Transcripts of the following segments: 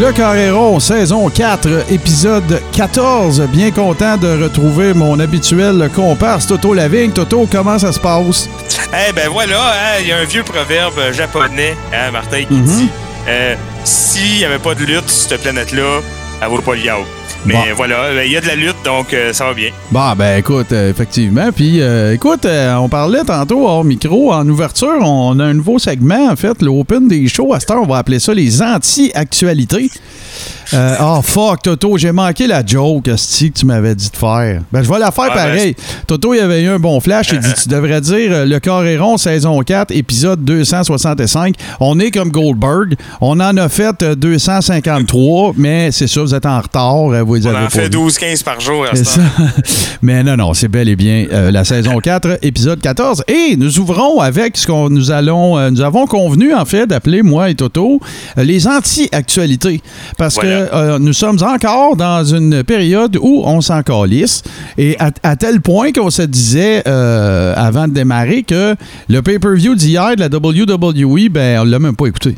Le Carréron, saison 4, épisode 14. Bien content de retrouver mon habituel comparse Toto Lavigne. Toto, comment ça se passe? Eh ben voilà, hein, il y a un vieux proverbe japonais, hein, Martin, qui Mhm. dit euh, S'il n'y avait pas de lutte sur cette planète-là, elle vaut pas le yaourt. Mais Bon. voilà, ben, il y a de la lutte, donc euh, ça va bien. Bon, ben écoute, euh, effectivement. Puis euh, écoute, on parlait tantôt hors micro, en ouverture, on a un nouveau segment, en fait, l'Open des shows. À cette heure, on va appeler ça les anti-actualités. Euh, oh fuck, Toto, j'ai manqué la joke, que tu m'avais dit de faire. Ben, je vais la faire Ouais, pareil. Toto, il avait eu un bon flash. Il dit Tu devrais dire euh, Le Coréron, saison 4, épisode 265. On est comme Goldberg. On en a fait euh, 253, mais c'est sûr, vous êtes en retard. euh, Vous On avez en fait vus. 12-15 par jour à ce temps. Mais non, non, c'est bel et bien euh, la saison 4, épisode 14. Et nous ouvrons avec ce qu'on nous allons, euh, nous avons convenu en fait d'appeler moi et Toto euh, les anti-actualités, parce Voilà. que euh, nous sommes encore dans une période où on s'en calisse et à, à tel point qu'on se disait euh, avant de démarrer que le pay-per-view d'hier de la WWE, ben on l'a même pas écouté.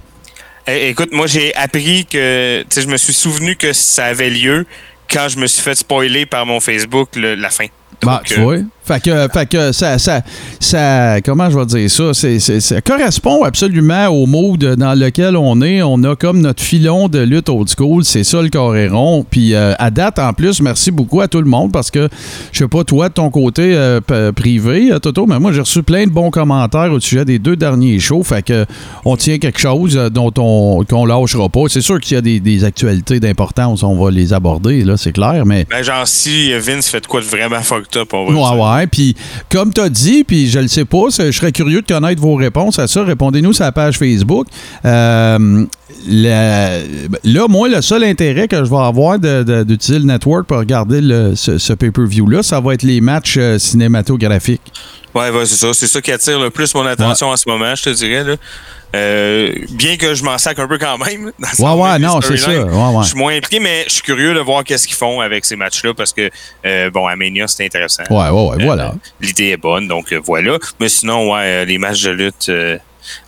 Eh, écoute, moi j'ai appris que, je me suis souvenu que ça avait lieu quand je me suis fait spoiler par mon Facebook le- la fin. Bah, Donc, tu euh, vois. Fait que, fait que ça, ça, ça, comment je vais dire ça? C'est, c'est- ça correspond absolument au mood dans lequel on est. On a comme notre filon de lutte old school. C'est ça le Coréron. Puis euh, à date, en plus, merci beaucoup à tout le monde parce que, je sais pas, toi, de ton côté euh, privé, euh, Toto, mais moi, j'ai reçu plein de bons commentaires au sujet des deux derniers shows. Fait que on tient quelque chose euh, dont on qu'on lâchera pas. C'est sûr qu'il y a des, des actualités d'importance. On va les aborder, là, c'est clair, mais Ben, genre, si Vince fait de quoi de vraiment fucked up, on va Ouais. Ouais. Puis, comme tu as dit, puis je le sais pas, je serais curieux de connaître vos réponses à ça. Répondez-nous sur la page Facebook. Euh, là, moi, le seul intérêt que je vais avoir d'utiliser le network pour regarder le- ce, ce pay-per-view-là, ça va être les matchs euh, cinématographiques. Ouais, ouais, c'est ça. C'est ça qui attire le plus mon attention en ce moment, je te dirais. Là. Euh, bien que je m'en sac un peu quand même. dans Ouais, ouais, non, c'est ça. storylines. Ouais, ouais. Je suis moins impliqué, mais je suis curieux de voir qu'est-ce qu'ils font avec ces matchs-là parce que, euh, bon, à Mania, c'était intéressant. Ouais, ouais, ouais, Euh, voilà. L'idée est bonne, donc euh, voilà. Mais sinon, ouais, les matchs de lutte,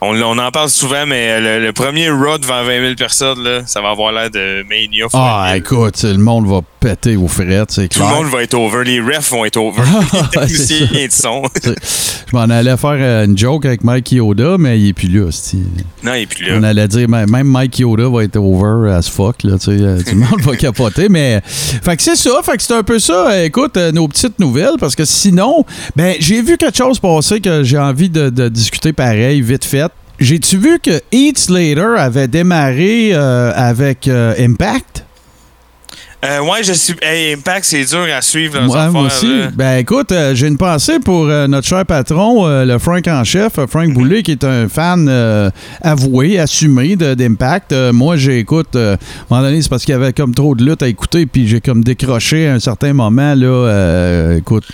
on, on en parle souvent, mais le, le premier Raw devant 20 000 personnes, là, ça va avoir l'air de Mania. Ah, écoute, le monde va péter aux frettes, c'est Tout le monde va être over, les refs vont être over, les techniciens de son. Je m'en allais faire euh, une joke avec Mike Yoda, mais il est plus là, c'ti. non, et puis là. On allait dire, même Mike Yoda va être over as fuck, là, tu sais, euh, tout le monde va capoter, mais... Fait que c'est ça, fait que c'est un peu ça, euh, écoute, nos petites nouvelles, parce que sinon, ben, j'ai vu quelque chose passer que j'ai envie de, de discuter pareil, vite fait. J'ai-tu vu que Heath Slater avait démarré euh, avec euh, Impact? Euh, ouais, je suis. Hey, Impact, c'est dur à suivre. dans Moi, affaires, moi aussi. là. Ben écoute, euh, j'ai une pensée pour euh, notre cher patron, euh, le Frank en chef, Frank Boulet, qui est un fan avoué, assumé d'Impact. Moi, j'écoute, à un moment donné, c'est parce qu'il y avait comme trop de lutte à écouter, puis j'ai comme décroché à un certain moment, là, écoute.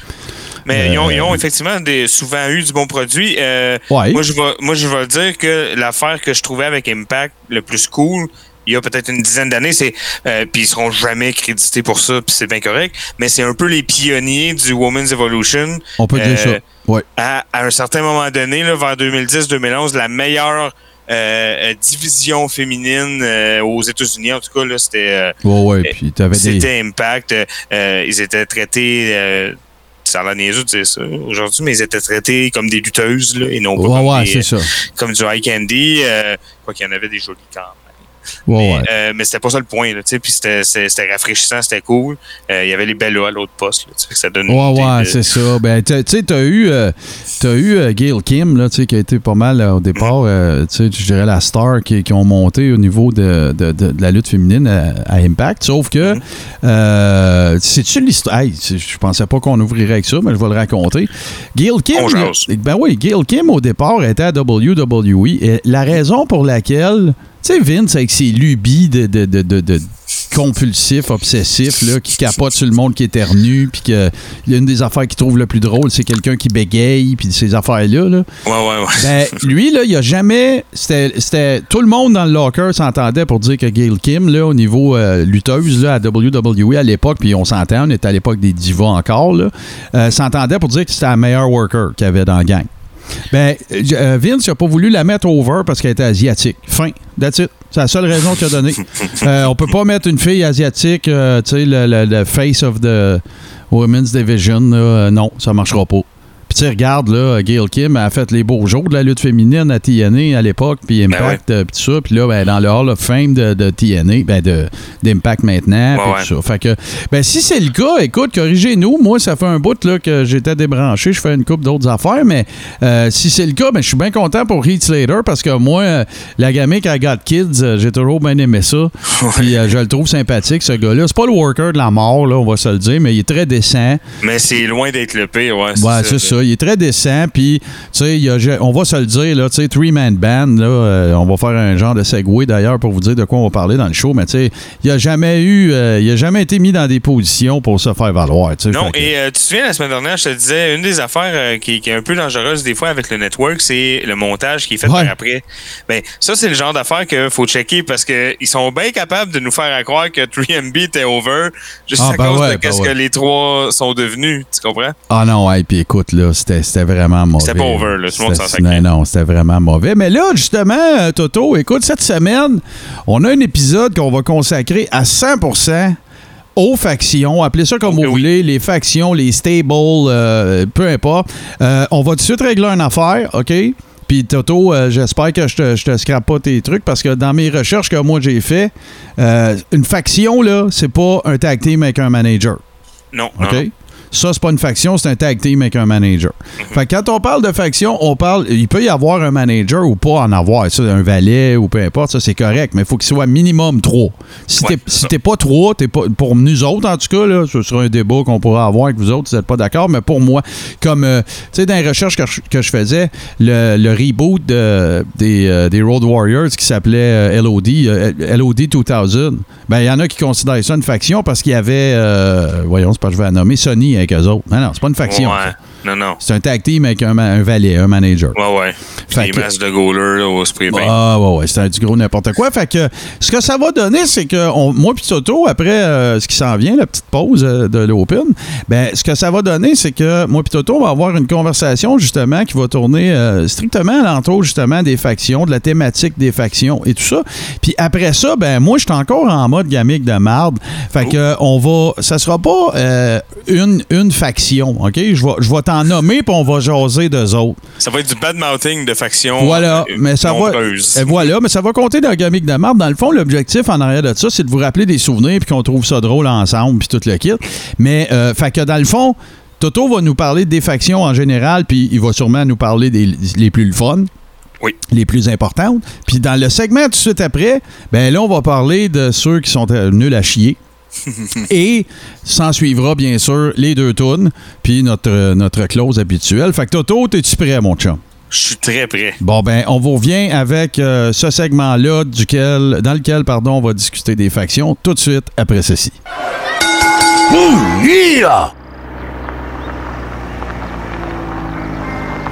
Mais ils, ont, ils ont effectivement des, souvent eu du bon produit. Euh, Ouais. moi, je vais, moi, je vais dire que l'affaire que je trouvais avec Impact le plus cool, il y a peut-être une dizaine d'années, c'est euh, puis ils seront jamais crédités pour ça, puis c'est bien correct. Mais c'est un peu les pionniers du Women's Evolution. On peut dire Euh, ça. Ouais. À, à un certain moment donné, là, vers 2010-2011, la meilleure euh, division féminine euh, aux États-Unis, en tout cas, là, c'était euh, Ouais, ouais. Puis t'avais des. c'était Impact. ils étaient traités. ça a l'air niaiseux de dire ça aujourd'hui, mais ils étaient traités comme des lutteuses là, et non pas Ouais, comme, ouais, des- comme du high candy. Quoi qu'il y en avait des jolis quand même. Ouais, mais ouais. euh, mais c'était pas ça le point. Là, puis c'était, rafraîchissant, c'était cool. Euh, il y avait les Bellas à l'autre poste. Là, que ça donne une Ouais, ouais, de- c'est ça. Ben, tu sais, t'as eu, euh, t'as eu Gail Kim, là, qui a été pas mal au départ, tu sais, je dirais la star qui, qui ont monté au niveau de, de- la lutte féminine à, à Impact. Sauf que, c'est-tu l'histoire? Hey, je pensais pas qu'on ouvrirait avec ça, mais je vais le raconter. Gail Kim, ben oui, Gail Kim, au départ, était à WWE. Et la raison pour laquelle, tu sais, Vince, avec ses lubies de, de, de, de, de compulsif, obsessif, là, qui capote sur le monde qui éternue, puis que une des affaires qu'il trouve le plus drôle, c'est quelqu'un qui bégaye, puis ces affaires-là. Là. Ouais, ouais, ouais. Ben, lui, là, il a jamais. C'était- tout le monde dans le locker s'entendait pour dire que Gail Kim, là, au niveau euh, lutteuse, là, à WWE à l'époque, puis on s'entend, on était à l'époque des divas encore, là, euh, s'entendait pour dire que c'était la meilleure worker qu'il y avait dans la gang. Ben, euh, Vince n'a pas voulu la mettre over parce qu'elle était asiatique. Fin. That's it. C'est la seule raison qu'il a donnée. Euh, on peut pas mettre une fille asiatique, euh, tu sais, le, le- le face of the Women's Division. Euh, non, ça marchera pas. Puis tu regarde, là, Gail Kim a fait les beaux jours de la lutte féminine à TNA à l'époque, puis Impact, euh, puis tout ça. Puis là, ben, dans le Hall of Fame de, de TNA, ben, de, d'Impact maintenant, puis Ouais, tout ça. Fait que, ben, si c'est le cas, écoute, corrigez-nous. Moi, ça fait un bout là, que j'étais débranché. Je fais une coupe d'autres affaires, mais euh, si c'est le cas, ben, je suis bien content pour Heath Slater parce que moi, la gamique à Got Kids, euh, j'ai toujours bien aimé ça. Puis euh, je le trouve sympathique, ce gars-là. C'est pas le worker de la mort, là, on va se le dire, mais il est très décent. Mais c'est loin d'être le pire, ouais. Ouais, c'est ça. Il est très décent. Puis, tu sais, on va se le dire, là, tu sais, three-man band, là, euh, on va faire un genre de segue d'ailleurs pour vous dire de quoi on va parler dans le show, mais tu sais, il a jamais eu, euh, il a jamais été mis dans des positions pour se faire valoir, tu sais. Non, et euh, tu te souviens, la semaine dernière, je te disais, une des affaires qui, qui est un peu dangereuse des fois avec le network, c'est le montage qui est fait Ouais. par après. Ben, ça, c'est le genre d'affaire qu'il faut checker parce qu'ils sont bien capables de nous faire croire que 3MB était over juste Ah, à ben cause ouais, de ben ouais. que les trois sont devenus. Tu comprends? Ah non, ouais, puis écoute, là, c'était c'était vraiment mauvais. C'était pas over, là, tout le monde s'en. Non, non, c'était vraiment mauvais. Mais là, justement, euh, Toto, écoute, cette semaine, on a un épisode qu'on va consacrer à 100% aux factions, appelez ça comme Oh, vous oui. voulez, les factions, les stables, euh, peu importe. Euh, on va tout de suite régler une affaire, OK? Puis Toto, euh, j'espère que je te, je te scrape pas tes trucs parce que dans mes recherches que moi j'ai fait, une faction, là, c'est pas un tag team avec un manager. Non. OK? non. Ça, c'est pas une faction, c'est un tag team avec un manager. Fait que quand on parle de faction, on parle. Il peut y avoir un manager ou pas en avoir. Ça, un valet ou peu importe, ça, c'est correct. Mais il faut qu'il soit minimum trois. Si Ouais, t'es si pas trois, t'es pas. Pour nous autres, en tout cas, là, ce sera un débat qu'on pourra avoir avec vous autres si vous n'êtes pas d'accord. Mais pour moi, comme euh, tu sais, dans les recherches que je, que je faisais, le, le reboot de- des, euh, des Road Warriors qui s'appelait euh, LOD, LOD 2000, ben il y en a qui considèrent ça une faction parce qu'il y avait, euh, voyons, c'est pas que je vais la nommer, Sony avec eux autres. Non, non, c'est pas une faction. Ouais. Non, non. C'est un tag team avec un, valet, un manager. Ouais, ouais. Fait Des que- masses de goalers là, au spray paint. Ah, ouais, ouais, c'est un du gros n'importe quoi. Fait que ce que ça va donner, c'est que on- moi puis Toto, après euh, ce qui s'en vient, la petite pause euh, de l'Open, ben ce que ça va donner, c'est que moi puis Toto, on va avoir une conversation justement qui va tourner euh, strictement alentour justement des factions, de la thématique des factions et tout ça. Puis après ça, ben moi je suis encore en mode gamique de marde. Fait que on va, ça sera pas une, une faction, ok? Je vais, je vais t'en nommer puis on va jaser d'eux autres. Ça va être du bad mouthing de factions. Voilà, euh, mais ça va. nombreuses. et voilà, mais ça va compter dans le gamique de marde. Dans le fond, l'objectif en arrière de ça, c'est de vous rappeler des souvenirs puis qu'on trouve ça drôle ensemble puis tout le kit. Mais euh, fait que dans le fond, Toto va nous parler des factions en général, puis il va sûrement nous parler des les plus le fun. Oui. Les plus importantes. Puis dans le segment tout de suite après, ben là, on va parler de ceux qui sont euh, nuls à chier. Et s'en suivra, bien sûr, les deux tunes, puis notre, euh, notre close habituelle. Fait que Toto, es-tu prêt, mon chum? Je suis très prêt. Bon, ben, on vous revient avec euh, ce segment-là duquel, dans lequel pardon, on va discuter des factions tout de suite après ceci. Hey,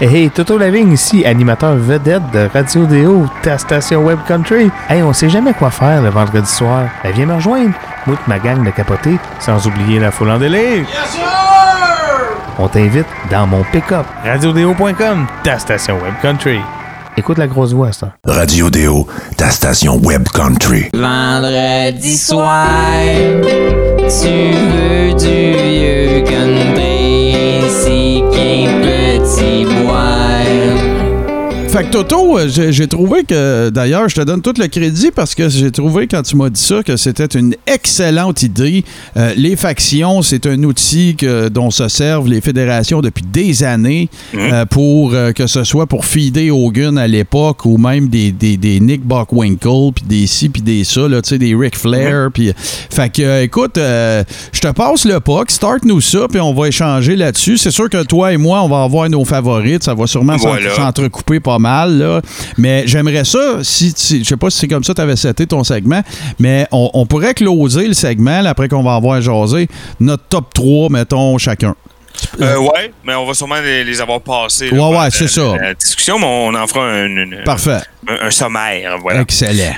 hey, Toto Lavigne ici, animateur vedette de Radio Déo, ta station Web Country. Hey, on sait jamais quoi faire le vendredi soir. Ben, viens me rejoindre. Et ma gang de capotés, sans oublier la foule en délire. On t'invite dans mon pick-up. RadioDéo.com, ta station Web Country. Écoute la grosse voix, ça. Radio Déo, ta station Web Country. Vendredi soir, tu veux du vieux country, si qu'un petit boire. Fait que Toto, euh, j'ai trouvé que, d'ailleurs, je te donne tout le crédit parce que j'ai trouvé quand tu m'as dit ça que c'était une excellente idée. Euh, les factions, c'est un outil que, dont se servent les fédérations depuis des années euh, pour euh, que ce soit pour feeder Hogan à l'époque ou même des, des, des Nick Bockwinkel puis des ci puis des ça, là, tu sais, des Ric Flair. puis fait que, écoute, je te passe le puck, start-nous ça puis on va échanger là-dessus. C'est sûr que toi et moi, on va avoir nos favorites. Ça va sûrement Voilà. s'entrecouper pas mal. là. Mais j'aimerais ça, si, tu- je sais pas si c'est comme ça que tu avais seté ton segment, mais on, on pourrait closer le segment, là, après qu'on va avoir jasé, notre top 3, mettons, chacun. Euh, ouais, mais on va sûrement les, les avoir passés. là, Ouais, ouais, c'est ça. La discussion, mais on en fera un, une- Parfait. un, un sommaire. Voilà. Excellent.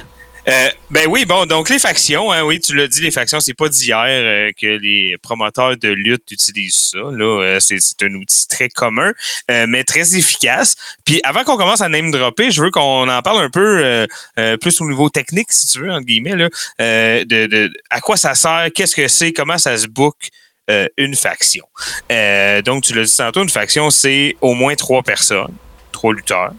Euh, ben oui, bon, donc les factions, hein, oui, tu l'as dit, les factions, c'est pas d'hier euh, que les promoteurs de lutte utilisent ça. Là, Euh, c'est, un outil très commun, mais très efficace. Puis avant qu'on commence à name dropper, je veux qu'on en parle un peu plus au niveau technique, si tu veux, entre guillemets, de, de à quoi ça sert, qu'est-ce que c'est, comment ça se book. une faction. Donc, tu l'as dit tantôt, une faction, c'est au moins trois personnes, trois lutteurs.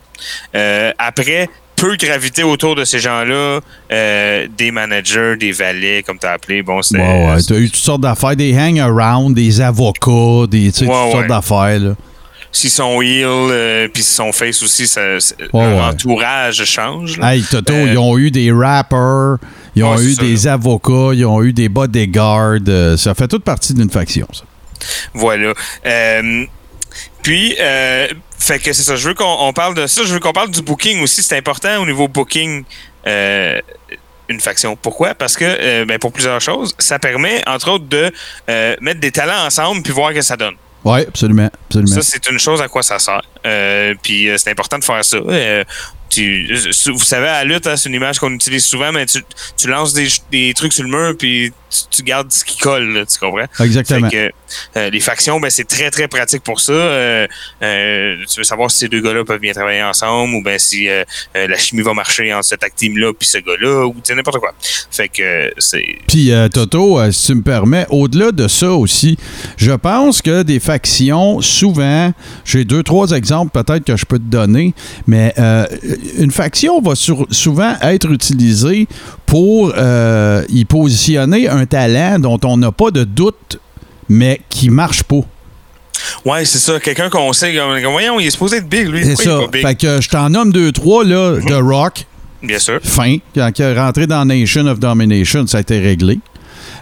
Après, peut graviter autour de ces gens-là euh, des managers, des valets, comme tu as appelé. Bon, c'est. Ouais, ouais. T'as eu toutes sortes d'affaires, des hang-around, des avocats, des, tu Ouais, toutes sortes d'affaires, là. S'ils sont heel, euh, puis s'ils sont face aussi, ça, leur entourage change. là. Hey, Toto, Euh, ils ont eu des rappers, ils ont eu ça, des avocats, ils ont eu des bodyguards. euh, ça fait toute partie d'une faction, ça. Voilà. Euh, puis, euh, fait que c'est ça. Je veux qu'on on parle de ça. Je veux qu'on parle du booking aussi. C'est important au niveau booking. euh, une faction. Pourquoi? Parce que, euh, ben, pour plusieurs choses, ça permet, entre autres, de mettre des talents ensemble puis voir ce que ça donne. Oui, absolument. absolument. Ça, c'est une chose à quoi ça sert. Euh, puis euh, c'est important de faire ça. Euh, tu, vous savez, à la lutte, hein, c'est une image qu'on utilise souvent, mais tu, tu lances des, des trucs sur le mur, puis tu, tu gardes ce qui colle, là, tu comprends? Exactement. Fait que, euh, les factions, ben, c'est très, très pratique pour ça. Euh, euh, tu veux savoir si ces deux gars-là peuvent bien travailler ensemble ou ben si la chimie va marcher entre cet team-là puis ce gars-là ou tu sais, n'importe quoi. Fait que c'est... Puis, Toto, si tu me permets, au-delà de ça aussi, je pense que des factions, souvent, j'ai deux, trois exemples peut-être que je peux te donner, mais une faction va sur- souvent être utilisée pour euh, y positionner un talent dont on n'a pas de doute, mais qui marche pas. Ouais, c'est ça. Quelqu'un qu'on sait, voyons, il est supposé être big, lui. C'est Pourquoi il est ça. pas big? Fait que je t'en nomme deux, trois, là, The Rock, Bien sûr. fin, quand il est rentré dans Nation of Domination, ça a été réglé.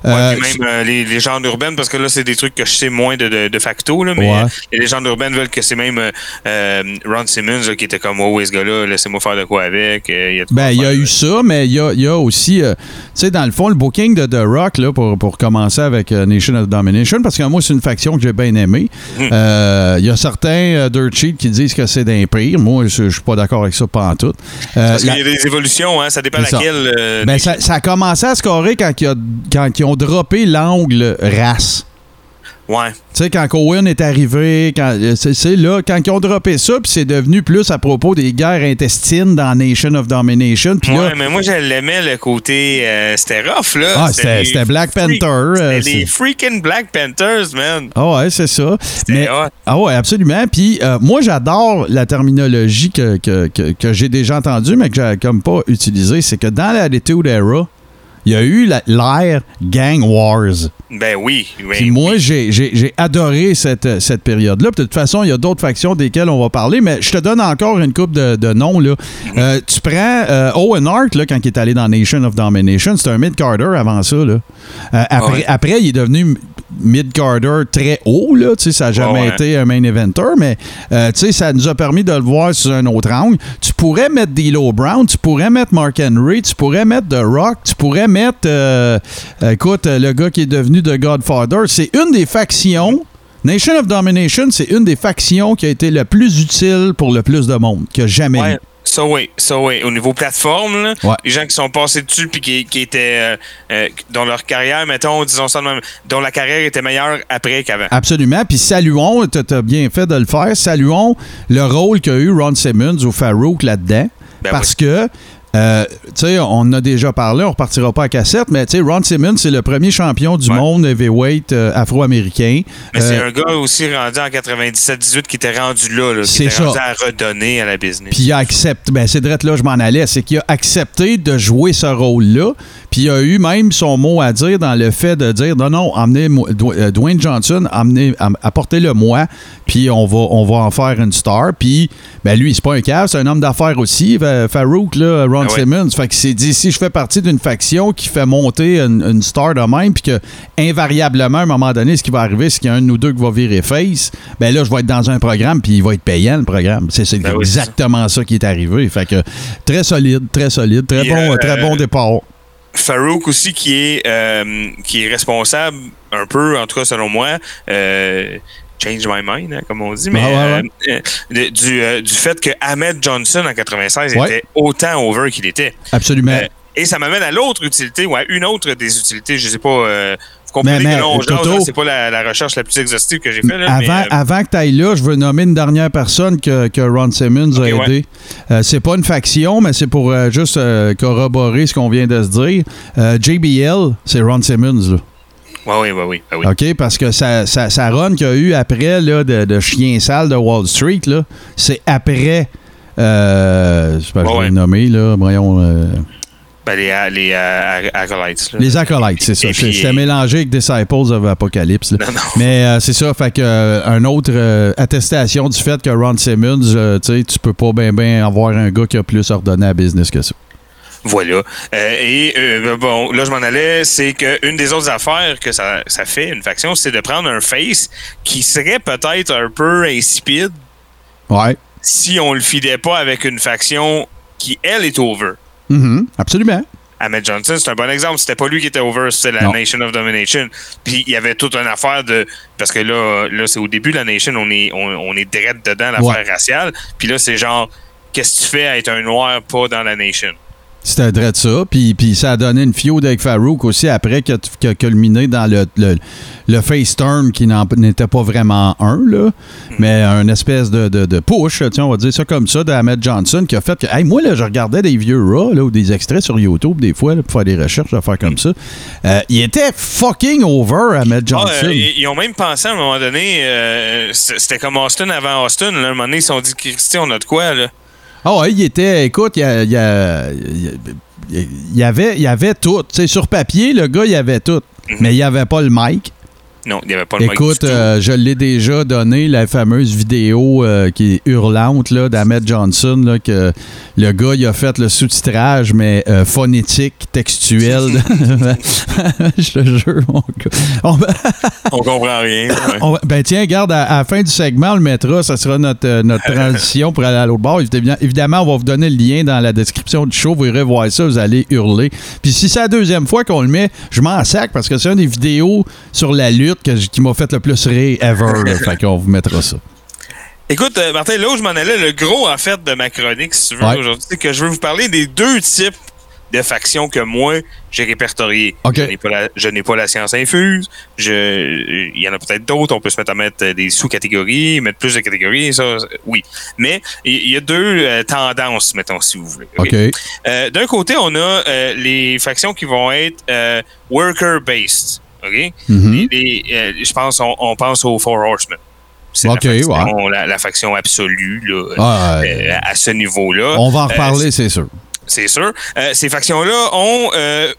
Ouais, Euh, puis même euh, les légendes urbaines, parce que là, c'est des trucs que je sais moins de, de, de facto, là, mais Ouais. euh, les légendes urbaines veulent que c'est même euh, Ron Simmons là, qui était comme Oh, ce gars-là, laissez-moi faire de quoi avec. il y a Ben, il y a eu ça, mais il y a, il y a aussi, euh, tu sais, dans le fond, le booking de The Rock, là, pour, pour commencer avec Nation of Domination, parce que moi, c'est une faction que j'ai bien aimée. Euh, Il y a certains Dirt Sheet qui disent que c'est d'un pire. Moi, je suis pas d'accord avec ça, pas en tout. Parce qu'il y a des évolutions, hein, ça dépend ça. laquelle. ben, ça, ça a commencé à scorer quand, y a- quand ils ont droppé l'angle race. Ouais. Tu sais, quand Cohen est arrivé, quand, euh, c'est, là, quand ils ont droppé ça, puis c'est devenu plus à propos des guerres intestines dans Nation of Domination. Ouais, là, mais moi, je l'aimais le côté. euh, c'était rough, là. Ah, c'était- Black freak- Panther, euh, C'était les freaking Black Panthers, man. Ah ouais, c'est ça. Mais, hot. ah ouais, absolument. Puis euh, moi, j'adore la terminologie que, que, que- que j'ai déjà entendue, mais que j'ai comme pas utilisée. C'est que dans l'Attitude Era, il y a eu l'ère Gang Wars. Ben oui. ben Puis moi, j'ai- adoré cette, cette période-là. De toute façon, il y a d'autres factions desquelles on va parler, mais je te donne encore une coupe de, de noms. Là. Euh, tu prends euh, Owen Hart, là, quand il est allé dans Nation of Domination, c'était un mid-carder avant ça. Là. Euh, après, Ouais. après, il est devenu mid-carder très haut. Là. Tu sais, Ça n'a jamais Ouais, été un main eventer, mais euh, tu sais, ça nous a permis de le voir sous un autre angle. Tu pourrais mettre D'Lo Brown, tu pourrais mettre Mark Henry, tu pourrais mettre The Rock, tu pourrais mettre, euh, écoute, euh, le gars qui est devenu The Godfather. C'est une des factions. Nation of Domination, c'est une des factions qui a été le plus utile pour le plus de monde, que jamais Ouais, eu. Ça oui, ça oui. Au niveau plateforme, là, Ouais. les gens qui sont passés dessus puis qui, qui étaient euh, euh, dont leur carrière, mettons, disons ça de même, dont la carrière était meilleure après qu'avant. Absolument. Puis saluons, tu as bien fait de le faire, saluons le rôle qu'a eu Ron Simmons ou Farouk là-dedans. Ben parce que, euh, tu sais, on en a déjà parlé, on repartira pas à cassette, mais tu sais, Ron Simmons, c'est le premier champion du Ouais. monde heavyweight euh, afro-américain. Mais c'est Euh, un gars aussi rendu en 97-18 qui était rendu là, là qui était ça. rendu à redonner à la business. Puis il a accepté, ben c'est là je m'en allais, c'est qu'il a accepté de jouer ce rôle-là. Puis il a eu même son mot à dire dans le fait de dire non, non, emmenez Dwayne Johnson, amenez, am- apportez-le moi, puis on va, on va en faire une star. Puis ben lui, c'est pas un cave, c'est un homme d'affaires aussi. Fa- Farouk, là, Ron Ah ouais. Simmons. Fait c'est dit, si je fais partie d'une faction qui fait monter une, une star de même, puis que invariablement, à un moment donné, ce qui va arriver, c'est qu'il y a un ou deux qui va virer face, ben là, je vais être dans un programme, puis il va être payant, le programme. C'est c'est Ben oui, c'est exactement ça. qui est arrivé. Fait que très solide, très solide, très bon, euh, très bon départ. Farouk aussi qui est euh, qui est responsable un peu, en tout cas selon moi, euh, change my mind, hein, comme on dit, mais Ah ouais, euh, euh, du, du fait que Ahmed Johnson en 96 Ouais. était autant over qu'il était. Absolument. Et ça m'amène à l'autre utilité, ou à une autre des utilités, je sais pas. Euh, vous comprenez Mais- mais, que là, on Toto- jase, là, c'est pas la, la recherche la plus exhaustive que j'ai faite. mais, Avant, euh, avant que tu ailles là, je veux nommer une dernière personne que, que Ron Simmons a aidé. Euh, c'est pas une faction, mais c'est pour euh, juste euh, corroborer ce qu'on vient de se dire. Euh, JBL, c'est Ron Simmons. Là. ouais, oui, oui, oui, oui. OK? Parce que sa, sa, sa run qu'il y a eu après là, de, de chien sale de Wall Street, là, c'est après. Euh, je sais pas, je Ouais, vais ouais. le nommer, là. Voyons. Euh, Ben, les, les euh, acolytes. là. les acolytes, c'est ça. Puis- J'étais mélangé avec Disciples of Apocalypse. là. Non, non. Mais euh, c'est ça, fait que euh, un autre euh, attestation du fait que Ron Simmons, euh, tu sais, tu peux pas bien ben avoir un gars qui a plus ordonné à business que ça. Voilà. Euh, et euh, bon, là, je m'en allais, c'est qu'une des autres affaires que ça, ça fait, une faction, c'est de prendre un face qui serait peut-être un peu insipide Ouais. si on le fidait pas avec une faction qui, elle, est over. Mhm, Absolument. Ahmed Johnson, c'est un bon exemple. C'était pas lui qui était over, c'était la Non. Nation of Domination. Puis il y avait toute une affaire de. Parce que là, là c'est au début de la Nation, on est, on, on est direct dedans, l'affaire Ouais. raciale. Puis là, c'est genre, qu'est-ce que tu fais à être un noir pas dans la Nation? C'était de ça. Puis, puis ça a donné une feud avec Farouk aussi après qui a, qui a culminé dans le, le, le face turn qui n'était pas vraiment un, là, mais un espèce de, de, de push, tiens, on va dire ça comme ça, d'Ahmed Johnson qui a fait que, hey, moi, là, je regardais des vieux Raw là, ou des extraits sur YouTube des fois là, pour faire des recherches, affaires comme ça. Euh, il était fucking over, Ahmed Ah, Johnson. euh, ils, ont même pensé à un moment donné, euh, c'était comme Austin avant Austin. Là, à un moment donné, ils se sont dit, Christy, on a de quoi, là? Ah ouais, il était, écoute, il y, a- il y a- il y a- il y avait, il y avait tout. Tu sais, sur papier, le gars, il y avait tout. Mais il n'y avait pas le mic. Non, il n'y avait pas le mic Écoute, euh, je l'ai déjà donné, la fameuse vidéo euh, qui est hurlante d'Ahmed Johnson, là, que le gars, il a fait le sous-titrage, mais euh, phonétique, textuel. je te jure, mon gars. On On comprend rien. ouais. on va- ben tiens, regarde, à, à la fin du segment, on le mettra. Ça sera notre, notre transition pour aller à l'autre bord. Évidemment, on va vous donner le lien dans la description du show. Vous irez voir ça, vous allez hurler. Puis si c'est la deuxième fois qu'on le met, je m'en sac parce que c'est une des vidéos sur la que qui m'a fait le plus rire ever. là. fait qu'on vous mettra ça. Écoute, euh, Martin, là où je m'en allais, le gros, en fait, de ma chronique, si tu veux, Ouais. aujourd'hui, c'est que je veux vous parler des deux types de factions que moi, j'ai répertoriées. Je n'ai pas la, pas science infuse. Je, il y en a peut-être d'autres. On peut se mettre à mettre euh, des sous-catégories, mettre plus de catégories, ça, oui. Mais il y a deux euh, tendances, mettons, si vous voulez. Euh, D'un côté, on a les factions qui vont être worker-based. OK? Mhm. Les- les, euh, je pense, on, on pense aux Four Horsemen. C'est la, faction, la, la faction absolue là, Ah, euh, à ce niveau-là. on va en Euh, reparler, c'est sûr. c'est sûr. Euh, ces factions-là ont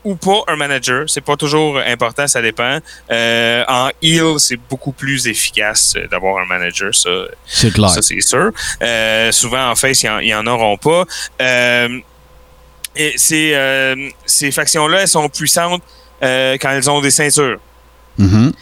ou pas un manager. C'est pas toujours important, ça dépend. En heal, c'est beaucoup plus efficace d'avoir un manager, ça, C'est clair. ça c'est sûr. Souvent, en face, ils en, en auront pas. Et ces, ces factions-là, elles sont puissantes euh, quand elles ont des ceintures. Mhm.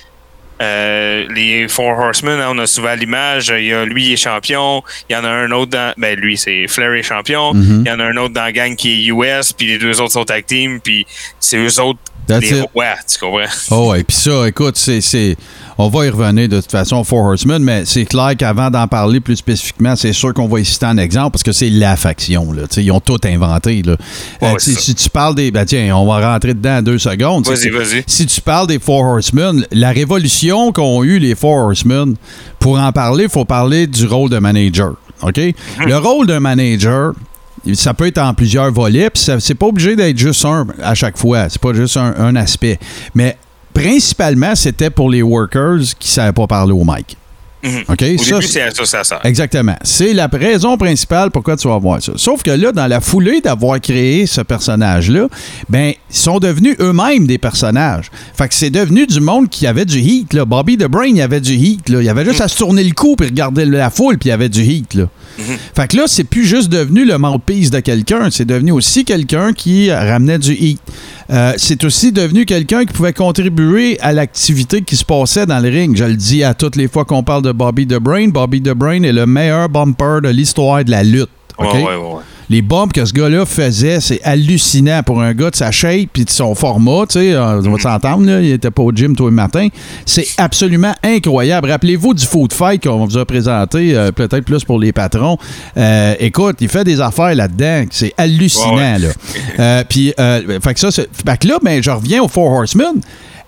Euh, les Four Horsemen, hein, on a souvent l'image. Il y a lui, il est champion. Il y en a un autre dans. Ben, lui, c'est Flair est champion. Mhm. Il y en a un autre dans la gang qui est US, puis les deux autres sont tag team, puis c'est eux autres That's les it. rois, tu comprends? Oh ouais, puis ça, écoute, c'est, on va y revenir de toute façon, Four Horsemen, mais c'est clair qu'avant d'en parler plus spécifiquement, c'est sûr qu'on va y citer un exemple parce que c'est la faction. Là, ils ont tout inventé. Là. Ouais, Euh, si tu parles des. Ben tiens, on va rentrer dedans en deux secondes. Vas-y, vas-y. Si tu parles des Four Horsemen, la révolution qu'ont eu les Four Horsemen, pour en parler, il faut parler du rôle de manager. OK? Mhm. Le rôle d'un manager, ça peut être en plusieurs volets, puis c'est pas obligé d'être juste un à chaque fois. C'est pas juste un, un aspect. Mais principalement, c'était pour les workers qui savaient pas parler au mic. OK? Au Ça, début, c'est- ça, ça. Exactement. C'est la raison principale pourquoi tu vas voir ça. Sauf que là, dans la foulée d'avoir créé ce personnage-là, ben, ils sont devenus eux-mêmes des personnages. Fait que c'est devenu du monde qui avait du heat, là. Bobby the Brain, il avait du heat, là. Il avait juste à se tourner le cou puis regarder la foule, puis il avait du heat, là. Fait que là, c'est plus juste devenu le mouthpiece de quelqu'un, c'est devenu aussi quelqu'un qui ramenait du heat. Euh, c'est aussi devenu quelqu'un qui pouvait contribuer à l'activité qui se passait dans le ring. Je le dis à toutes les fois qu'on parle de Bobby The Brain. Bobby The Brain est le meilleur bumper de l'histoire de la lutte. Ouais, ouais, ouais. Les bumps que ce gars-là faisait, c'est hallucinant pour un gars de sa shape puis de son format. Tu sais, euh, on va s'entendre, il était pas au gym tous les matins. C'est absolument incroyable. Rappelez-vous du food fight qu'on vous a présenté, euh, peut-être plus pour les patrons. Euh, écoute, il fait des affaires là-dedans. C'est hallucinant, ouais. là. Puis, fait que ça, c'est- fait que là, ben, je reviens aux Four Horsemen.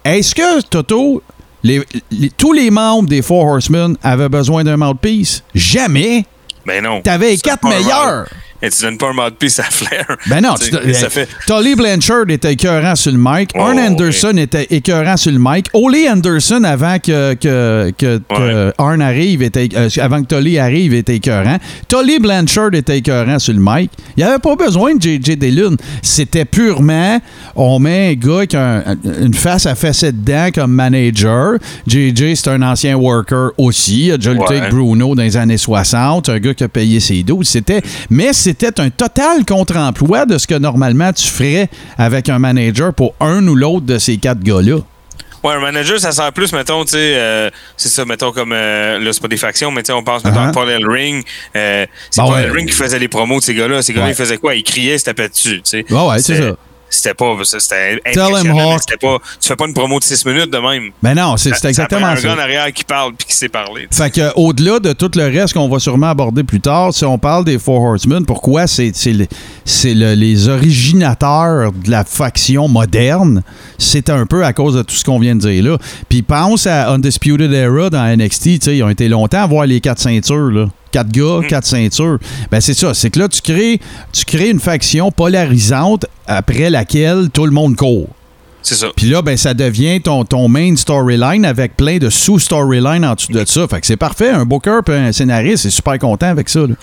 Est-ce que, Toto, les- les- tous les membres des Four Horsemen avaient besoin d'un mouthpiece? Jamais. Ben non. T'avais les quatre meilleurs. Et tu donnes pas un mouthpiece à Flair. Ben non, Tu tu- sais, ça fait. Tully Blanchard était écœurant sur le mic. Oh, Arn Anderson était écœurant sur le mic. Ole Anderson, avant que, que, que, que Arn arrive, était, euh, avant que Tully arrive, était écœurant. Tully Blanchard était écœurant sur le mic. Il n'y avait pas besoin de JJ Dillon. C'était purement, on met un gars qui a un- une face à fesser dedans comme manager. JJ, c'est un ancien worker aussi. Il a déjà lutté Ouais. avec Bruno dans les années 60. C'est un gars qui a payé ses doses. C'était, mais c'était un total contre-emploi de ce que normalement tu ferais avec un manager pour un ou l'autre de ces quatre gars-là. Ouais, un manager, ça sert plus, mettons, tu sais, euh, c'est ça, mettons, comme, euh, là, c'est pas des factions, mais tu sais, on pense, mettons, Uh-huh. à Paul Ellering. Euh, c'est Paul ouais. Ellering qui faisait les promos de ces gars-là. Ces gars-là, Ouais. ils faisaient quoi? Ils criaient, ils se tapaient dessus, tu sais. Ouais, ouais, c'est ça. C'était pas, c'était Tell him, impressionnant, c'était pas, tu fais pas une promo de 6 minutes de même. Ben non, c'est, c'est Ça- exactement prend un gars en arrière qui parle puis qui sait parler. Fait que, au-delà de tout le reste qu'on va sûrement aborder plus tard, si on parle des Four Horsemen, pourquoi c'est, c'est, le- c'est le- les originateurs de la faction moderne, c'est un peu à cause de tout ce qu'on vient de dire là. Puis pense à Undisputed Era dans NXT, tu sais, ils ont été longtemps à voir les quatre ceintures, là. Quatre gars, quatre ceintures. Ben c'est ça, c'est que là, tu crées, tu crées une faction polarisante après laquelle tout le monde court. C'est ça. Puis là, ben, ça devient ton, ton main storyline avec plein de sous-storylines en dessous de ça. Fait que c'est parfait. Un booker et un scénariste est super content avec ça. là.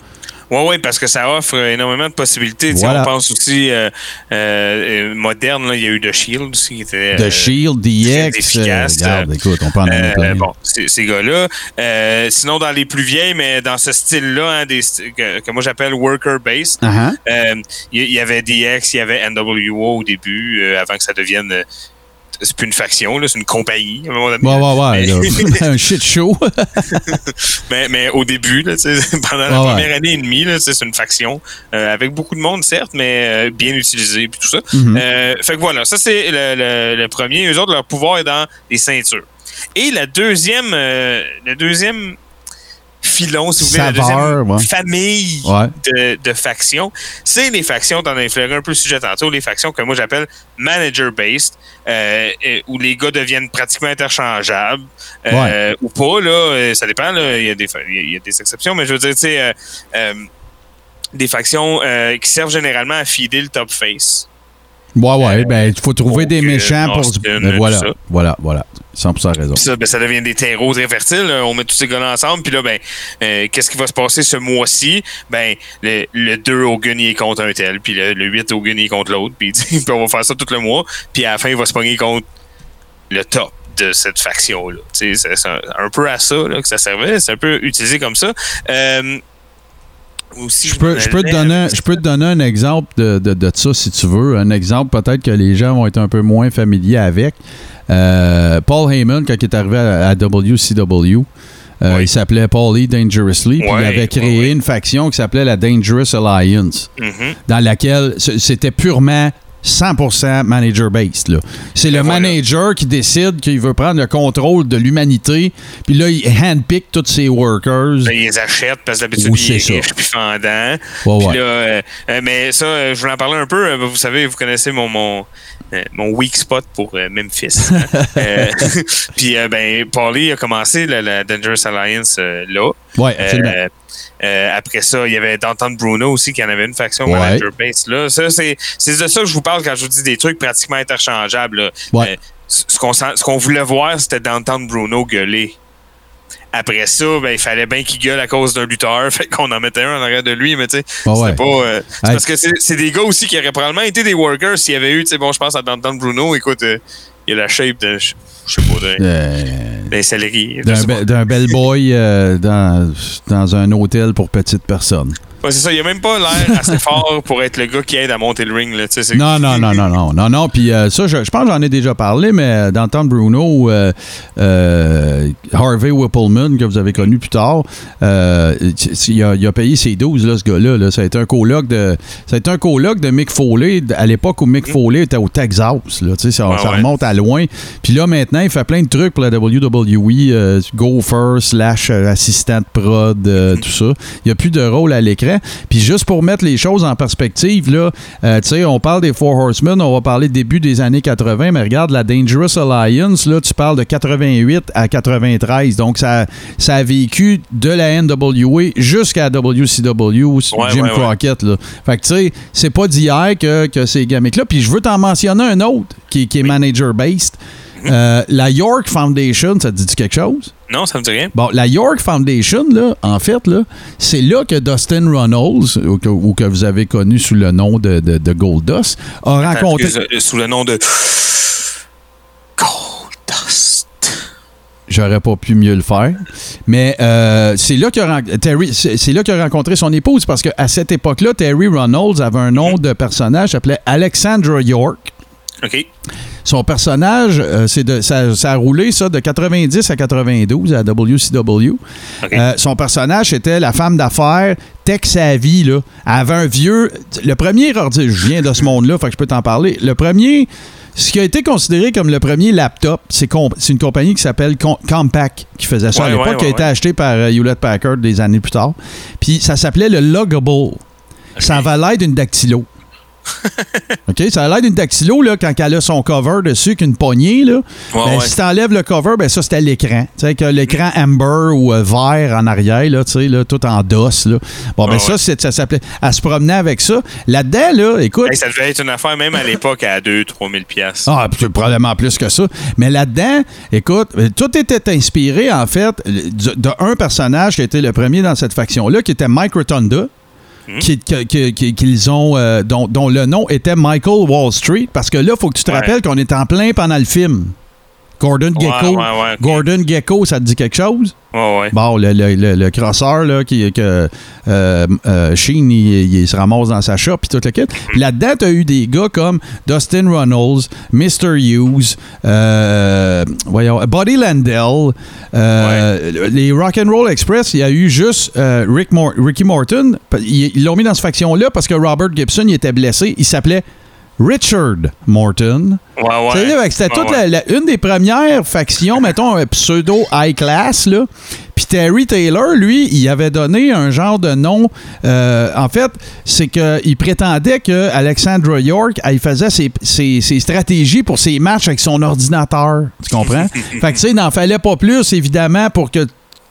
Oui, oui, parce que ça offre énormément de possibilités. Voilà. On pense aussi euh, euh, moderne, là, il y a eu The Shield aussi qui était. The euh, Shield, DX. regarde, écoute, on peut en plein. bon, ces, gars-là. Sinon, dans les plus vieilles, mais dans ce style-là, hein, que, que moi j'appelle worker-based, euh, il y, avait DX, il y avait NWO au début, avant que ça devienne. C'est plus une faction, c'est une compagnie. À un moment donné. Ouais, ouais, ouais. Mais- un shit show. mais, mais au début, là, pendant la ouais. première année et demie, c'est une faction euh, avec beaucoup de monde, certes, mais euh, bien utilisé puis tout ça. Mhm. Euh, fait que voilà, ça c'est le, le- le premier. Eux autres, leur pouvoir est dans les ceintures. Et la deuxième, euh, le deuxième filon, si vous voulez, la Saveur, deuxième ouais. famille Ouais. de, de factions, c'est les factions, t'en as effleuré un peu le sujet tantôt, les factions que moi j'appelle manager-based, euh, où les gars deviennent pratiquement interchangeables, euh, ou pas, là, euh, ça dépend, il y, a des y a- des exceptions, mais je veux dire, tu sais, euh, des factions qui servent généralement à feeder le top face. Ouais, ouais. Ben, il faut trouver des méchants pour. Ben, voilà. Voilà, voilà. 100% raison. Ça, ben, ça devient des terreaux très fertiles. là. On met tous ces gars-là ensemble. Puis là, ben, euh, qu'est-ce qui va se passer ce mois-ci? Ben, le, le 2 Hogan, il est contre un tel. Puis le, le 8 Hogan, il est contre l'autre. Puis, on va faire ça tout le mois. Puis à la fin, il va se pogner contre le top de cette faction-là. C'est c'est un, un peu à ça là, que ça servait. C'est un peu utilisé comme ça. Euh, aussi, Je peux, je, peux te donner, allais- je peux te donner un exemple de, de, de ça si tu veux. Un exemple peut-être que les gens vont être un peu moins familiers avec. Euh, Paul Heyman, quand il est arrivé à, à WCW, euh, Oui. il s'appelait Paul E. Dangerously. puis il avait créé une faction qui s'appelait la Dangerous Alliance, Mhm. dans laquelle c'était purement 100% manager-based. là. C'est le voilà. manager qui décide qu'il veut prendre le contrôle de l'humanité, puis là, il handpick tous ses workers. Ben, ils les achètent parce que d'habitude, Oui, il est riche puis fendant. Ouais, Puis ouais. là, euh, euh, mais ça, euh, je voulais en parler un peu. Vous savez, vous connaissez mon mon, euh, mon weak spot pour euh, Memphis. hein. Euh, puis ben, Paulie a commencé la, la Dangerous Alliance là. Ouais, absolument. Euh, après ça, il y avait Danton Bruno aussi qui en avait une faction Ouais. manager base là. Ça, c'est, c'est de ça que je vous parle quand je vous dis des trucs pratiquement interchangeables. là. Ouais. Euh, ce qu'on sent- ce qu'on voulait voir, c'était Danton Bruno gueuler. Après ça, ben, il fallait bien qu'il gueule à cause d'un lutteur. Fait qu'on en mettait un en arrière de lui, mais tu sais, Ouais, c'était ouais. pas. euh, c'est parce que c'est c'est des gars aussi qui auraient probablement été des workers s'il y avait eu, tu sais, bon, je pense à Danton Bruno, écoute, il a la shape de, je je sais pas, d'un d'un céleri. D'un sais pas. be- d'un bellboy euh, dans, dans un hôtel pour petites personnes. Ouais, c'est ça, il a même pas l'air assez fort pour être le gars qui aide à monter le ring. Là, Non, non, non, non, non, non, non. Puis euh, ça, je, je pense que j'en ai déjà parlé, mais euh, dans le temps de Bruno, euh, euh, Harvey Whippleman, que vous avez connu plus tard, il, a, il a payé ses 12, là, ce gars-là. là. Ça a été un coloc de, ça a été un de Mick Foley à l'époque où Mick Foley était au Texas. Là, Tu sais, ça, ça ouais. remonte à loin. Puis là, maintenant, il fait plein de trucs pour la WWE, gopher, slash assistant de prod, euh, tout ça. Il n'y a plus de rôle à l'écran. Puis juste pour mettre les choses en perspective, là, euh, tu sais, on parle des Four Horsemen, on va parler début des années 80, mais regarde, la Dangerous Alliance, là, tu parles de 88 à 93. Donc, ça, ça a vécu de la NWA jusqu'à WCW, Ouais, Jim ouais. Crockett. Là. Fait que, tu sais, c'est pas d'hier que, que ces gamiques-là. Puis je veux t'en mentionner un autre qui, qui est manager-based. Euh, la York Foundation, ça te dit quelque chose? Non, ça me dit rien. Bon, la York Foundation, là, en fait, là, c'est là que Dustin Runnels, ou que, ou que vous avez connu sous le nom de, de, de Goldust, a rencontré. Euh, Sous le nom de Goldust. J'aurais pas pu mieux le faire. Mais euh, c'est là qu'il a, rencontré son épouse parce qu'à cette époque-là, Terry Runnels avait un nom de personnage qui s'appelait Alexandra York. OK. Son personnage, euh, c'est de, ça, ça a roulé ça de 90 à 92 à WCW. Euh, son personnage, c'était la femme d'affaires. Là. Elle avait un vieux. Le premier ordi, je viens de ce monde-là, fait que je peux t'en parler. Le premier. Ce qui a été considéré comme le premier laptop, c'est une compagnie qui s'appelle Com- Compaq qui faisait ça à l'époque, ouais, qui a été ouais. acheté par euh, Hewlett Packard des années plus tard. Puis ça s'appelait le Loggable. Ça avait l'air d'une dactylo. OK? Ça a l'air d'une dactylo là, quand elle a son cover dessus, qu'une poignée. Là. Ouais, Ben, ouais. Si tu enlèves le cover, ben, ça, c'était l'écran. Tu sais, que l'écran amber ou euh, vert en arrière, là, tu sais, là, tout en DOS. Là. Bon, ben, Ouais, ça, c'est- ça s'appelait. Elle se promenait avec ça. Là-dedans, là, écoute. Hey, ça devait être une affaire même à l'époque à 2-3 000 piastres. Ah, probablement plus que ça. Mais là-dedans, écoute, euh, tout était inspiré, en fait, de, de un personnage qui a été le premier dans cette faction-là, qui était Mike Rotonda. Qui- qu'ils ont, euh, dont, dont le nom était Michael Wall Street, parce que là, il faut que tu te Ouais. rappelles qu'on est en plein pendant le film. Gordon Gecko. ouais, ouais, ok. Gordon Gecko, ça te dit quelque chose? Ouais, ouais. Bon, le, le, le, le crosseur, là, qui, que euh, euh, Sheen, il, il se ramasse dans sa shop, puis tout le kit. Puis là-dedans, tu as eu des gars comme Dustin Runnels, Mr. Hughes, euh, voyons, Buddy Landell, les Rock'n'Roll Express, il y a eu juste Rick Mor- Ricky Morton. Ils ils l'ont mis dans cette faction-là parce que Robert Gibson, il était blessé. Il s'appelait Richard Morton. Ouais, C'était Ouais, toute ouais. la- la- une des premières factions, mettons, un pseudo high class, là. Puis Terry Taylor, lui, il avait donné un genre de nom. euh, en fait, c'est qu'il prétendait que Alexandra York, elle faisait ses, ses- ses stratégies pour ses matchs avec son ordinateur. Tu comprends? fait que, tu sais, il n'en fallait pas plus, évidemment, pour que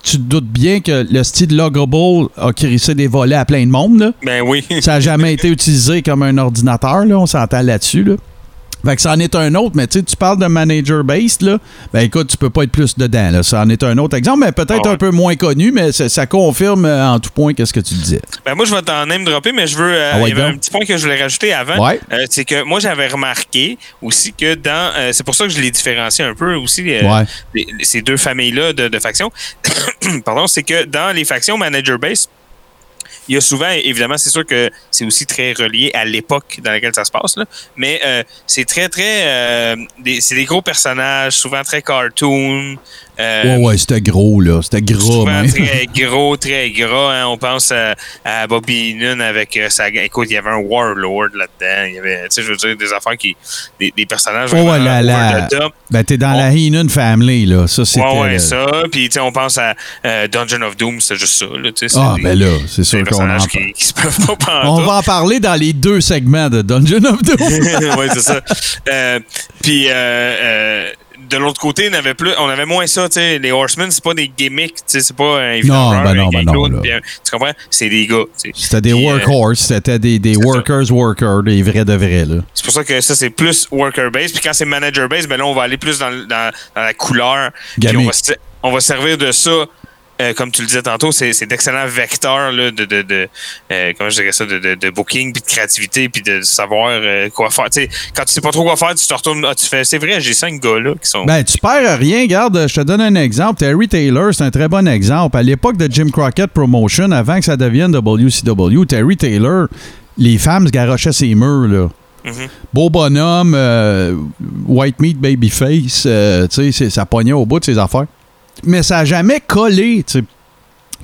tu te doutes bien que le style Loggable a crissé des volets à plein de monde, là. Ben oui. Ça n'a jamais été utilisé comme un ordinateur, là, on s'entend là-dessus. Là. Fait que ça en est un autre, mais tu sais, tu parles de manager based, là. Ben écoute, tu peux pas être plus dedans, là. Ça en est un autre exemple, mais peut-être Ah ouais. un peu moins connu, mais ça, ça confirme euh, en tout point qu'est-ce que tu disais. Ben moi, je vais t'en name dropper, mais je veux. euh, Ah ouais, il y avait un petit point que je voulais rajouter avant. Ouais. Euh, c'est que moi, j'avais remarqué aussi que dans. c'est pour ça que je les différencie un peu aussi, les- ces deux familles-là de, de factions. Pardon, c'est que dans les factions manager base, il y a souvent, évidemment, c'est sûr que c'est aussi très relié à l'époque dans laquelle ça se passe, là, mais euh, c'est très, très. euh, c'est des gros personnages, souvent très cartoon. Euh, Ouais, ouais, c'était gros, là. C'était gros, Souvent même. très gros, très gras. hein. On pense à, à Bobby Noonan avec euh, sa. Écoute, il y avait un Warlord là-dedans. Il y avait, tu sais, je veux dire, des affaires qui. Des, des personnages Oh, the top. Ben, t'es dans On- la Heenan Family, là. Ça, c'était. Ouais, ouais, le- ça. Puis, tu sais, on pense à euh, Dungeon of Doom, c'est juste ça. Là, Ah, des- ben là, c'est sûr qu'on en parle. qui, qui se peuvent pas prendre. On va en parler dans les deux segments de Dungeon of Doom. oui, c'est ça. Euh, puis, de l'autre côté, on avait, plus, on avait moins ça. tu sais. Les Horsemen, c'est pas des gimmicks. C'est pas un Non, ben non, ben non, un- Tu comprends? C'est des gars. C'était des euh, workhorse, c'était des, des c'est ça. workers workers, des vrais de vrais. C'est pour ça que ça, c'est plus worker base. Puis quand c'est manager base, ben là, on va aller plus dans, dans, dans la couleur. Puis on va, on va servir de ça euh, comme tu le disais tantôt, c'est d'excellents vecteurs là, de, de, de euh, comment je dirais ça, de, de, de booking, puis de créativité, puis de savoir euh, quoi faire. Quand tu sais pas trop quoi faire, tu te retournes, ah, tu fais, c'est vrai, j'ai cinq gars là qui sont. Ben, tu perds rien. Regarde, je te donne un exemple. Terry Taylor, c'est un très bon exemple. À l'époque de Jim Crockett Promotion, avant que ça devienne WCW, Terry Taylor, les femmes se garochaient ses murs, là. Mhm. Beau bonhomme, euh, white meat babyface, tu sais, ça pognait au bout de ses affaires. Mais ça n'a jamais collé, tu sais.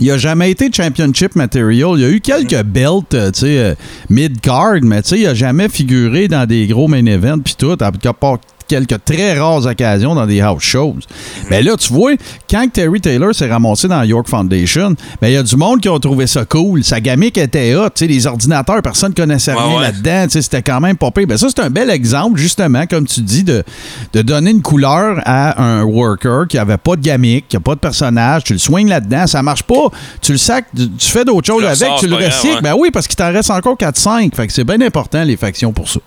Il n'a jamais été championship material. Il y a eu quelques belts, euh, tu sais, euh, mid-card, mais tu sais, il n'a jamais figuré dans des gros main events puis tout, à part quelques très rares occasions dans des house shows. Mais là, tu vois, quand Terry Taylor s'est ramassé dans la York Foundation, ben, il y a du monde qui ont trouvé ça cool. Sa gamique était hot. tu sais, Les ordinateurs, personne ne connaissait rien ouais. là-dedans. tu sais, C'était quand même pas pire. Ben, ça, c'est un bel exemple, justement, comme tu dis, de, de donner une couleur à un worker qui avait pas de gamique, qui a pas de personnage. Tu le soignes là-dedans, ça marche pas. Tu le sacs, tu tu fais d'autres choses avec, tu le recycles. ouais. Ben oui, parce qu'il t'en reste encore 4-5. Fait que c'est bien important, les factions, pour ça.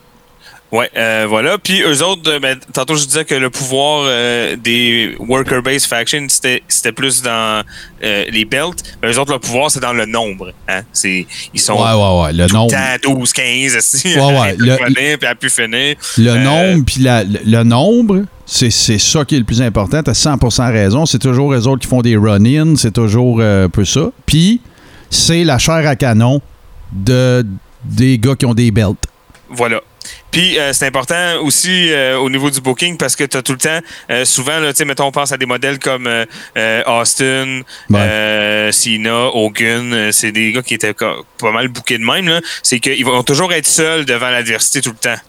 Ouais, euh, voilà. Puis eux autres, euh, ben, tantôt je disais que le pouvoir euh, des worker-based factions, c'était c'était plus dans euh, les belts. Mais eux autres, le pouvoir, c'est dans le nombre. Hein? C'est, ils sont Ouais, ouais, ouais. Le tout le nombre. temps 12, 15, aussi. Ouais, ouais. Le, finir, puis à plus finir. Le nombre, puis la- le, nombre, c'est ça qui est le plus important. T'as 100% raison. C'est toujours eux autres qui font des run-ins. C'est toujours un peu ça. Puis, c'est la chair à canon de, des gars qui ont des belts. Voilà. Puis euh, c'est important aussi euh, au niveau du booking parce que tu as tout le temps, euh, souvent, là, tu sais, mettons, on pense à des modèles comme Austin, Ouais. Cena, Hogan, c'est des gars qui étaient pas mal bookés de même. C'est qu'ils vont toujours être seuls devant l'adversité tout le temps.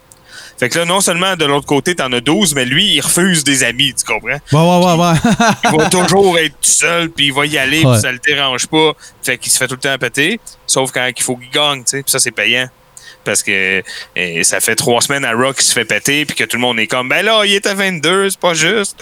Fait que là, non seulement de l'autre côté, t'en as 12, mais lui, il refuse des amis, tu comprends? Ouais, ouais, ouais, ouais. Il va toujours être tout seul, puis il va y aller, Ouais. puis ça le dérange pas. Fait qu'il se fait tout le temps péter, sauf quand il faut qu'il gagne, tu sais. Puis ça, c'est payant. Parce que euh, ça fait trois semaines à Rock qui se fait péter, puis que tout le monde est comme, ben là, il est à 22, c'est pas juste.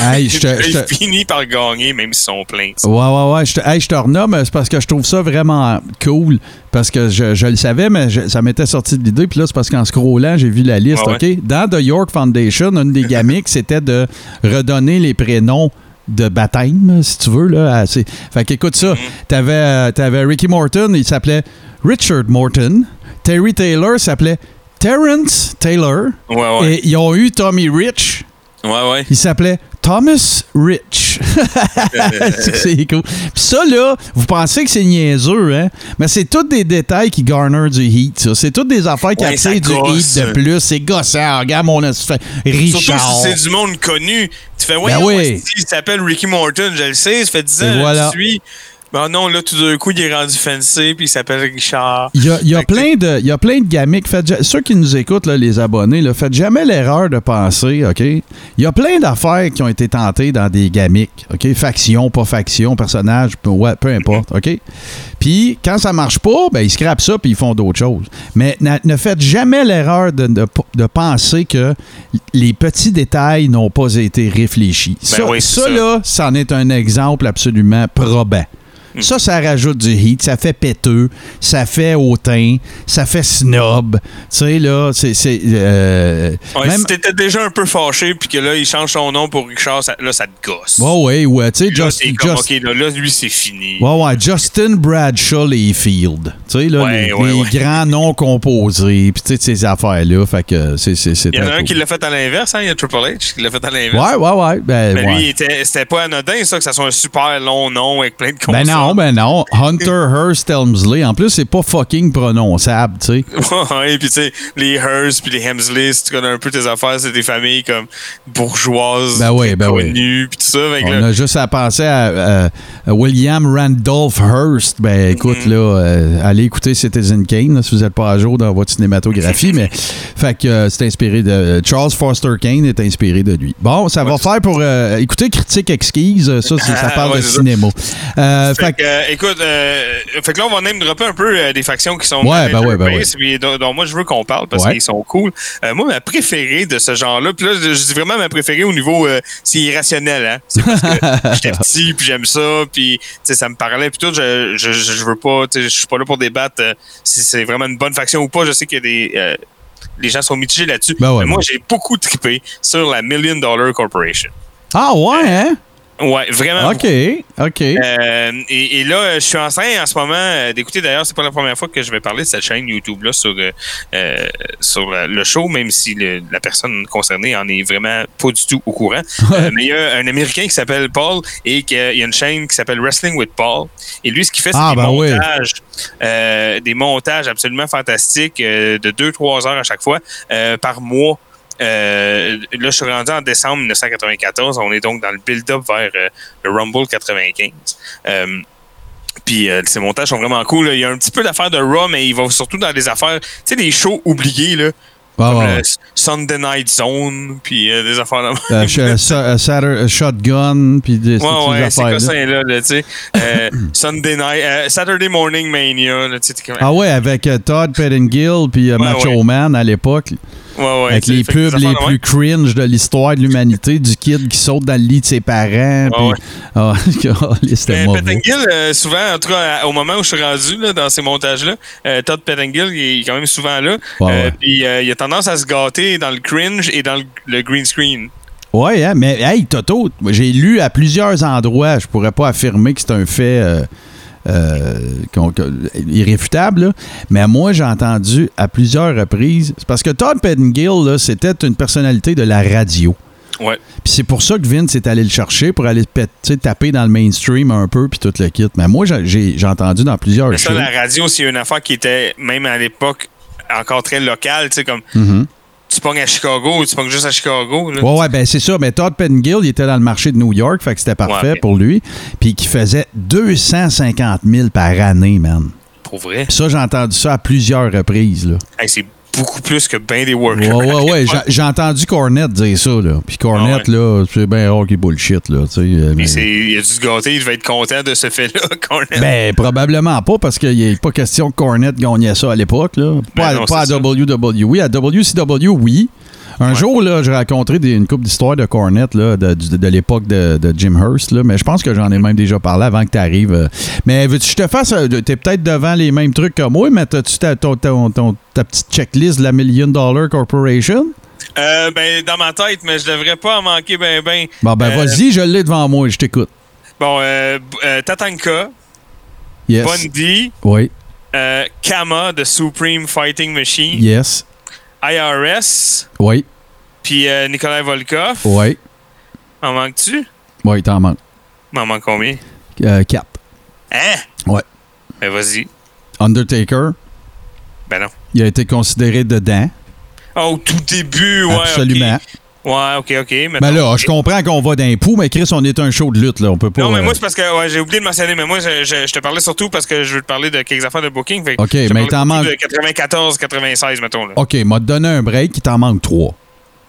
Hey, je te- il finit par gagner, même s'ils sont pleins. Ouais, ouais, ouais. Je te, hey, je te renomme, c'est parce que je trouve ça vraiment cool. Parce que je, je le savais, mais je- ça m'était sorti de l'idée. Puis là, c'est parce qu'en scrollant, j'ai vu la liste. Ouais, ouais. OK? Dans The York Foundation, une des gamiques, c'était de redonner les prénoms de baptême, si tu veux. Là, Fait qu'écoute ça. T'avais, euh, t'avais Ricky Morton, il s'appelait Richard Morton. Terry Taylor s'appelait Terrence Taylor. Ouais, ouais. Et ils ont eu Tommy Rich. Ouais, ouais. Il s'appelait Thomas Rich. c'est cool. Puis ça, là, vous pensez que c'est niaiseux, hein? Mais c'est tous des détails qui garner du heat, ça. C'est toutes des affaires qui Ouais, attirent du gosse. heat de plus. C'est gossant. Regarde mon fait Surtout Richard. si c'est du monde connu. Tu fais, ouais, Ben oui. il s'appelle Ricky Morton, je le sais, ça fait 10 ans que voilà. je suis. Ben non, là, tout d'un coup, il est rendu fancy, puis il s'appelle Richard. Il y a, il y a plein de, il y a plein de. Faites ja- ceux qui nous écoutent, là, les abonnés, là, faites jamais l'erreur de penser, OK? Il y a plein d'affaires qui ont été tentées dans des gamiques, OK? Faction, pas faction, personnage, peu, ouais, peu importe, OK? Puis, quand ça marche pas, ben, ils scrapent ça puis ils font d'autres choses. Mais na- ne faites jamais l'erreur de, de, de penser que les petits détails n'ont pas été réfléchis. ça, Ben oui, c'est ça, ça. là, c'en est un exemple absolument probant. Hmm. Ça, ça rajoute du heat, ça fait péteux, ça fait hautain, ça fait snob. Tu sais, là, c'est. c'est, euh, Ouais, même- Si t'étais déjà un peu fâché, puis que là, il change son nom pour Richard, ça- là, ça te gosse. Ouais, ouais, ouais. Tu sais, Just- comme, Just- OK, là, là, lui, c'est fini. Ouais, ouais, Justin Bradshaw Layfield. Tu sais, là, Ouais, les, ouais, les grands noms composés, puis tu sais, ces affaires-là. Fait que c'est. c'est, c'est Il y en a un cool. qui l'a fait à l'inverse, hein? Il y a Triple H qui l'a fait à l'inverse. Ouais, ouais, ouais. Ben, Mais ouais. lui, c'était pas anodin, ça, que ça soit un super long nom avec plein de Ben consonnes. Non, ben non. Hunter Hearst Helmsley. En plus, c'est pas fucking prononçable, tu sais. Ouais, puis tu sais, les Hearst puis les Hemsley, si tu connais un peu tes affaires, c'est des familles comme bourgeoises, Ben oui, ben oui. connues, puis tout ça. On là, a juste à penser à, euh, à William Randolph Hearst. Ben écoute, là, euh, allez écouter Citizen Kane là, si vous n'êtes pas à jour dans votre cinématographie. mais fait que euh, c'est inspiré de. Charles Foster Kane est inspiré de lui. Bon, ça va faire pour euh, écouter Critique Exquise. Ça, ça parle Ouais, de cinéma. Euh, Fait fait que, euh, écoute, euh, fait que là, on va même dropper un peu euh, des factions qui sont Ouais, ben ouais, ben puis dont, dont moi, je veux qu'on parle parce Ouais. qu'ils sont cool. Moi, ma préférée de ce genre-là, puis là, je, dis vraiment ma préférée au niveau, c'est irrationnel, hein. C'est parce que j'étais petit, puis j'aime ça, puis tu sais, ça me parlait, puis tout, je, je, je, veux pas, tu sais, je suis pas là pour débattre si c'est vraiment une bonne faction ou pas. Je sais qu'il y a des... les gens sont mitigés là-dessus. Ben ouais, Mais moi, ben. j'ai beaucoup trippé sur la Million Dollar Corporation. Ah ouais, hein? Ouais, vraiment. OK, OK. Euh, et, et là, je suis en train en ce moment euh, d'écouter. D'ailleurs, c'est pas la première fois que je vais parler de cette chaîne YouTube là sur euh, euh, sur le show, même si le- la personne concernée en est vraiment pas du tout au courant. Euh, mais il y a un Américain qui s'appelle Paul et qu'il y a une chaîne qui s'appelle Wrestling with Paul. Et lui, ce qu'il fait, c'est Ah, des ben montages, euh, des montages absolument fantastiques euh, de 2-3 heures à chaque fois euh, par mois. Euh, là, je suis rendu en décembre 1994. On est donc dans le build-up vers euh, le Rumble 95. Euh, puis euh, ces montages sont vraiment cool. là. Il y a un petit peu d'affaires de Raw, mais il va surtout dans des affaires, tu sais, des shows oubliés, là, Ah, comme ouais. le S- Sunday Night Zone, puis euh, des affaires Satur- euh, shotgun, puis des Ouais, ouais, cossins-là, là, tu sais. Euh, Sunday Night, Saturday Morning Mania, là, tu sais. Ah ouais, avec Todd Pettengill puis Macho. Man à l'époque, ouais, ouais, avec les pubs les plus cringe de l'histoire de l'humanité, du kid qui saute dans le lit de ses parents. ouais. Ah, c'était mauvais. Pettengill, euh, souvent, en tout cas, au moment où je suis rendu là, dans ces montages-là, euh, Todd Pettengill, il est quand même souvent là. Euh, euh, il a tendance à se gâter dans le cringe et dans le, le green screen. Ouais, hein, mais hey, Toto, j'ai lu à plusieurs endroits, je pourrais pas affirmer que c'est un fait euh, irréfutable, là, mais moi j'ai entendu à plusieurs reprises, c'est parce que Todd Pettengill, là, c'était une personnalité de la radio. Ouais. Puis c'est pour ça que Vince est allé le chercher, pour aller taper dans le mainstream un peu, puis tout le kit. Mais moi, j'ai- entendu dans plusieurs Mais ça, shows. la radio, c'est une affaire qui était, même à l'époque, encore très locale. Tu sais, comme Mhm. Tu pognes à Chicago ou tu pognes juste à Chicago. Là. Ouais, ouais, ben c'est ça. Mais Todd Pettengill, il était dans le marché de New York, fait que c'était parfait Ouais, pour lui. Puis qui faisait 250 000 par année, man. Pour vrai? Ça, j'ai entendu ça à plusieurs reprises, là. Hey, c'est beaucoup plus que ben des Ouais, workers. ouais, ouais. J'ai- J'ai entendu Cornette dire ça, là. Puis Cornette, Ah là, c'est bien rare qu'il bullshit, là, euh, mais- il a dû se gâter, il devait être content de ce fait-là, Cornette. Ben, probablement pas, parce qu'il n'est pas question que Cornette gagnait ça à l'époque, là. Pas, Ben non, à, pas à. WWE. À WCW, oui. Un jour, là, j'ai rencontré des- une couple d'histoires de Cornette là, de, de- de l'époque de, de Jim Hurst, là, mais je pense que j'en ai même déjà parlé avant que tu arrives. Mais veux-tu que je te fasse. euh, T'es peut-être devant les mêmes trucs que moi, mais as-tu ta, ton- ton- ton- ta petite checklist de la Million Dollar Corporation? Euh, ben, dans ma tête, mais je devrais pas en manquer ben ben. Bon, ben, Euh, vas-y, je l'ai devant moi, je t'écoute. Bon, euh, euh, Tatanka, Yes. Bundy, Oui, euh, Kama, The Supreme Fighting Machine, yes. IRS, Oui, puis euh, Nikolai Volkov. oui. En manques-tu? Oui, t'en manques. M'en manque combien? Euh, quatre. Hein? Ouais. Ben, vas-y. Undertaker, Ben non. il a été considéré dedans. Oh, au tout début, ouais. Absolument. Ouais, ok, ok. Mais mettons, là, je comprends qu'on va d'un pouls, mais Chris, on est un show de lutte, là. On peut pas. Non, mais euh, moi, c'est parce que ouais, j'ai oublié de mentionner, mais moi, je, je- je te parlais surtout parce que je veux te parler de quelques affaires de booking. Fait OK, mais t'en manques- de 94, 96, mettons. Là. OK, m'a donné un break, il t'en manque trois.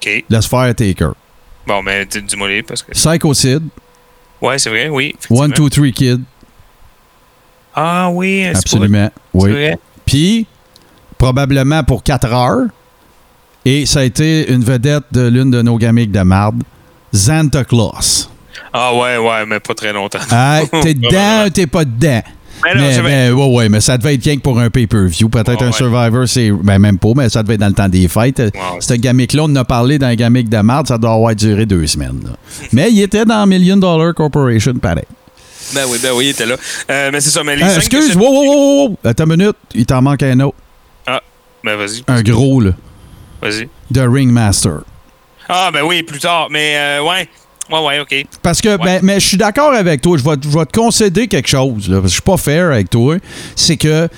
OK. Laisse faire Taker. Bon, mais dis- dis-moi les parce que. Psycho Sid, Ouais, c'est vrai, oui. One, Two, Three Kid. Ah oui, Absolument. Oui. Puis, probablement pour 4 heures. Et ça a été une vedette de l'une de nos gamiques de marde, Santa Claus. Ah ouais, ouais, mais pas très longtemps. Ah, t'es dedans, t'es pas dedans. Mais non, Mais, mais, ouais, ouais, mais ça devait être rien que pour un pay-per-view. Peut-être Ouais, un ouais. Survivor, c'est. Ben, même pas, mais ça devait être dans le temps des fêtes. ouais. Cette gamique-là, on en a parlé dans un gamique de marde, ça doit avoir duré deux semaines. là. mais il était dans Million Dollar Corporation, pareil. Ben oui, ben oui, il était là. Euh, mais c'est ça, mais les Euh, excuse, wow, wow, wow, wow. Attends une minute, il t'en manque un autre. Ben vas-y, Un gros, là. Vas-y. The Ringmaster. Ah ben oui, plus tard, mais euh, ouais. Ouais, ouais, ok. Parce que, Ouais. ben, mais je suis d'accord avec toi. Je vais, te- concéder quelque chose, là, parce que je suis pas fair avec toi. C'est que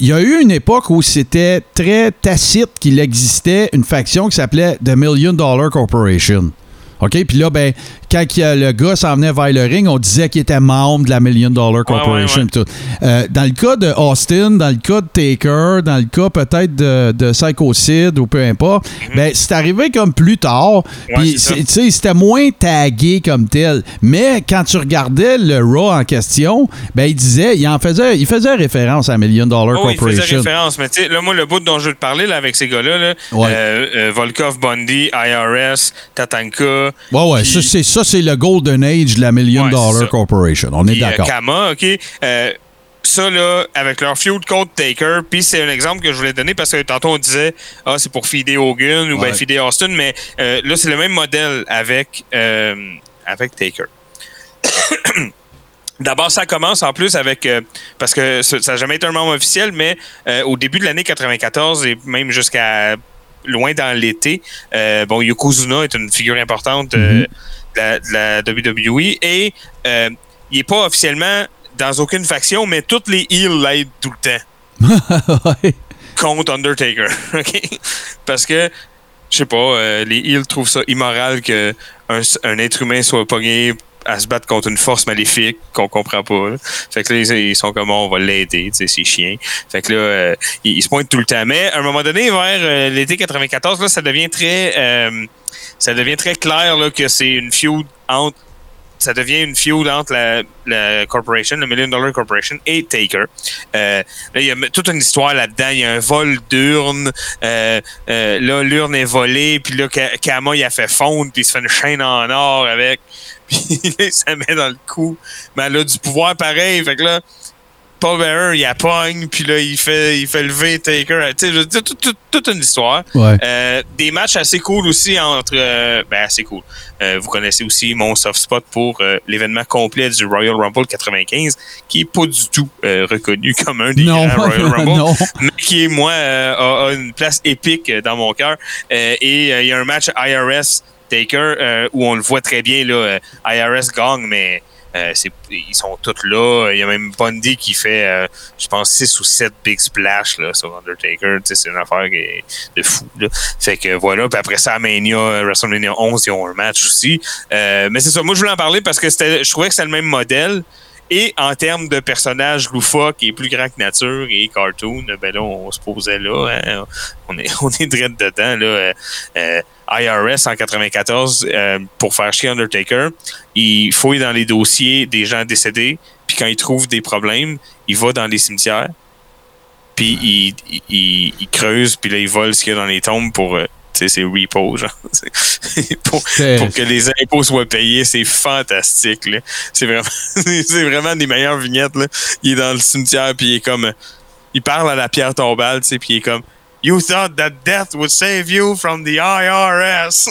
il y a eu une époque où c'était très tacite qu'il existait une faction qui s'appelait The Million Dollar Corporation. OK? Puis là, ben, quand le gars s'en venait vers le ring, on disait qu'il était membre de la Million Dollar Corporation. ouais, tout. Euh, dans le cas de Austin, dans le cas de Taker, dans le cas peut-être de, de Psycho Sid ou peu importe, ben, c'est arrivé comme plus tard. Puis, c'était moins tagué comme tel. Mais quand tu regardais le Raw en question, ben, il disait, il en faisait, il faisait référence à Million Dollar Oh, il faisait Corporation. référence, mais tu sais, là, moi, le bout dont je veux te parler là, avec ces gars-là, là, euh, euh, Volkov, Bundy, IRS, Tatanka, Ouais, ouais, ça, c'est, ça, c'est le Golden Age de la Million Ouais, Dollar. Corporation. On est euh, d'accord. Kama, OK? Euh, ça, là, avec leur feud contre Taker, puis c'est un exemple que je voulais donner parce que tantôt on disait, ah, c'est pour feeder Hogan ou Ouais. ben feeder Austin, mais euh, là, c'est le même modèle avec, euh, avec Taker. D'abord, ça commence en plus avec euh, parce que ça n'a jamais été un membre officiel, mais euh, au début de l'année 94 et même jusqu'à loin dans l'été, euh, bon, Yokozuna est une figure importante euh, de, la, de la WWE et euh, il est pas officiellement dans aucune faction, mais toutes les heels l'aident tout le temps Ouais. contre Undertaker. Parce que, je sais pas, euh, les heels trouvent ça immoral que un, un être humain soit pogné à se battre contre une force maléfique qu'on comprend pas. Fait que là, ils, sont comme on va l'aider, tu sais, c'est chiant. Fait que là, euh, ils, se pointent tout le temps. Mais à un moment donné, vers euh, l'été 94, là, ça devient très euh, ça devient très clair là, que c'est une feud entre ça devient une feud entre la, corporation, le Million Dollar Corporation et Taker. Là, il y a toute une histoire là-dedans. Il y a un vol d'urne. Là, l'urne est volée. Puis là, Ka- Kama, il a fait fondre. Puis il se fait une chaîne en or avec. Puis là, il se met dans le cou. Mais elle a du pouvoir pareil. Fait que là, Paul Bearer, il a pogne. Puis là, il fait, il fait lever Taker. Tu sais, toute- une histoire. Ouais. Euh, des matchs assez cool aussi entre. euh, ben, assez cool. Euh, vous connaissez aussi mon soft spot pour l'événement complet du Royal Rumble 95, qui est pas du tout reconnu comme un des Non, grands Royal Rumble, non. mais qui, moi, a, a une place épique dans mon cœur. Et il y a un match IRS Taker euh, où on le voit très bien, là, euh, IRS gang, mais. euh, ils sont tous là. Il y a même Bundy qui fait, je pense, 6 ou 7 big splash là, sur Undertaker. C'est une affaire qui est de fou. Là. Fait que voilà. Puis après ça, Mania, WrestleMania 11, ils ont un match aussi. Mais c'est ça. Moi, je voulais en parler parce que je trouvais que c'était le même modèle. Et en termes de personnages loufoques et plus grand que nature et cartoon, ben là, on se posait là. hein. On est, on est dedans. Là. IRS en 94, euh, pour faire chier Undertaker, il fouille dans les dossiers des gens décédés. Puis quand il trouve des problèmes, il va dans les cimetières. Puis il, il, il- il creuse, puis là, il vole ce qu'il y a dans les tombes pour. euh, tu sais, c'est repo, genre. Pour, que les impôts soient payés. C'est fantastique, là. C'est vraiment, c'est vraiment des meilleures vignettes, là. Il est dans le cimetière, puis il est comme. Il parle à la pierre tombale, tu sais, puis il est comme. You thought that death would save you from the IRS.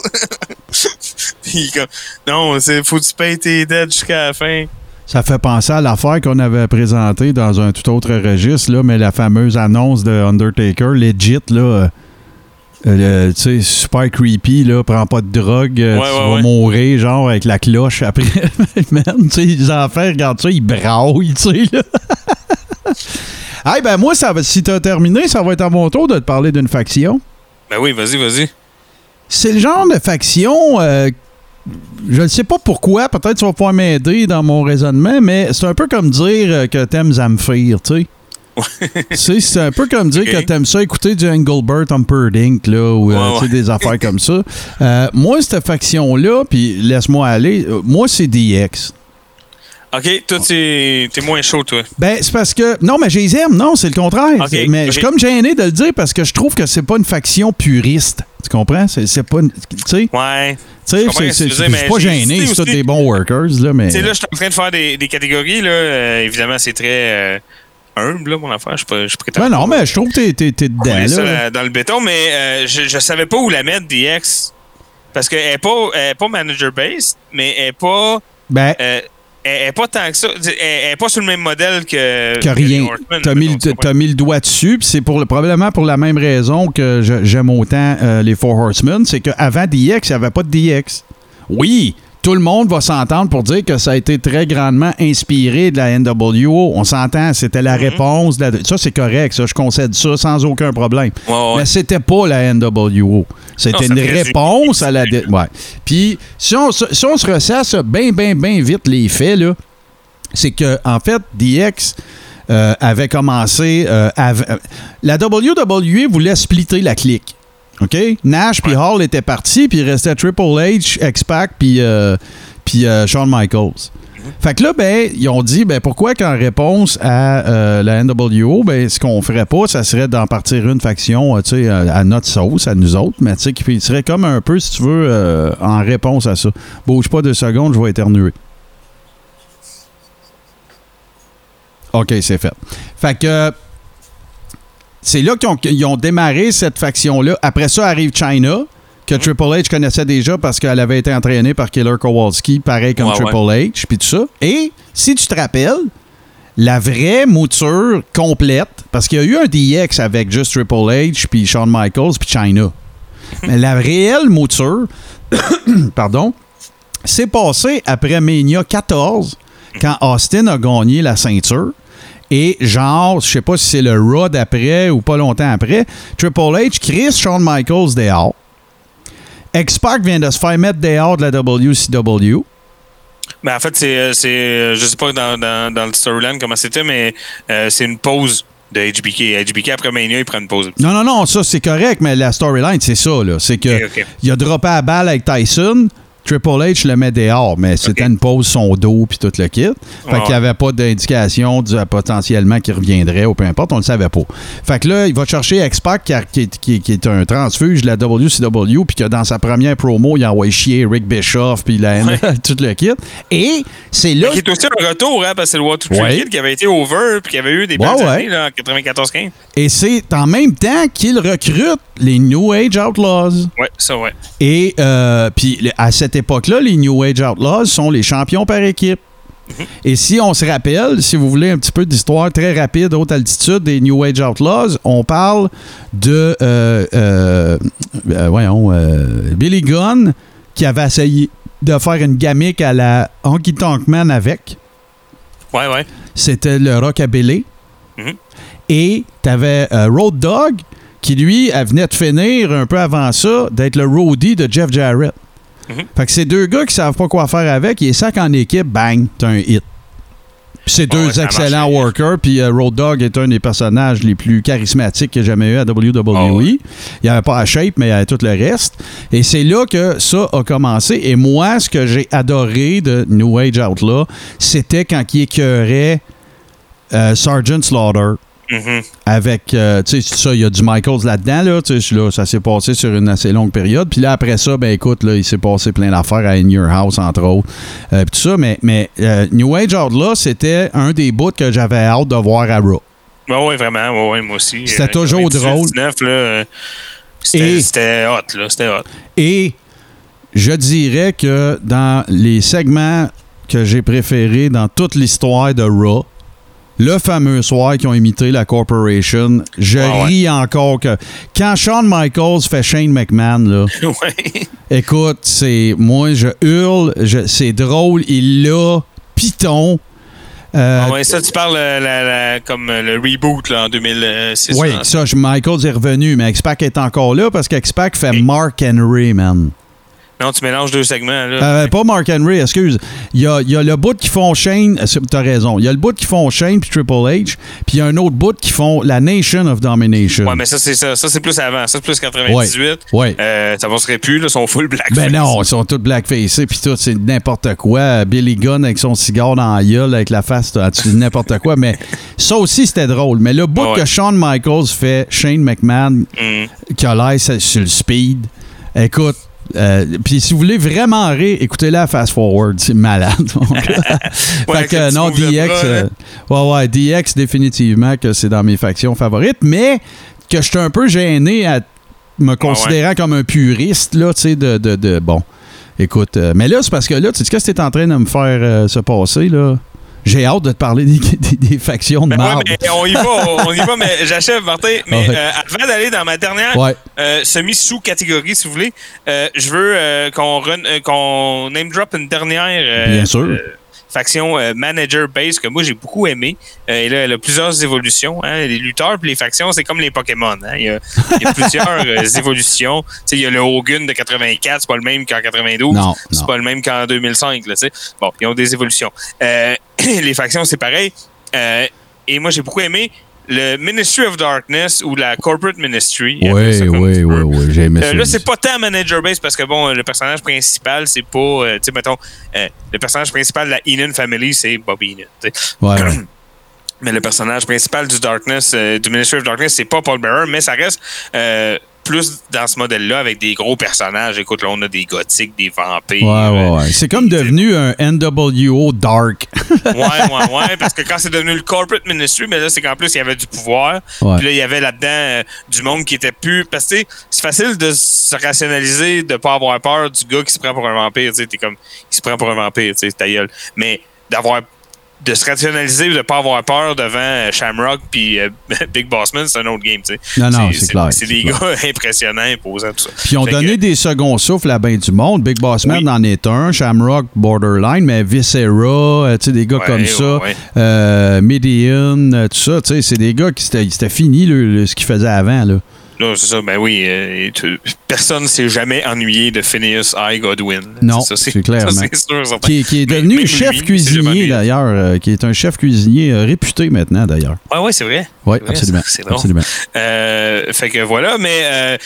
puis comme. Non, c'est, faut que tu payes tes dettes jusqu'à la fin. Ça fait penser à l'affaire qu'on avait présentée dans un tout autre registre, là, mais la fameuse annonce de Undertaker, legit, là, euh, tu sais, super creepy, là, prends pas de drogue, euh, Ouais, tu ouais, vas ouais. mourir, genre, avec la cloche après. Tu sais, les enfants, regarde ça, ils braillent, tu sais, là. hey, ben moi, ça va, si t'as terminé, ça va être à mon tour de te parler d'une faction. Ben oui, vas-y, vas-y. C'est le genre de faction. euh, je ne sais pas pourquoi, peut-être tu vas pouvoir m'aider dans mon raisonnement, mais c'est un peu comme dire euh, que t'aimes Zamfir, tu sais. Tu sais, c'est un peu comme dire Ok. que t'aimes ça écouter du Engelbert Humperdinck, là, ou euh, Ouais, ouais. des affaires comme ça. Euh, moi, cette faction-là, puis laisse-moi aller, euh, moi, c'est DX. OK, toi, t'es, t'es moins chaud, toi. Ben, c'est parce que. Non, mais je les aime. Non, c'est le contraire. Ok, C'est- mais je suis comme gêné de le dire parce que je trouve que c'est pas une faction puriste. Tu comprends? C'est pas. une- Tu sais, Ouais. tu sais, c'est- pas j'ai gêné, c'est tous des bons workers, là, mais. Tu sais, là, je suis en train de faire des, des catégories, là. Euh, évidemment, c'est très euh, humble, là, mon affaire. Je je pas Ouais, non, mais je trouve que t'es- dedans, ça là. dans le béton, mais euh, je, je savais pas où la mettre, DX. Parce qu'elle est pas, elle est pas manager-based, mais elle est pas. Ben, euh, elle est pas tant que ça. Elle, elle est pas sur le même modèle que. rien. Tu t'as mis le doigt dessus, puis c'est pour le, probablement pour la même raison que je- j'aime autant euh, les Four Horsemen, c'est qu'avant DX, il n'y avait pas de DX. Oui, tout le monde va s'entendre pour dire que ça a été très grandement inspiré de la NWO. On s'entend, c'était la Mhm. réponse. de la- ça, c'est correct, ça, je concède ça sans aucun problème. Ouais, ouais. Mais c'était pas la NWO. C'était une réponse à la. dé- Ouais. Puis, si on, se- si on se ressasse bien, bien, bien vite les faits, là, c'est que, en fait, DX euh, avait commencé. euh, av- euh, la WWE voulait splitter la clique. OK? Nash puis Hall étaient partis, puis il restait Triple H, X-Pac, puis euh, euh, Shawn Michaels. Fait que là, ben, ils ont dit, ben, pourquoi qu'en réponse à euh, la NWO, ben, ce qu'on ferait pas, ça serait d'en partir une faction, euh, tu sais, à, à notre sauce, à nous autres, mais tu sais, qui serait comme un peu, si tu veux, euh, en réponse à ça. Bouge pas deux secondes, je vais éternuer. OK, c'est fait. Fait que c'est là qu'ils ont, démarré cette faction-là. Après ça arrive China. que Triple H connaissait déjà parce qu'elle avait été entraînée par Killer Kowalski, pareil comme Ouais, Triple H, puis tout ça. Et si tu te rappelles, la vraie mouture complète, parce qu'il y a eu un DX avec juste Triple H, puis Shawn Michaels, puis China. Mais la réelle mouture, pardon, s'est passée après Mania 14, quand Austin a gagné la ceinture. Et genre, je sais pas si c'est le Raw d'après ou pas longtemps après, Triple H, Chris, Shawn Michaels dehors. X-Pac vient de se faire mettre dehors de la WCW. Ben, en fait, c'est, euh, c'est euh, je sais pas dans, dans, dans le storyline comment c'était, mais euh, c'est une pause de HBK. HBK, après Mania, il prend une pause. Non, non, non, ça c'est correct, mais la storyline, c'est ça, là. C'est que il a droppé la balle avec Tyson. Triple H le met dehors, mais c'était une pause son dos puis tout le kit. Fait Ouais, qu'il n'y avait pas d'indication du- potentiellement qu'il reviendrait ou peu importe, on le savait pas. Fait que là, il va chercher X-Pac qui, qui est- qui est- qui est un transfuge de la WCW puis que dans sa première promo, il a envoyé chier Rick Bischoff puis la tout le kit. Et c'est là Qui est aussi un retour, hein, parce que c'est le What to Ouais. Kid qui avait été over puis qui avait eu des Ouais, belles ouais. années là, en 94-15. et c'est en même temps qu'il recrute les New Age Outlaws. Ouais, ça, ouais. Et euh, puis à cette époque-là, les New Age Outlaws sont les champions par équipe. Et si on se rappelle, si vous voulez un petit peu d'histoire très rapide, haute altitude des New Age Outlaws, on parle de euh, euh, euh, voyons, Billy Gunn qui avait essayé de faire une gamique à la Honky Tonk Man avec. Ouais, ouais. C'était le Rockabilly. Mhm. Et t'avais Road Dogg qui, lui, venait de finir un peu avant ça d'être le roadie de Jeff Jarrett. Mhm. Fait que c'est deux gars qui savent pas quoi faire avec. Ils sac en équipe, bang, t'as un hit. Puis c'est Ah deux ouais, excellents marche. workers. Puis euh, Road Dogg est un des personnages les plus charismatiques que j'ai jamais eu à WWE. Ah ouais. Il avait pas la shape, mais il avait tout le reste. Et c'est là que ça a commencé. Et moi, ce que j'ai adoré de New Age Outlaw, c'était quand il écœurait euh, Sergeant Slaughter Mhm. avec, euh, tu sais, ça, il y a du Michaels là-dedans, là, tu sais, là, ça s'est passé sur une assez longue période. Puis là, après ça, ben écoute, là, il s'est passé plein d'affaires à In Your House, entre autres. Euh, puis tout ça, mais, mais euh, New Age Outlaw, c'était un des bouts que j'avais hâte de voir à Raw. Ouais, vraiment. Ouais, ouais, moi aussi. C'était toujours 98, drôle. 19, là, c'était, Et- c'était hot, là. C'était hot. Et je dirais que dans les segments que j'ai préférés dans toute l'histoire de Raw, le fameux soir qui ont imité la Corporation, je Ah ouais. ris encore que quand Shawn Michaels fait Shane McMahon, là, ouais. écoute, c'est moi je hurle, je- c'est drôle, il l'a piton. Euh, Ah ouais, ça, tu parles euh, la- la- comme euh, le reboot là, en 2006. oui, ça, Michaels est revenu, mais X-Pac est encore là parce qu'X-Pac fait Mark Henry, man. Non, tu mélanges deux segments. Là. Euh, pas Mark Henry, excuse. Il y a, il y a le bout qui font Shane. euh, T'as raison. Il y a le bout qui font Shane puis Triple H. Puis il y a un autre bout qui font la Nation of Domination. Ouais, mais ça, c'est ça. Ça, c'est plus avant. Ça, c'est plus 98. Ouais. Euh, ça passerait plus, là. Ils sont full black. Ben non, ils sont tous blackfacés puis tout, c'est n'importe quoi. Billy Gunn avec son cigare dans la gueule, avec la face, t'as- tu dis n'importe quoi. Mais ça aussi, c'était drôle. Mais le bout ouais. que Shawn Michaels fait, Shane McMahon, Mm. qui a l'air sur le speed, écoute, euh, puis si vous voulez vraiment rire, écoutez-la fast forward, c'est malade. Fait que non, DX, bras, euh, ouais, ouais, DX, définitivement que c'est dans mes factions favorites, mais que je suis un peu gêné à me considérant comme un puriste, là, tu sais, de, de, de- Bon, écoute, euh, mais là, c'est parce que là, tu sais, qu'est-ce que t'es en train de me faire se passer, là? J'ai hâte de te parler des, des- des factions de Ben ouais, mais on y va, on y va, mais j'achève, Martin. Mais Ouais. euh, avant d'aller dans ma dernière Ouais. euh, semi-sous-catégorie, si vous voulez, euh, je veux euh, qu'on qu'on name drop une dernière Bien sûr. Faction euh, manager base que moi j'ai beaucoup aimé. Euh, et là, elle a plusieurs évolutions. Hein. Les lutteurs puis les factions, c'est comme les Pokémon. Hein. Il, y a, il y a plusieurs euh, évolutions. Il y a le Hogan de 84, c'est pas le même qu'en 92. Non, C'est pas le même qu'en 2005. Là, bon, ils ont des évolutions. Les factions, c'est pareil. Et moi, j'ai beaucoup aimé le Ministry of Darkness ou la Corporate Ministry. Ça Oui, oui, oui, oui, j'ai aimé Euh, ça. là, c'est pas tant manager base parce que bon, le personnage principal, c'est pas, euh, tu sais, mettons, euh, le personnage principal de la Heenan Family, c'est Bobby. Ouais, ouais. Mais le personnage principal du Darkness, euh, du Ministry of Darkness, c'est pas Paul Bearer, mais ça reste euh, plus dans ce modèle-là avec des gros personnages. Écoute, là, on a des gothiques, des vampires. Ouais, ouais, euh, ouais. C'est comme devenu un NWO dark. ouais, ouais, ouais, parce que quand c'est devenu le corporate ministry, mais là, c'est qu'en plus, il y avait du pouvoir. Ouais. Puis là, il y avait là-dedans euh, du monde qui était plus. Parce que, c'est facile de se rationaliser, de pas avoir peur du gars qui se prend pour un vampire. Tu sais, t'es comme, il se prend pour un vampire, tu sais, ta gueule. Mais d'avoir. De se rationaliser, de pas avoir peur devant euh, Shamrock puis euh, Big Bossman, c'est un autre game, tu sais. Non, non, c'est clair, C'est des clair. gars impressionnants, imposants, tout ça. Puis ils ont Fait donné que- des seconds souffles à bien du monde. Big Boss Man Oui. en est un, Shamrock Borderline, mais Viscera, euh, tu sais, des gars Ouais, comme ça, ouais, euh, Midian, tout ça, tu sais, c'est des gars qui c'était c'était fini le- le- ce qu'ils faisaient avant. Là. Là, c'est ça, ben oui. euh, tu- personne s'est jamais ennuyé de Phineas I. Godwin. Non, c'est ça, sûr, certain. Qui, est- qui est Même- devenu chef lui, cuisinier d'ailleurs, euh, qui est un chef cuisinier euh, réputé maintenant d'ailleurs. Ouais, ouais, c'est vrai. Oui, absolument. c'est drôle. absolument. Fait que voilà, mais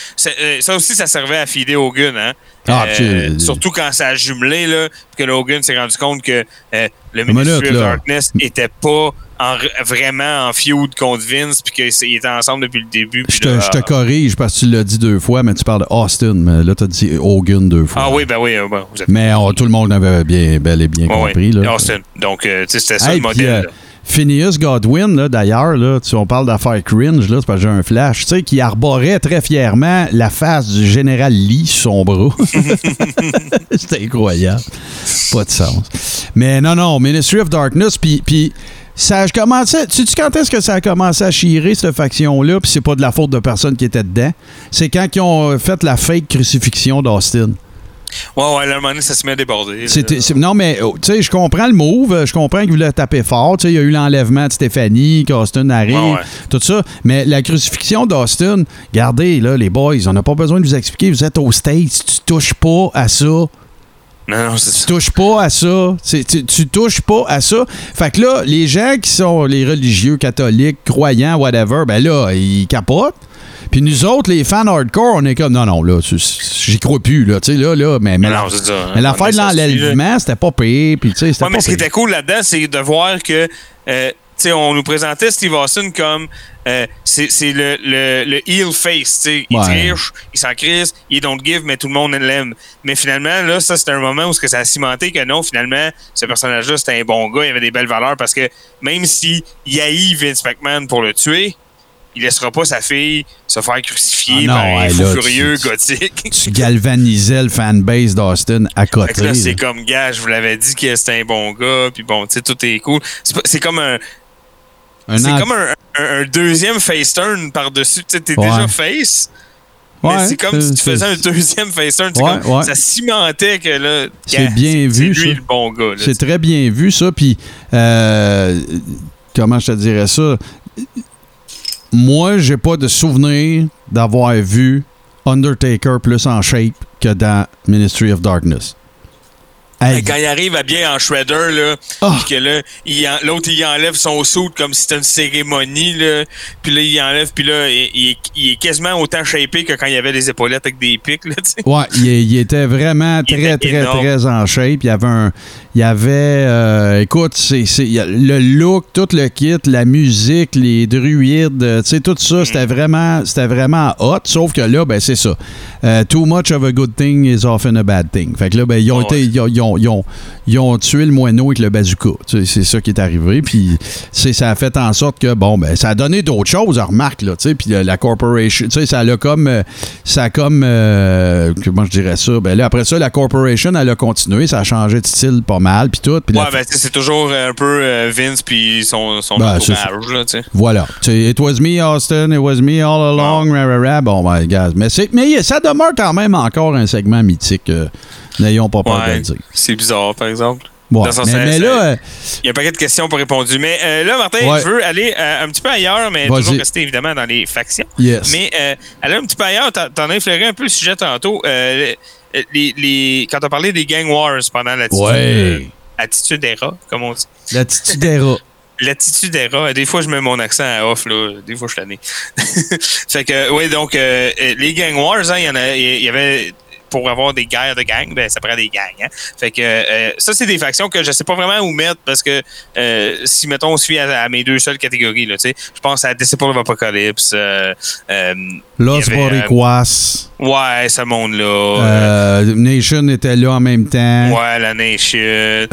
ça aussi, ça servait à fider Hogan, hein. Ah, Euh, puis- surtout quand ça a jumelé, là, puis que le Hogan s'est rendu compte que euh, le Ministry of. Darkness était pas en- vraiment en feud contre Vince, puis qu'ils étaient ensemble depuis le début. Je te, là, je te corrige parce que tu l'as dit deux fois, mais tu parles de Austin, mais là tu as dit Hogan deux fois. Ah oui, ben oui, euh, vous êtes- Mais on- tout le monde avait bien, bel et bien compris. Là. Austin. Donc, euh, c'était ça Hey, le modèle. euh. Phineas Godwin, là, d'ailleurs, là, tu- on parle d'affaires cringe, là, c'est parce que j'ai un flash, tu sais, qui arborait très fièrement la face du général Lee son bras. C'était incroyable. Pas de sens. Mais non, non, Ministry of Darkness, puis, ça a commencé. Tu sais quand est-ce que ça a commencé à chirer, cette faction-là, puis c'est pas de la faute de personne qui était dedans? C'est quand ils ont fait la fake crucifixion d'Austin. Ouais, ouais, là, à un moment donné, ça se met à déborder. non, mais oh, tu sais, je comprends le move. euh, Je comprends qu'il voulait taper fort. Tu sais, il y a eu l'enlèvement de Stéphanie, qu'Austin arrive, Ouais, ouais. tout ça. Mais la crucifixion d'Austin, regardez, là, les boys, on n'a pas besoin de vous expliquer. Vous êtes aux States, tu touches pas à ça. Non, non, c'est Tu ça. touches pas à ça. C'est- Tu, tu touches pas à ça. Fait que là, les gens qui sont les religieux, catholiques, croyants, whatever, ben là, ils capotent. Puis nous autres, les fans hardcore, on est comme non, non, là, j'y crois plus, là, tu sais, là, là, mais, mais, la- non, c'est ça. mais l'affaire de l'enlèvement, c'était pas payé, puis tu sais, c'était Ouais, mais ce qui était cool là-dedans, c'est de voir que, euh, on nous présentait Steve Austin comme, euh, c'est le, le, le heel face, tu sais. Il Ouais. triche, il s'en crisse, il don't give, mais tout le monde l'aime. Mais finalement, là, ça, c'était un moment où que ça a cimenté que non, finalement, ce personnage-là, c'était un bon gars, il avait des belles valeurs parce que même si il haït Vince McMahon pour le tuer, il laissera pas sa fille se faire crucifier Ah par un fou furieux tu- gothique. Tu galvanisais le fanbase d'Austin à Fait que côté. là, c'est comme, gars, je vous l'avais dit que c'était un bon gars, puis bon, tu sais, tout est cool. C'est pas- C'est comme Un c'est comme un, un- un deuxième face turn par-dessus. Tu sais, t'es Ouais. déjà face, Ouais, mais c'est comme si tu faisais un deuxième face turn. Ouais, comme-. Ça cimentait que là, C'est bien vu, C'est lui ça. le bon gars. C'est très bien vu, ça. Puis, euh, comment je te dirais ça? Moi, j'ai pas de souvenir d'avoir vu Undertaker plus en shape que dans Ministry of Darkness. Hey, Quand il arrive habillé en shredder, là, Ah. puis que là, il en- l'autre, il enlève son suit comme si c'était une cérémonie, là, puis là, il enlève, puis là, il, il est- il est quasiment autant shapé que quand il y avait des épaulettes avec des pics, là, tu sais. Ouais, il, était vraiment très, était très, très en shape. Il y avait un. Il y avait. euh, écoute, c'est, le look, tout le kit, la musique, les druides, euh, tu sais, tout ça, Mm. c'était vraiment, c'était vraiment hot. Sauf que là, ben, c'est ça. Euh, too much of a good thing is often a bad thing. Fait que là, ben, ils ont, ouais. été, ils ont, ils ont- ils ont- ils ont tué le moineau avec le bazooka. C'est ça qui est arrivé. Puis, ça a fait en sorte que, bon, ben, ça a donné d'autres choses, remarque, là, tu sais. Puis, la corporation, tu sais, ça a comme. ça a comme. euh, comment je dirais ça? Ben, là, après ça, la corporation, elle a continué. Ça a changé de style pas mal. Puis tout. Puis Ouais, ben, c'est toujours un peu euh, Vince puis son, son Ben, c'est entourage, là, tu sais. Voilà. It was me, Austin. It was me all along. Rah, rah, rah. Bon, ben, gars. Mais, c'est, mais ça demeure quand même encore un segment mythique. euh, N'ayons pas peur de le dire. c'est bizarre, par exemple. Ouais, sens, mais, là, euh, Il y a un paquet de questions pour répondre. Mais euh, là, Martin, Ouais. je veux aller euh, un petit peu ailleurs, mais toujours rester évidemment dans les factions. yes. Mais euh, aller un petit peu ailleurs, t'en as effleuré un peu le sujet tantôt. Euh, les, les, quand on parlait des gang wars pendant l'attitude Ouais. attitude era, comme on dit. L'attitude era. L'attitude era, des fois je mets mon accent à off, là, des fois je tanné. fait que, oui, donc, euh, euh, les gang wars, hein, il y en a, il y avait pour avoir des guerres de gang, ben ça prend des gangs. Hein? Fait que euh, ça, c'est des factions que je sais pas vraiment où mettre parce que euh, si, mettons, on suit à, à mes deux seules catégories, là, je pense à Disciple of Apocalypse, euh, euh, Los y Boricuas. ouais, ce monde-là. Nation était là en même temps. Ouais, la Nation.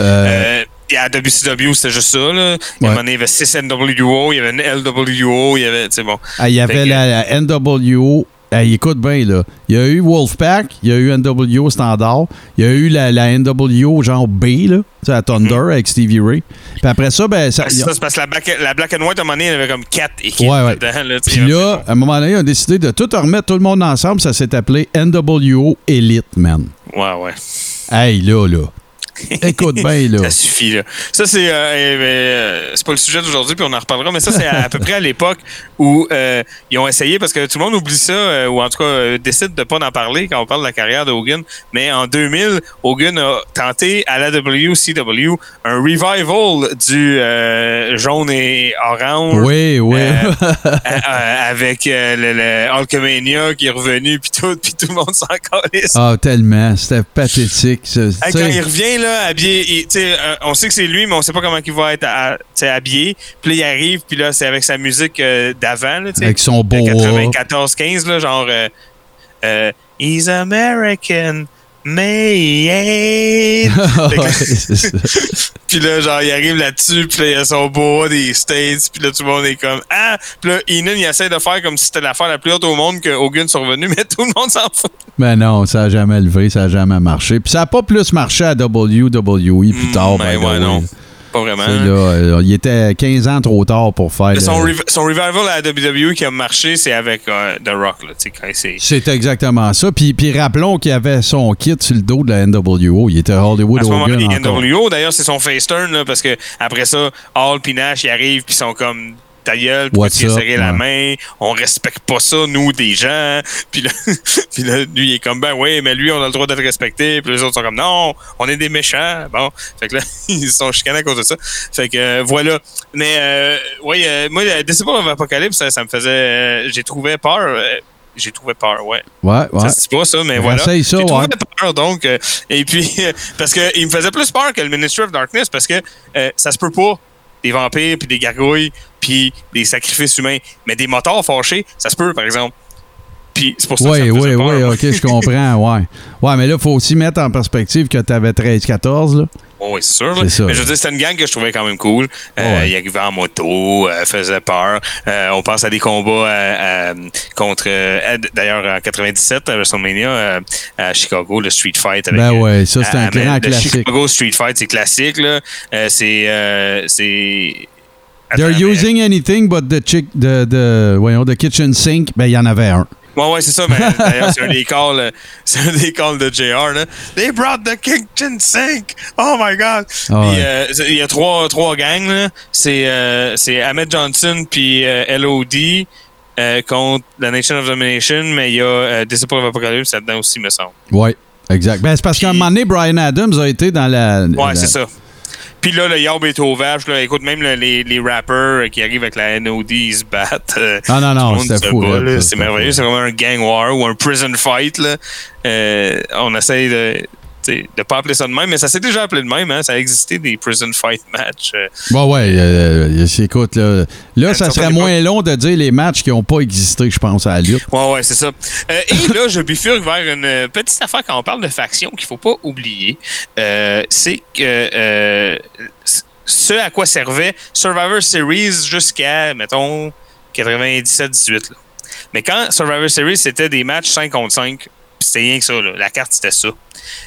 Puis à WCW, c'était juste ça. Là. Il y a il y avait 6 NWO, il y avait une LWO, il y avait. Bon. Ah, il y avait Fait que- la, la NWO. Hey, écoute bien, là. Il y a eu Wolfpack, il y a eu NWO standard, il y a eu la, la NWO genre B, là, à Thunder avec Stevie Ray. Puis après ça, ben, ça. Mm-hmm. Ça, c'est parce que la black, la black and White, à un moment donné, il y avait comme 4 équipes Ouais, ouais. dedans. Là, Puis là, à un moment donné, ils ont décidé de tout remettre tout le monde ensemble. Ça s'est appelé NWO Elite, man. Ouais, ouais. Hey, là, là. Écoute bien, là. Ça suffit, là. Ça, c'est. euh, euh, euh, c'est pas le sujet d'aujourd'hui, puis on en reparlera, mais ça, c'est à, à peu près à l'époque où euh, ils ont essayé, parce que tout le monde oublie ça, euh, ou en tout cas décide de pas en parler quand on parle de la carrière de Hogan. Mais en 2000, Hogan a tenté à la WCW un revival du jaune et orange. Oui, oui. Avec le, le Hulkamania qui est revenu, puis tout, puis tout le monde s'en calisse. ah, tellement. C'était pathétique. ça. Hey, quand il revient, là, habillé, il- euh, on sait que c'est lui, mais on sait pas comment il va être à- habillé. Puis là, il arrive, puis là, c'est avec sa musique euh, d'avant, avec son boa. 94-15, là, genre euh, He's American ça. puis là, genre, il arrive là-dessus, puis là, il a son boa des States, puis là, tout le monde est comme Ah! Puis là, Heenan, il essaie de faire comme si c'était l'affaire la plus haute au monde que Hogan soit revenu, mais tout le monde s'en fout. Mais non, ça n'a jamais levé, ça n'a jamais marché. Puis ça n'a pas plus marché à WWE plus Mm, tard. ben ouais, non. Pas vraiment. Là, euh, il était 15 ans trop tard pour faire. Son, le- rev- son revival à la WWE qui a marché, c'est avec euh, The Rock, c'est. Exactement ça. Puis, puis rappelons qu'il avait son kit sur le dos de la NWO. Il était Hollywood À ce Hogan. NWO, d'ailleurs, c'est son face turn, là, parce que après ça, Hall puis Nash, ils arrivent, puis ils sont comme ta gueule, tu up? serré la main, on respecte pas ça, nous, des gens. Puis là, puis là, lui, il est comme, ben oui, mais lui, on a le droit d'être respecté. Puis les autres sont comme, non, on est des méchants. Bon, fait que là, ils sont chicanés à cause de ça. Fait que euh, voilà. Mais, euh, oui, euh, moi, euh, Disciple of Apocalypse, ça, ça me faisait. euh, j'ai trouvé peur. euh, j'ai trouvé peur, ouais. Ouais, ouais. Ça se dit pas ça, mais voilà. J'ai trouvé ouais. peur, donc. euh, et puis, parce que il me faisait plus peur que le Ministry of Darkness, parce que euh, ça se peut pas. Des vampires, puis des gargouilles, puis des sacrifices humains. Mais des motards fâchés, ça se peut, par exemple. Puis c'est pour ça que ça Oui, oui, oui. OK, je comprends, ouais. Ouais, mais là, il faut aussi mettre en perspective que tu avais 13-14, là. Oh, oui, c'est sûr. C'est ça. Mais je veux dire, c'était une gang que je trouvais quand même cool. Euh, Ouais. Il arrivait en moto, euh, faisait peur. Euh, on pense à des combats à- à- contre... euh, D'ailleurs, en 97, à WrestleMania, euh, à Chicago, le Street Fight. Avec, Ben euh, ouais, ça, c'est un grand le classique. Chicago Street Fight, c'est classique, là. Euh, c'est. euh, c'est. They're using anything but the, chick, the, the, voyons, the kitchen sink. Ben, il y en avait un. Ouais, ouais, c'est ça. Mais d'ailleurs, c'est un des calls, euh, c'est un des calls de JR, là. They brought the kitchen sink! Oh my God! Ah ouais. Euh, il y a trois, trois gangs, là. C'est, euh, c'est Ahmed Johnson puis euh, LOD contre la Nation of Domination, mais il y a Disciple of Apocalypse là-dedans aussi, me semble. Oui, exact. Ben, c'est parce qu'à un moment donné, Brian Adams a été dans la. Ouais, la- c'est ça. Puis là, le Yob est au vache. Là. Écoute, même les, les rappers qui arrivent avec la NOD, ils se battent. Ah non, non, c'était fou. C'est merveilleux. C'est vraiment un gang war ou un prison fight. Là. Euh, on essaye de ne pas appeler ça de même, mais ça s'est déjà appelé de même. Hein. Ça a existé des prison fight matchs. euh. Bon, ouais, euh, euh, écoute, là, là ça serait moins long de dire les matchs qui n'ont pas existé, je pense, à la lutte. Ouais, ouais, c'est ça. Euh, et là, je bifurque vers une petite affaire quand on parle de faction qu'il faut pas oublier. C'est que ce à quoi servait Survivor Series jusqu'à, mettons, 97-18. là. Mais quand Survivor Series, c'était des matchs 5 contre 5, c'était rien que ça, là. la carte, c'était ça.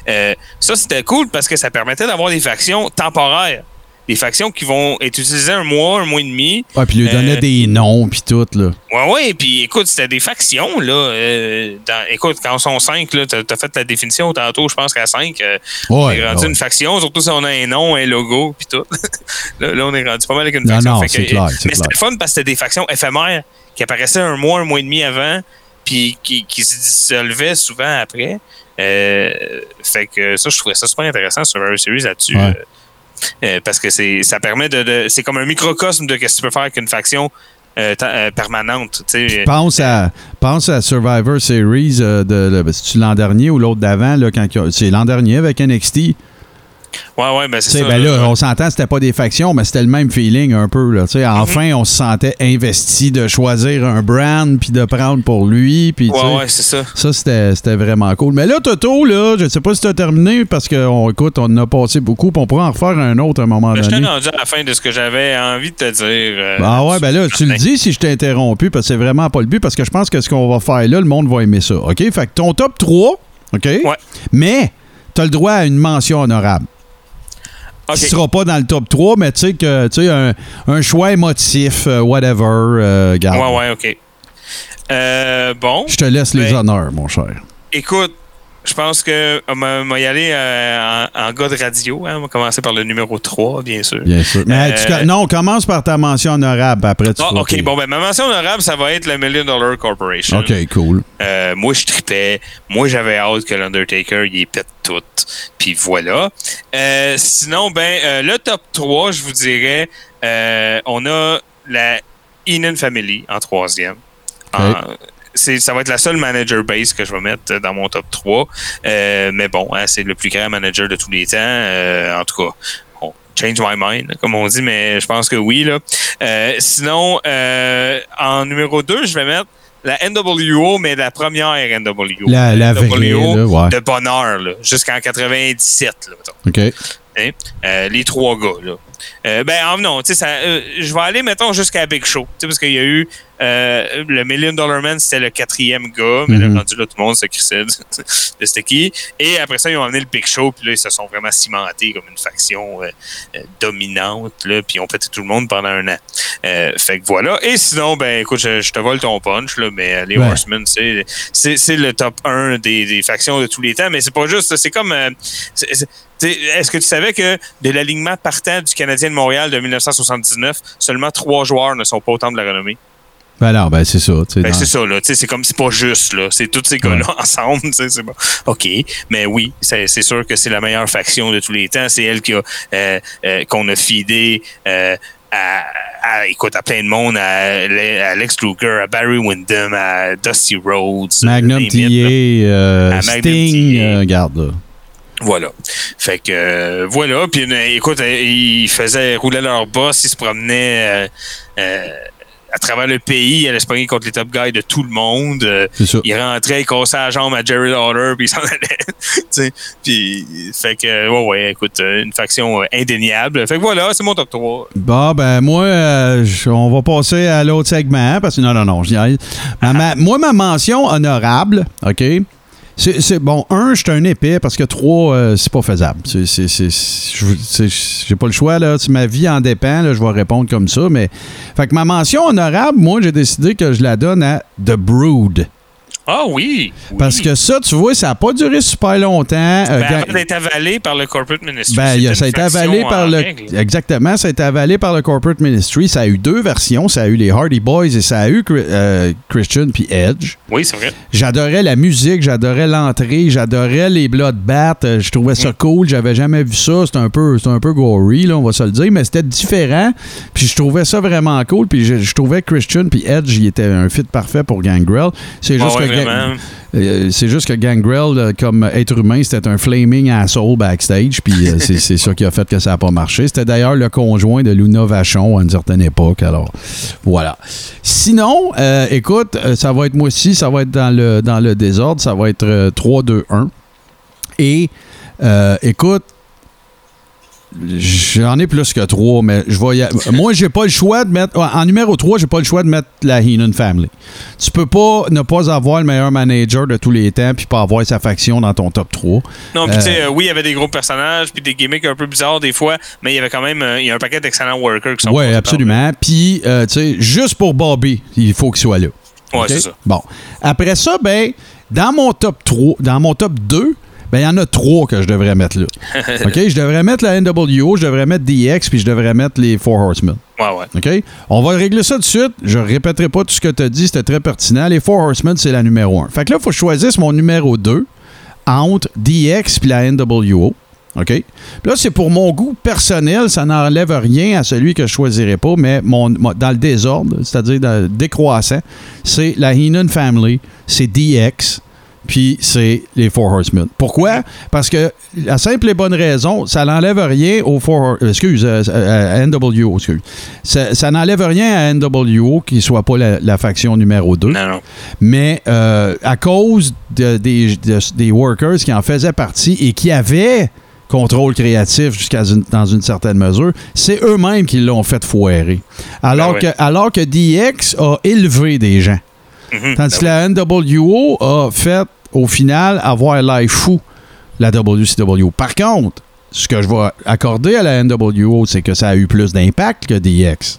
Euh, ça, c'était cool parce que ça permettait d'avoir des factions temporaires. Des factions qui vont être utilisées un mois, un mois et demi, Ouais, puis lui donnait Euh, des noms, puis tout, là. Ouais, ouais, puis écoute, c'était des factions, là. euh, dans- écoute, quand on sont cinq, là, t'as as fait la définition tantôt, je pense qu'à cinq, euh, on Ouais. est rendu ouais. une faction, surtout si on a un nom, un logo, puis tout. là, là, on est rendu pas mal avec une Non, faction. non, Fait que- clair, mais c'était fun parce que c'était des factions éphémères qui apparaissaient un mois, un mois et demi avant, puis qui, qui se dissolvaient souvent après. Euh, fait que ça, je trouvais ça super intéressant sur Survivor Series là-dessus. Ouais. euh, euh, parce que c'est ça permet de, de- c'est comme un microcosme de ce que tu peux faire avec une faction euh, euh, permanente. Pense à, pense à Survivor Series de, de- c'est-tu l'an dernier ou l'autre d'avant, là, quand c'est l'an dernier avec NXT. Ouais, ouais, ben c'est ça. ben là, on s'entend, c'était pas des factions, mais c'était le même feeling un peu. Là, Mhm. enfin, on se sentait investi de choisir un brand puis de prendre pour lui. Puis, Ouais, ouais, c'est ça. Ça, c'était c'était vraiment cool. Mais là, Toto, là, je sais pas si tu as terminé parce qu'on écoute, on en a passé beaucoup, puis on pourra en refaire un autre à un moment Ben, je t'ai donné. rendu à la fin de ce que j'avais envie de te dire. euh, Ah ouais, ben là, tu le dis si je t'ai interrompu, parce que c'est vraiment pas le but, parce que je pense que ce qu'on va faire là, le monde va aimer ça. OK? Fait que ton top 3, OK? Ouais. Mais, tu as le droit à une mention honorable. Ok. Tu seras pas dans le top 3, mais tu sais que tu sais un, un choix émotif, euh, whatever, euh, garde. Ouais, ouais, OK. Euh, bon, Je te laisse les Ben- honneurs, mon cher. écoute, je pense que on va on va y aller euh, en, en gars de radio. hein. On va commencer par le numéro 3, bien sûr. Bien sûr. Mais tu- Euh, non, commence par ta mention honorable, après tu Ah, OK, bon, ben ma mention honorable, ça va être le Million Dollar Corporation. OK, cool. Euh, moi, je tripais. Moi, j'avais hâte que l'Undertaker, il pète tout. Puis voilà. Euh, sinon, ben, euh, le top 3, je vous dirais, euh, on a la Enan Family en troisième. En- ça va être la seule manager base que je vais mettre dans mon top 3. Euh, mais bon, hein, c'est le plus grand manager de tous les temps. Euh, en tout cas, bon, change my mind, comme on dit, mais je pense que oui. Là. Euh, sinon, euh, en numéro 2, je vais mettre la NWO, mais la première NWO. La, la vraie, NWO là, ouais. de bonheur, jusqu'en 97. Là, mettons. OK. Hein? Euh, les trois gars, là. Euh, ben, non, tu sais, euh, je vais aller, mettons, jusqu'à Big Show. Parce qu'il y a eu euh, le Million Dollar Man, c'était le quatrième gars, mais Mhm. là, rendu là, tout le monde se crissait de de c'était qui. Et après ça, ils ont amené le Big Show, puis là, ils se sont vraiment cimentés comme une faction euh, euh, dominante, là, puis ils ont pété tout le monde pendant un an. Fait que voilà. Et sinon, ben, écoute, je, je te vole ton punch, là, mais les Ouais. Horsemen, c'est, le top 1 des, des factions de tous les temps, mais c'est pas juste, c'est comme. Est-ce que tu savais que de l'alignement partant du Canadien de Montréal de 1979, seulement trois joueurs ne sont pas au temps de la renommée? Ben non, ben c'est ça. Ben, c'est ça, là. C'est comme, c'est pas juste, là. C'est tous ces gars-là ensemble. tu sais, C'est bon. OK. Mais oui, c'est c'est sûr que c'est la meilleure faction de tous les temps. C'est elle qui a, euh, euh, qu'on a feedé, euh, à, à- écoute, à plein de monde, à, à Alex Luger, à Barry Windham, à Dusty Rhodes. Magnum TA, euh, Sting, TA. euh, là. Voilà. Fait que euh, voilà. Puis euh, écoute, ils faisaient rouler leur boss, ils se promenaient euh, euh, à travers le pays, ils allaient se pogner contre les top guys de tout le monde. Euh, ils rentraient, ils cassaient la jambe à Jerry Lauder, puis ils s'en sais. puis fait que ouais, ouais, écoute, une faction euh, indéniable. Fait que voilà, c'est mon top 3. Bon, ben moi, euh, on va passer à l'autre segment parce que non, non, non, je moi, ma mention honorable, OK? C'est bon, un, je suis un épais parce que trois, euh, c'est pas faisable. J'ai pas le choix, là. Ma vie en dépend, je vais répondre comme ça. Mais. Fait que ma mention honorable, moi, j'ai décidé que je la donne à The Brood. Ah oui! Parce que ça, tu vois, ça n'a pas duré super longtemps. Euh, Ben, avant d'être avalé par le corporate ministry. ben, a- ça a été avalé par le. règle. Exactement, ça a été avalé par le Corporate Ministry. Ça a eu deux versions. Ça a eu les Hardy Boys et ça a eu euh, Christian puis Edge. Oui, c'est vrai. J'adorais la musique, j'adorais l'entrée, j'adorais les Bloodbath. euh, Je trouvais Mm. ça cool. J'avais jamais vu ça. C'était un peu, un peu gory, là, on va se le dire, mais c'était différent. Puis je trouvais ça vraiment cool. Puis je, je trouvais Christian puis Edge, il était un fit parfait pour Gangrel. C'est Ah juste ouais, que vraiment. euh, c'est juste que Gangrel, euh, comme être humain, c'était un flaming asshole backstage, puis euh, c'est ça qui a fait que ça n'a pas marché. C'était d'ailleurs le conjoint de Luna Vachon à une certaine époque, alors voilà. Sinon, euh, écoute, euh, ça va être moi aussi, ça va être dans le, dans le désordre, ça va être euh, 3-2-1. Et euh, écoute, J'en ai plus que trois, mais je vais y Moi, j'ai pas le choix de mettre. En numéro 3, j'ai pas le choix de mettre la Heenan Family. Tu peux pas ne pas avoir le meilleur manager de tous les temps puis pas avoir sa faction dans ton top 3. Non, puis Euh, tu sais, euh, oui, il y avait des gros personnages, puis des gimmicks un peu bizarres des fois, mais il y avait quand même euh, il y a un paquet d'excellents workers qui sont Oui, absolument. Puis, euh, tu sais, juste pour Bobby, il faut qu'il soit là. Ouais, OK? c'est ça. Bon. Après ça, ben, dans mon top 3, dans mon top 2, ben, il y en a trois que je devrais mettre là. OK? Je devrais mettre la NWO, je devrais mettre DX, puis je devrais mettre les Four Horsemen. Ouais, ouais. OK? On va régler ça tout de suite. Je répéterai pas tout ce que tu as dit, c'était très pertinent. Les Four Horsemen, c'est la numéro 1. Fait que là, il faut que je choisisse mon numéro 2 entre DX puis la NWO. OK? Puis là, c'est pour mon goût personnel, ça n'enlève rien à celui que je choisirais pas, mais mon, mon- dans le désordre, c'est-à-dire décroissant, c'est la Heenan Family, c'est DX, puis c'est les Four Horsemen. Pourquoi? Parce que la simple et bonne raison, ça n'enlève rien aux Four excuse, euh, euh, à NWO, excuse. Ça, ça n'enlève rien à NWO qui soit pas la, la faction numéro 2 Non, non. mais euh, à cause de- des, de- des workers qui en faisaient partie et qui avaient contrôle créatif jusqu'à une- dans une certaine mesure, c'est eux-mêmes qui l'ont fait foirer. Alors, Ben ouais. que, alors que DX a élevé des gens. Mhm. Tandis Ben que la NWO a fait, au final, avoir l'air fou, la WCW. Par contre, ce que je vais accorder à la NWO, c'est que ça a eu plus d'impact que DX.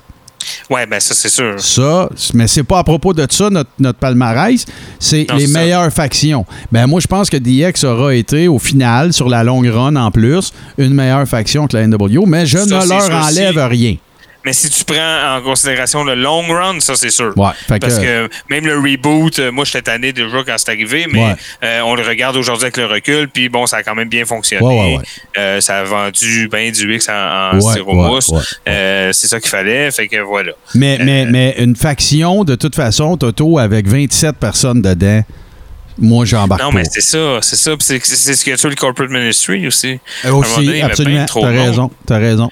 Ouais, ben ça, c'est sûr. Ça, mais c'est pas à propos de ça notre, notre palmarès, c'est les ça. meilleures factions. Ben moi je pense que DX aura été au final sur la longue run en plus une meilleure faction que la NWO, mais je Ça, ne leur enlève aussi. rien. Mais si tu prends en considération le long run, ça, c'est sûr. Ouais, fait Parce que- que même le reboot, euh, moi, j'étais tanné déjà quand c'est arrivé, mais Ouais. euh, on le regarde aujourd'hui avec le recul, puis bon, ça a quand même bien fonctionné. Ouais. Euh, ça a vendu bien du X en, en styromousse. Euh, c'est ça qu'il fallait, fait que voilà. Mais, mais, mais une faction, de toute façon, Toto, avec 27 personnes dedans, moi j'embarque Non, mais c'est ça, c'est ça. C'est ce qui a tué le corporate ministry aussi. Aussi, donné, absolument, t'as raison, t'as raison.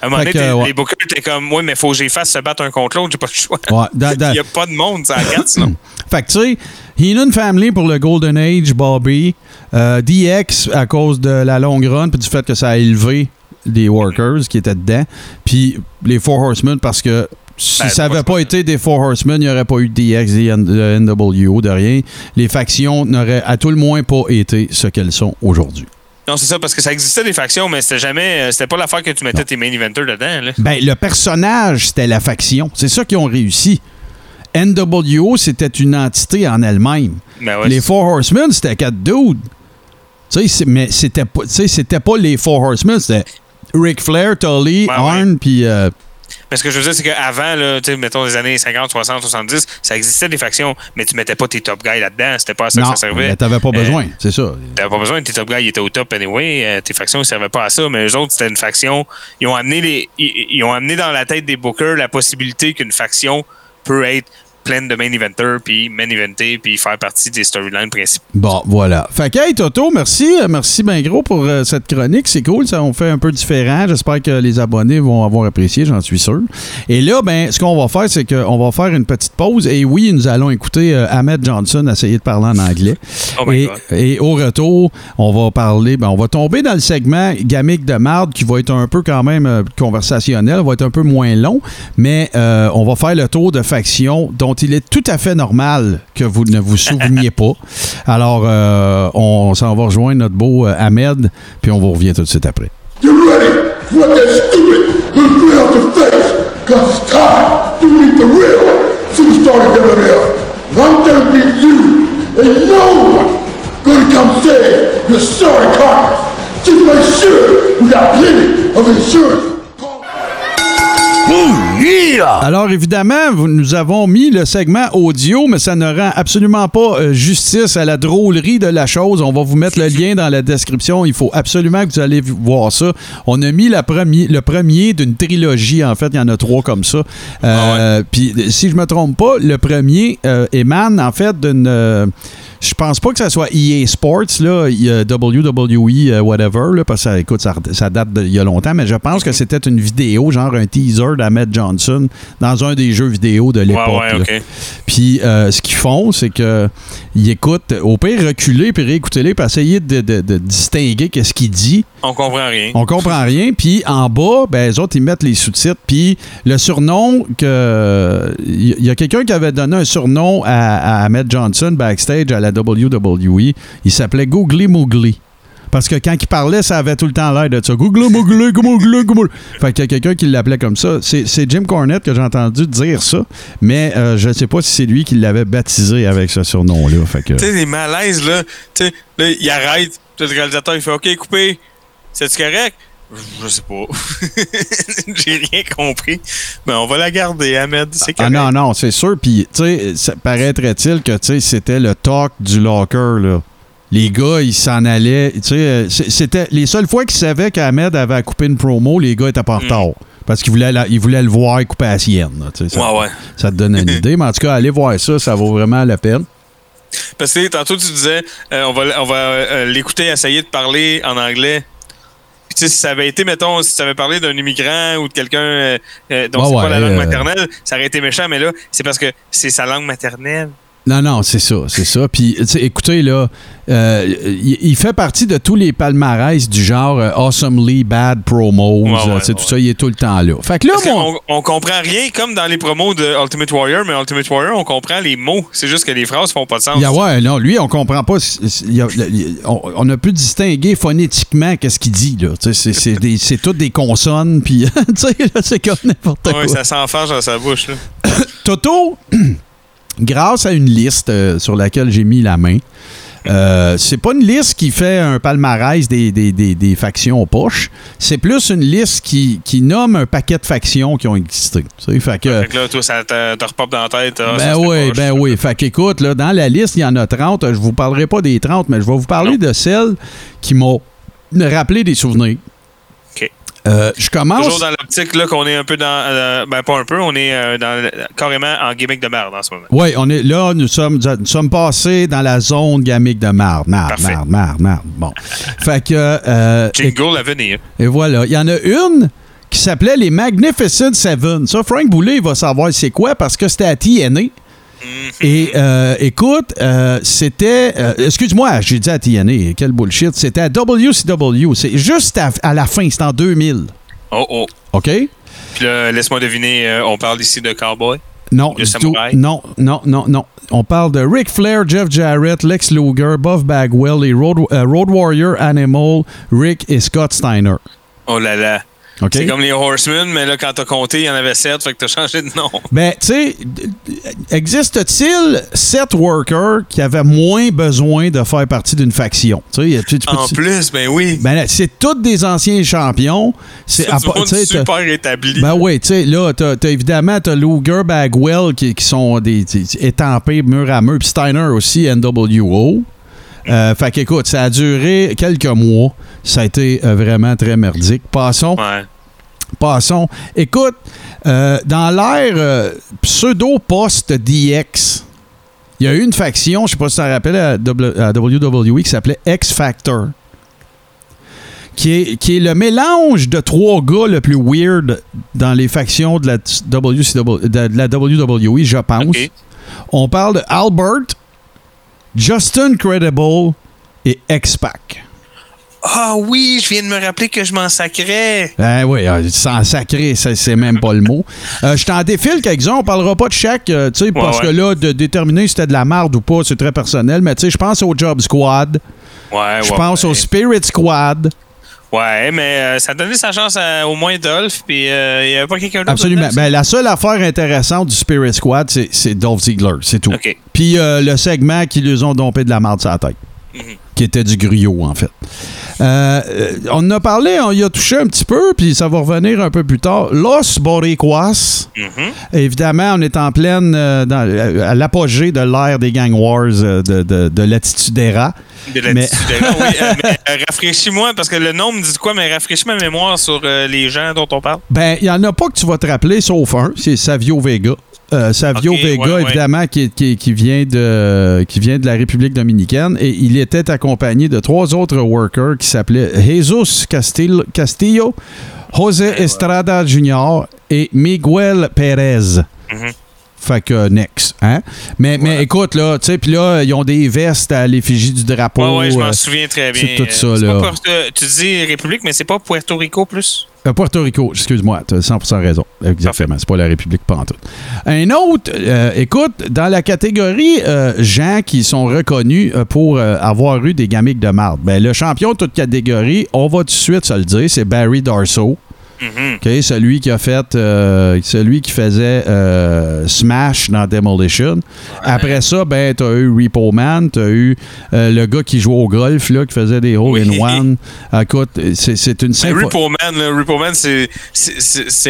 À un moment donné, que, ouais. les bookers étaient comme, ouais, mais faut que j'y fasse se battre un contre l'autre, j'ai pas le choix. Ouais, Il n'y a pas de monde, ça regarde sinon. Fait que tu sais, Heenan Family pour le Golden Age, Bobby, euh, DX à cause de la longue run puis du fait que ça a élevé des workers qui étaient dedans, puis les Four Horsemen parce que si Ben, ça n'avait pas été des Four Horsemen, il n'y aurait pas eu de DX, de NWO, de rien. Les factions n'auraient à tout le moins pas été ce qu'elles sont aujourd'hui. Non, c'est ça, parce que ça existait des factions, mais c'était jamais. euh, C'était pas l'affaire que tu mettais tes main eventers dedans. Là. Ben, le personnage, c'était la faction. C'est ça qu'ils ont réussi. NWO, c'était une entité en elle-même. Ben ouais, les Four Horsemen, c'était quatre dudes. Tu sais, mais c'était pas, tu sais, c'était pas les Four Horsemen, c'était Ric Flair, Tully, Ouais, Arn, puis euh, Mais ce que je veux dire, c'est qu'avant, là, mettons les années 50, 60, 70, ça existait des factions, mais tu mettais pas tes top guys là-dedans. C'était pas à ça non, que ça servait. mais t'avais pas Euh, besoin, c'est ça. T'avais pas besoin, tes top guys ils étaient au top anyway. euh, tes factions, ils servaient pas à ça, mais eux autres, c'était une faction. Ils ont amené les. Ils, ils ont amené dans la tête des bookers la possibilité qu'une faction peut être pleine de main eventers, puis main eventer, puis faire partie des storylines principaux. Bon, voilà. Fait que, hey, Toto, merci. euh, Merci bien gros pour euh, cette chronique. C'est cool. Ça, on fait un peu différent. J'espère que les abonnés vont avoir apprécié, j'en suis sûr. Et là, ben, ce qu'on va faire, c'est qu'on va faire une petite pause. Et oui, nous allons écouter euh, Ahmed Johnson essayer de parler en anglais. Oh my et, God. et au retour, on va parler, ben, on va tomber dans le segment gamique de marde qui va être un peu quand même euh, conversationnel, va être un peu moins long, mais on va faire le tour de factions dont il est tout à fait normal que vous ne vous souveniez pas. Alors, euh, on s'en va rejoindre notre beau euh, Ahmed, puis on vous revient tout de suite après. Just make sure we got plenty of insurance. Alors évidemment, nous avons mis le segment audio, mais ça ne rend absolument pas euh, justice à la drôlerie de la chose. On va vous mettre le lien dans la description. Il faut absolument que vous allez voir ça. On a mis la le premier d'une trilogie. En fait, il y en a trois comme ça. Euh, Puis si je me trompe pas, le premier euh, émane en fait d'une euh, je pense pas que ça soit EA Sports, là, WWE, euh, whatever, là, parce que ça, écoute, ça, ça date d'il y a longtemps, mais je pense que c'était une vidéo, genre un teaser d'Ahmed Johnson dans un des jeux vidéo de l'époque. Ouais, ouais. Puis euh, ce qu'ils font, c'est que ils écoutent, au pire, reculer puis réécouter-les, puis essayer de, de- de distinguer qu'est-ce qu'il dit. On comprend rien. On comprend rien. Puis en bas, ben, les autres, ils mettent les sous-titres. Puis le surnom que. Il y a quelqu'un qui avait donné un surnom à, à Ahmed Johnson backstage à la WWE. Il s'appelait Googly Moogly. Parce que quand il parlait, ça avait tout le temps l'air de ça. Googly Moogly, Googly Moogly. Fait qu'il y a quelqu'un qui l'appelait comme ça. C'est Jim Cornette que j'ai entendu dire ça. Mais euh, je ne sais pas si c'est lui qui l'avait baptisé avec ce surnom-là. Fait que. Tu sais, les malaises, là, tu sais, là, il arrête, le réalisateur, il fait OK, coupé. C'est-tu correct? Je sais pas. J'ai rien compris. Mais on va la garder, Ahmed. C'est Ah non, non, c'est sûr. Puis, tu sais, ça paraîtrait-il que, tu sais, c'était le talk du locker, là. Les gars, ils s'en allaient. Tu sais, euh, c'était les seules fois qu'ils savaient qu'Ahmed avait coupé une promo, les gars étaient pas en retard. Parce qu'ils voulaient, la- ils voulaient le voir couper à la sienne. là, ça, Ouais, ouais. ça te donne une idée. Mais en tout cas, allez voir ça, ça vaut vraiment la peine. Parce que tantôt, tu disais, euh, on va, on va euh, l'écouter essayer de parler en anglais. Si ça avait été, mettons, si ça avait parlé d'un immigrant ou de quelqu'un euh, euh, dont c'est ouais, pas la langue euh, maternelle, ça aurait été méchant, mais là, c'est parce que c'est sa langue maternelle. Non, non, c'est ça, c'est ça. Puis, écoutez, là, euh, il, il fait partie de tous les palmarès du genre euh, Awesomely Bad Promos, Ouais, ouais, euh, tout ça, il est tout le temps là. Fait que là, qu'on on comprend rien, comme dans les promos de Ultimate Warrior, mais Ultimate Warrior, on comprend les mots. C'est juste que les phrases font pas de sens. Il y a- ouais, non, lui, on comprend pas. y a- y a- on, on a pu distinguer phonétiquement qu'est-ce qu'il dit, là. C'est toutes des consonnes, puis, c'est comme n'importe quoi. ça s'enfarge dans sa bouche. Là. Toto, grâce à une liste euh, sur laquelle j'ai mis la main, euh, c'est pas une liste qui fait un palmarès des, des, des- des factions aux poches. C'est plus une liste qui, qui nomme un paquet de factions qui ont existé. Fait que, Fait que là, toi, ça te, te repop dans la tête. ah, ben oui, ben oui. Fait qu'écoute, là, dans la liste, il y en a 30. Je vous parlerai pas des 30, mais je vais vous parler Non. de celles qui m'ont rappelé des souvenirs. Euh, je commence. Toujours dans l'optique là qu'on est un peu dans. euh, ben, pas un peu, on est euh, dans, carrément en gimmick de merde en ce moment. Oui, on est là, nous sommes, nous sommes passés dans la zone gamique de marde, Parfait. marde, marde, marde. Bon. fait que, et, Jingle à venir. et voilà. Il y en a une qui s'appelait les Magnificent Seven. Ça, Frank Boulet, il va savoir c'est quoi parce que c'était à TNA. Et euh, écoute, euh, c'était. euh, Excuse-moi, j'ai dit à TNA, quel bullshit. C'était à WCW. C'est juste à, à la fin, c'est en 2000. Oh, oh. OK? Puis là, laisse-moi deviner, on parle ici de cowboy? Non, tout. Non, non, non, non. On parle de Ric Flair, Jeff Jarrett, Lex Luger, Buff Bagwell, les Road, Road Warrior, Animal, Rick et Scott Steiner. Oh là là. C'est comme les Horsemen, mais là, quand t'as compté, il y en avait sept, fait que t'as changé de nom. Ben, tu sais, existe-t-il sept workers qui avaient moins besoin de faire partie d'une faction? Tu sais, tu- En plus, ben oui. Ben, là, c'est tous des anciens champions. C'est super établi. Ben oui, tu sais, là, t'as, évidemment, t'as Luger, Bagwell qui, qui sont des, des- étampés mur à mur, puis Steiner aussi, NWO. Euh, fait qu'écoute, ça a duré quelques mois. Ça a été euh, vraiment très merdique. Passons, Ouais. passons. Écoute, euh, dans l'ère euh, pseudo-post-DX, il y a eu une faction, je sais pas si tu te rappelles, à, WWE qui s'appelait X Factor. Qui est, qui est le mélange de trois gars le plus weird dans les factions de la, WCW, de, de la WWE, je pense. On parle de Albert, Justin Credible et X-Pac. Ah oui, je viens de me rappeler que je m'en sacrais. Ah oui, ah, sans sacré, ça, c'est même pas le mot. Euh, je t'en défile quelques-uns, on parlera pas de chaque, euh, tu sais, parce ouais. que là, de déterminer si c'était de la marde ou pas, c'est très personnel, mais tu sais, je pense au Job Squad, Ouais, je pense ouais. au Spirit Squad, Ouais, mais euh, ça donné sa chance à- au moins Dolph, puis euh, il n'y avait pas quelqu'un d'autre. absolument. Ben, la seule affaire intéressante du Spirit Squad, c'est, Dolph Ziggler, c'est tout. OK. Puis euh, le segment qui lui ont dompé de la marde sur la tête. Mhm. Qui était du griot, en fait. Euh, euh, on en a parlé, on y a touché un petit peu, puis ça va revenir un peu plus tard. Los Boricuas. Mhm. Évidemment, on est en pleine euh, dans- à l'apogée de l'ère des gang wars de, de, de l'Attitudera. De la Mais- oui. Euh, mais, rafraîchis-moi, parce que le nom me dit quoi, mais rafraîchis ma mémoire sur les gens dont on parle. Ben, il n'y en a pas que tu vas te rappeler, sauf un, c'est Savio Vega. Euh, Savio Vega, ouais, ouais. évidemment, qui, qui- qui vient de, qui vient de la République dominicaine. Et il était accompagné de trois autres workers qui s'appelaient Jesus Castillo, Castillo José Estrada Jr. et Miguel Pérez. Fait que next. Hein? Mais, mais écoute, là, tu sais, puis là, ils ont des vestes à l'effigie du drapeau. Ouais, ouais, je m'en euh, souviens très bien. c'est tout ça, là. pas tu dis République, mais c'est pas Puerto Rico plus? Euh, Puerto Rico, excuse-moi, tu as 100% raison. Exactement, c'est pas la République pantoute. Un autre, euh, écoute, dans la catégorie euh, gens qui sont reconnus pour avoir eu des gamiques de marde, ben, le champion de toute catégorie, on va tout de suite se le dire, c'est Barry Darso. OK, celui qui a fait, euh, celui qui faisait euh, Smash dans Demolition. Après ça, ben, t'as eu Repo Man, t'as eu euh, le gars qui jouait au golf, là, qui faisait des hole in Oui. one. Écoute, c'est une symphonie. Repo Man, là, Repo Man, c'est-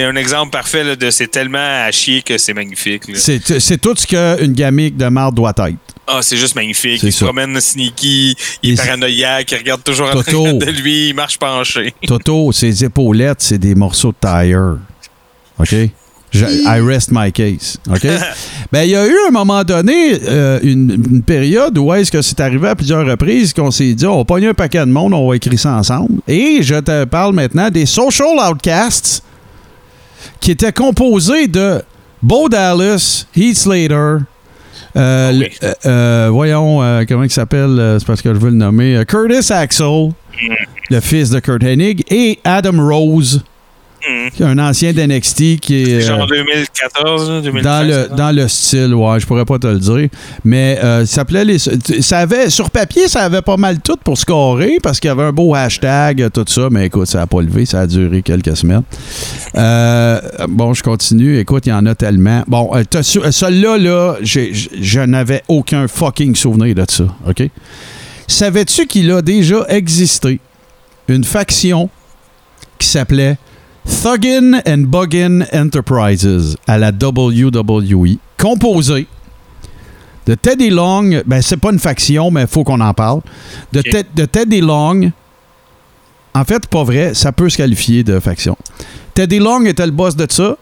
un exemple parfait là, de c'est tellement à chier que c'est magnifique. c'est tout ce qu'une gamique de marde doit être. Ah, c'est juste magnifique. Il se promène sneaky, il est paranoïaque, il regarde toujours en Toto. train de lui, il marche penché. Toto, ses épaulettes, c'est des morceaux de tire. OK? Je- I rest my case. OK? ben, il y a eu un moment donné, euh, une, une période où est-ce que c'est arrivé à plusieurs reprises qu'on s'est dit, on va pogner un paquet de monde, on va écrire ça ensemble. Et je te parle maintenant des Social Outcasts qui étaient composés de Bo Dallas, Heath Slater, euh, Oui. le- euh, euh, voyons, comment il s'appelle, c'est parce que je veux le nommer, Curtis Axel, le fils de Kurt Hennig, et Adam Rose, Mhm. un ancien d'NXT qui est... euh, Genre 2014, là, 2013. dans le, dans le style, ouais, je pourrais pas te le dire. Mais euh, ça s'appelait les. Ça avait, sur papier, ça avait pas mal tout pour scorer parce qu'il y avait un beau hashtag, tout ça. Mais écoute, ça a pas levé, ça a duré quelques semaines. Euh, bon, je continue. Écoute, il y en a tellement. Bon, euh, celui-là, là, j- je n'avais aucun fucking souvenir de ça. OK? Savais-tu qu'il a déjà existé une faction qui s'appelait Thuggin and Buggin Enterprises à la WWE, composée de Teddy Long, ben c'est pas une faction, mais il faut qu'on en parle, de, de Teddy Long, en fait, pas vrai, ça peut se qualifier de faction. Teddy Long était le boss de ça,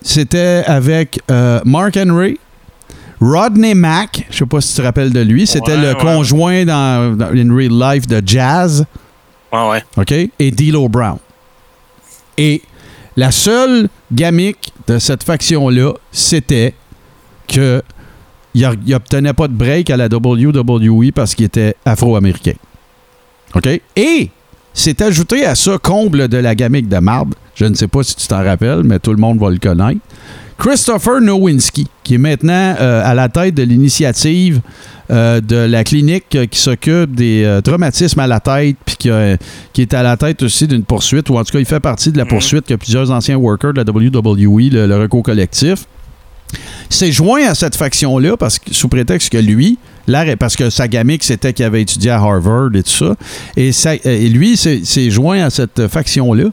c'était avec euh, Mark Henry, Rodney Mack, je sais pas si tu te rappelles de lui, c'était Ouais, le ouais. conjoint dans, dans In Real Life de Jazz. Ouais, ouais. OK? Et D'Lo Brown. Et la seule gamique de cette faction-là, c'était que il obtenait pas de break à la WWE parce qu'il était afro-américain. OK? Et c'est ajouté à ça, comble de la gamique de marde, je ne sais pas si tu t'en rappelles, mais tout le monde va le connaître, Christopher Nowinski, qui est maintenant euh, à la tête de l'initiative euh, de la clinique euh, qui s'occupe des euh, traumatismes à la tête, puis qui, est à la tête aussi d'une poursuite, ou en tout cas, il fait partie de la Mhm. poursuite que plusieurs anciens workers de la WWE, le, le recours collectif, s'est joint à cette faction-là parce que, sous prétexte que lui, parce que sa gamique, c'était qu'il avait étudié à Harvard et tout ça, et, ça- et lui s'est s'est joint à cette faction-là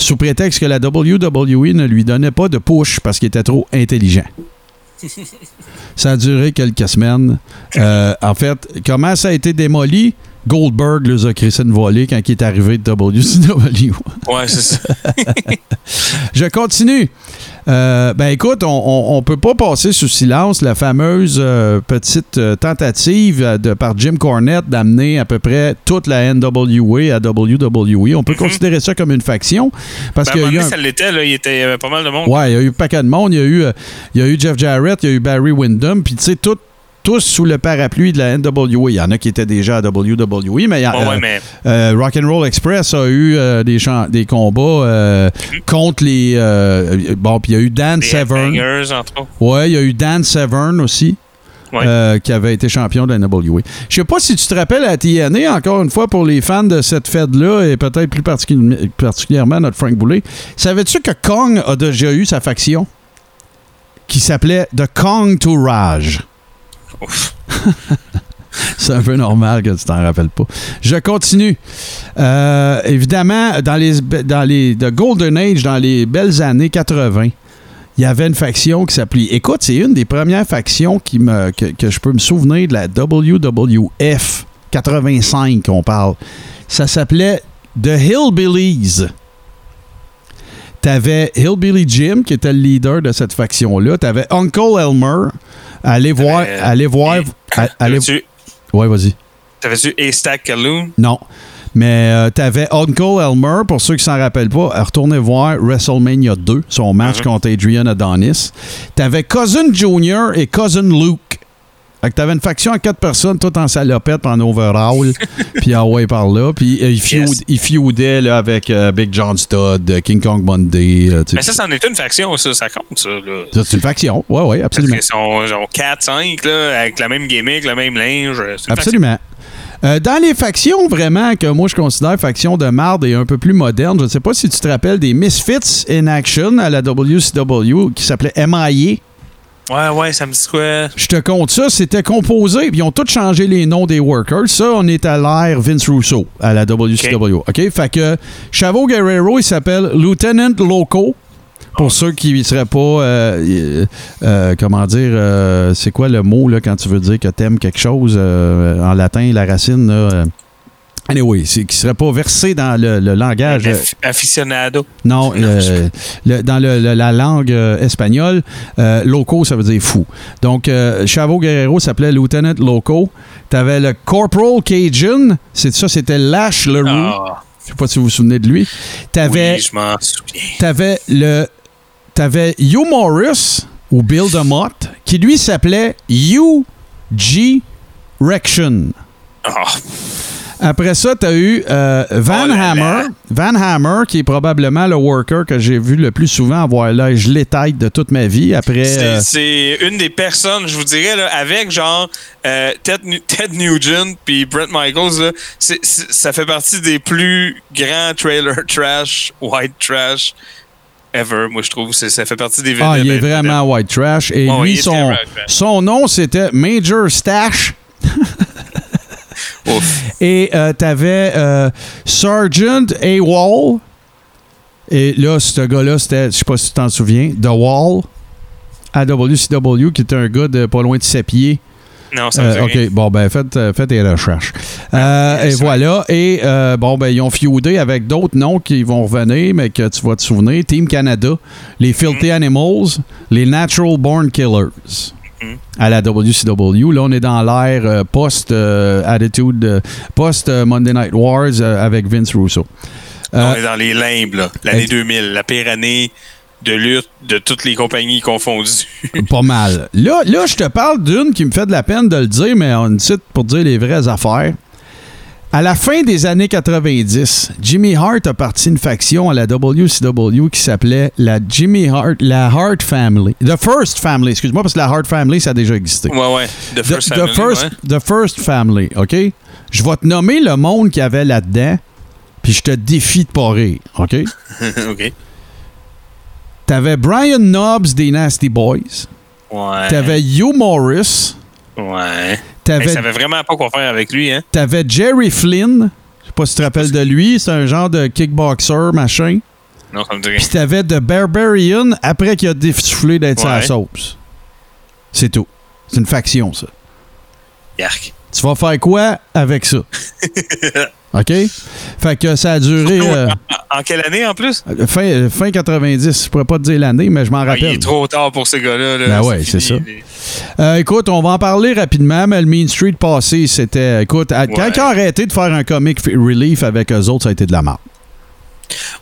sous prétexte que la WWE ne lui donnait pas de push parce qu'il était trop intelligent. Ça a duré quelques semaines. Euh, en fait, comment ça a été démoli? Goldberg les a crissé une volée quand il est arrivé de WCW. Ouais, c'est ça. Je continue. Euh, ben écoute, on, on peut pas passer sous silence la fameuse euh, petite euh, tentative de, par Jim Cornette d'amener à peu près toute la NWA à WWE. On peut considérer ça comme une faction parce Ben, qu'il y a donné, un- ça l'était. Il, y avait pas mal de monde. Ouais, il y a eu un paquet de monde. Il y a eu, euh, il y a eu Jeff Jarrett, il y a eu Barry Windham, puis tu sais, tout- tous sous le parapluie de la NWA. Il y en a qui étaient déjà à WWE, mais, il y a, Ouais, euh, mais euh, Rock'n'Roll Express a eu euh, des, des combats euh, contre les... euh, bon, puis il y a eu Dan des Severn. Headbangers, entre autres. Ouais, il y a eu Dan Severn aussi. Ouais. euh, qui avait été champion de la NWA. Je sais pas si tu te rappelles à TNA, encore une fois, pour les fans de cette fête-là, et peut-être plus particu- particulièrement notre Frank Boulet, savais-tu que Kong a déjà eu sa faction qui s'appelait The Kong to Raj? Ouf. C'est un peu normal que tu t'en rappelles pas. Je continue. Euh, évidemment, dans les, dans les The Golden Age, dans les belles années 80, il y avait une faction qui s'appelait. Écoute, c'est une des premières factions que, que je peux me souvenir de la WWF 85 qu'on parle. Ça s'appelait The Hillbillies. T'avais Hillbilly Jim, qui était le leader de cette faction-là. T'avais Uncle Elmer. Allez voir. Euh, allez voir. et- allez, T'avais-tu ouais, vas-y. t'avais-tu A-Stack Calhoun? Non. Mais euh, t'avais Uncle Elmer, pour ceux qui s'en rappellent pas, euh, retournez voir WrestleMania 2, son match Mhm. contre Adrian Adonis. T'avais Cousin Junior et Cousin Luke. Fait que t'avais une faction à quatre personnes, tout en salopette, en overall, puis ah ouais par là. Puis euh, ils feud- Yes. ils feudaient là, avec euh, Big John Studd, euh, King Kong Monday. euh. Mais ça, c'en est une faction, ça. Ça compte, ça, là. Ça, c'est une faction. Ouais, ouais, absolument. qu'ils sont genre 4-5, là, avec la même gimmick, le même linge. Absolument. Euh, dans les factions, vraiment, que moi je considère faction de marde et un peu plus moderne, je ne sais pas si tu te rappelles des Misfits in Action à la WCW qui s'appelait MIA. Ouais, ouais, ça me dit quoi? Je te compte ça, c'était composé, puis ils ont tous changé les noms des workers. Ça, on est à l'ère Vince Russo à la WCW. OK? Fait que Chavo Guerrero, il s'appelle Lieutenant Loco. pour ceux qui ne seraient pas, euh, euh, comment dire, euh, c'est quoi le mot là, quand tu veux dire que tu aimes quelque chose euh, en latin, la racine, là, euh, anyway, c'est qui ne serait pas versé dans le, le langage. euh, Aficionado. non, euh, le- dans le- la langue euh, espagnole, euh, loco, ça veut dire fou. Donc, Chavo Guerrero s'appelait Lieutenant Loco. T'avais le Corporal Cajun, c'est ça, c'était Lash LaRue. Ah, Je sais pas si vous vous souvenez de lui. T'avais, oui, je m'en souviens. t'avais le, t'avais Hugh Morris ou Bill DeMott, qui lui s'appelait Hugh G. Rection. Ah, Après ça, tu as eu euh, Van Oh là Hammer. là. Van Hammer, qui est probablement le worker que j'ai vu le plus souvent avoir l'âge létête de toute ma vie. Après. c'est euh, c'est une des personnes, je vous dirais, là, avec genre euh, Ted, Ted Nugent puis Brett Michaels, là, ça fait partie des plus grands trailer trash, white trash ever. Moi, je trouve ça fait partie des ah, il est vedettes. vraiment white trash. Et lui, son, son nom, c'était Major Stash. Ouf. Et euh, t'avais euh, Sergeant A-Wall. Et là, ce gars-là, c'était, je sais pas si tu t'en souviens, The Wall, à WCW, qui était un gars de pas loin de 7 pieds. Non, ça me Euh, OK, rien. bon, ben, faites, euh, faites des recherches. Euh, et voilà. Et, euh, bon, ben, ils ont feudé avec d'autres noms qui vont revenir, mais que tu vas te souvenir. Team Canada, les Filthy Mm-hmm. Animals, les Natural Born Killers. À la WCW. Là, on est dans l'ère euh, post-Attitude, euh, post-Monday Night Wars euh, avec Vince Russo. Euh, On est dans les limbes, là. L'année ex- 2000, la pire année de lutte de toutes les compagnies confondues. Pas mal. Là, là je te parle d'une qui me fait de la peine de le dire, mais on cite pour dire les vraies affaires. À la fin des années 90, Jimmy Hart a parti une faction à la WCW qui s'appelait la Jimmy Hart, la Hart Family. The First Family, excuse-moi, parce que la Hart Family, ça a déjà existé. ouais, ouais. The First the Family, first, ouais. the first Family, OK? Je vais te nommer le monde qu'il y avait là-dedans, puis je te défie de pas rire, OK? OK. T'avais Brian Knobs des Nasty Boys. Ouais. T'avais Hugh Morris. Ouais. T'avais Hey, savait vraiment pas quoi faire avec lui, hein? T'avais Jerry Flynn. Je sais pas si tu te rappelles de lui. C'est un genre de kickboxer, machin. Non, ça me dit. Puis t'avais The Barbarian après qu'il a défoufflé d'être Ouais. sa sauce. C'est tout. C'est une faction, ça. Yark. Tu vas faire quoi avec ça? OK? Fait que ça a duré euh, En, en quelle année en plus? fin, euh, fin 90. Je pourrais pas te dire l'année, mais je m'en Ah, il rappelle. est trop tard pour ces gars-là. là. Ben ouais, c'est fini. Euh, écoute, on va en parler rapidement, mais le Mean Street passé, c'était. Écoute, quand ils ont arrêté de faire un comic relief avec eux autres, ça a été de la merde.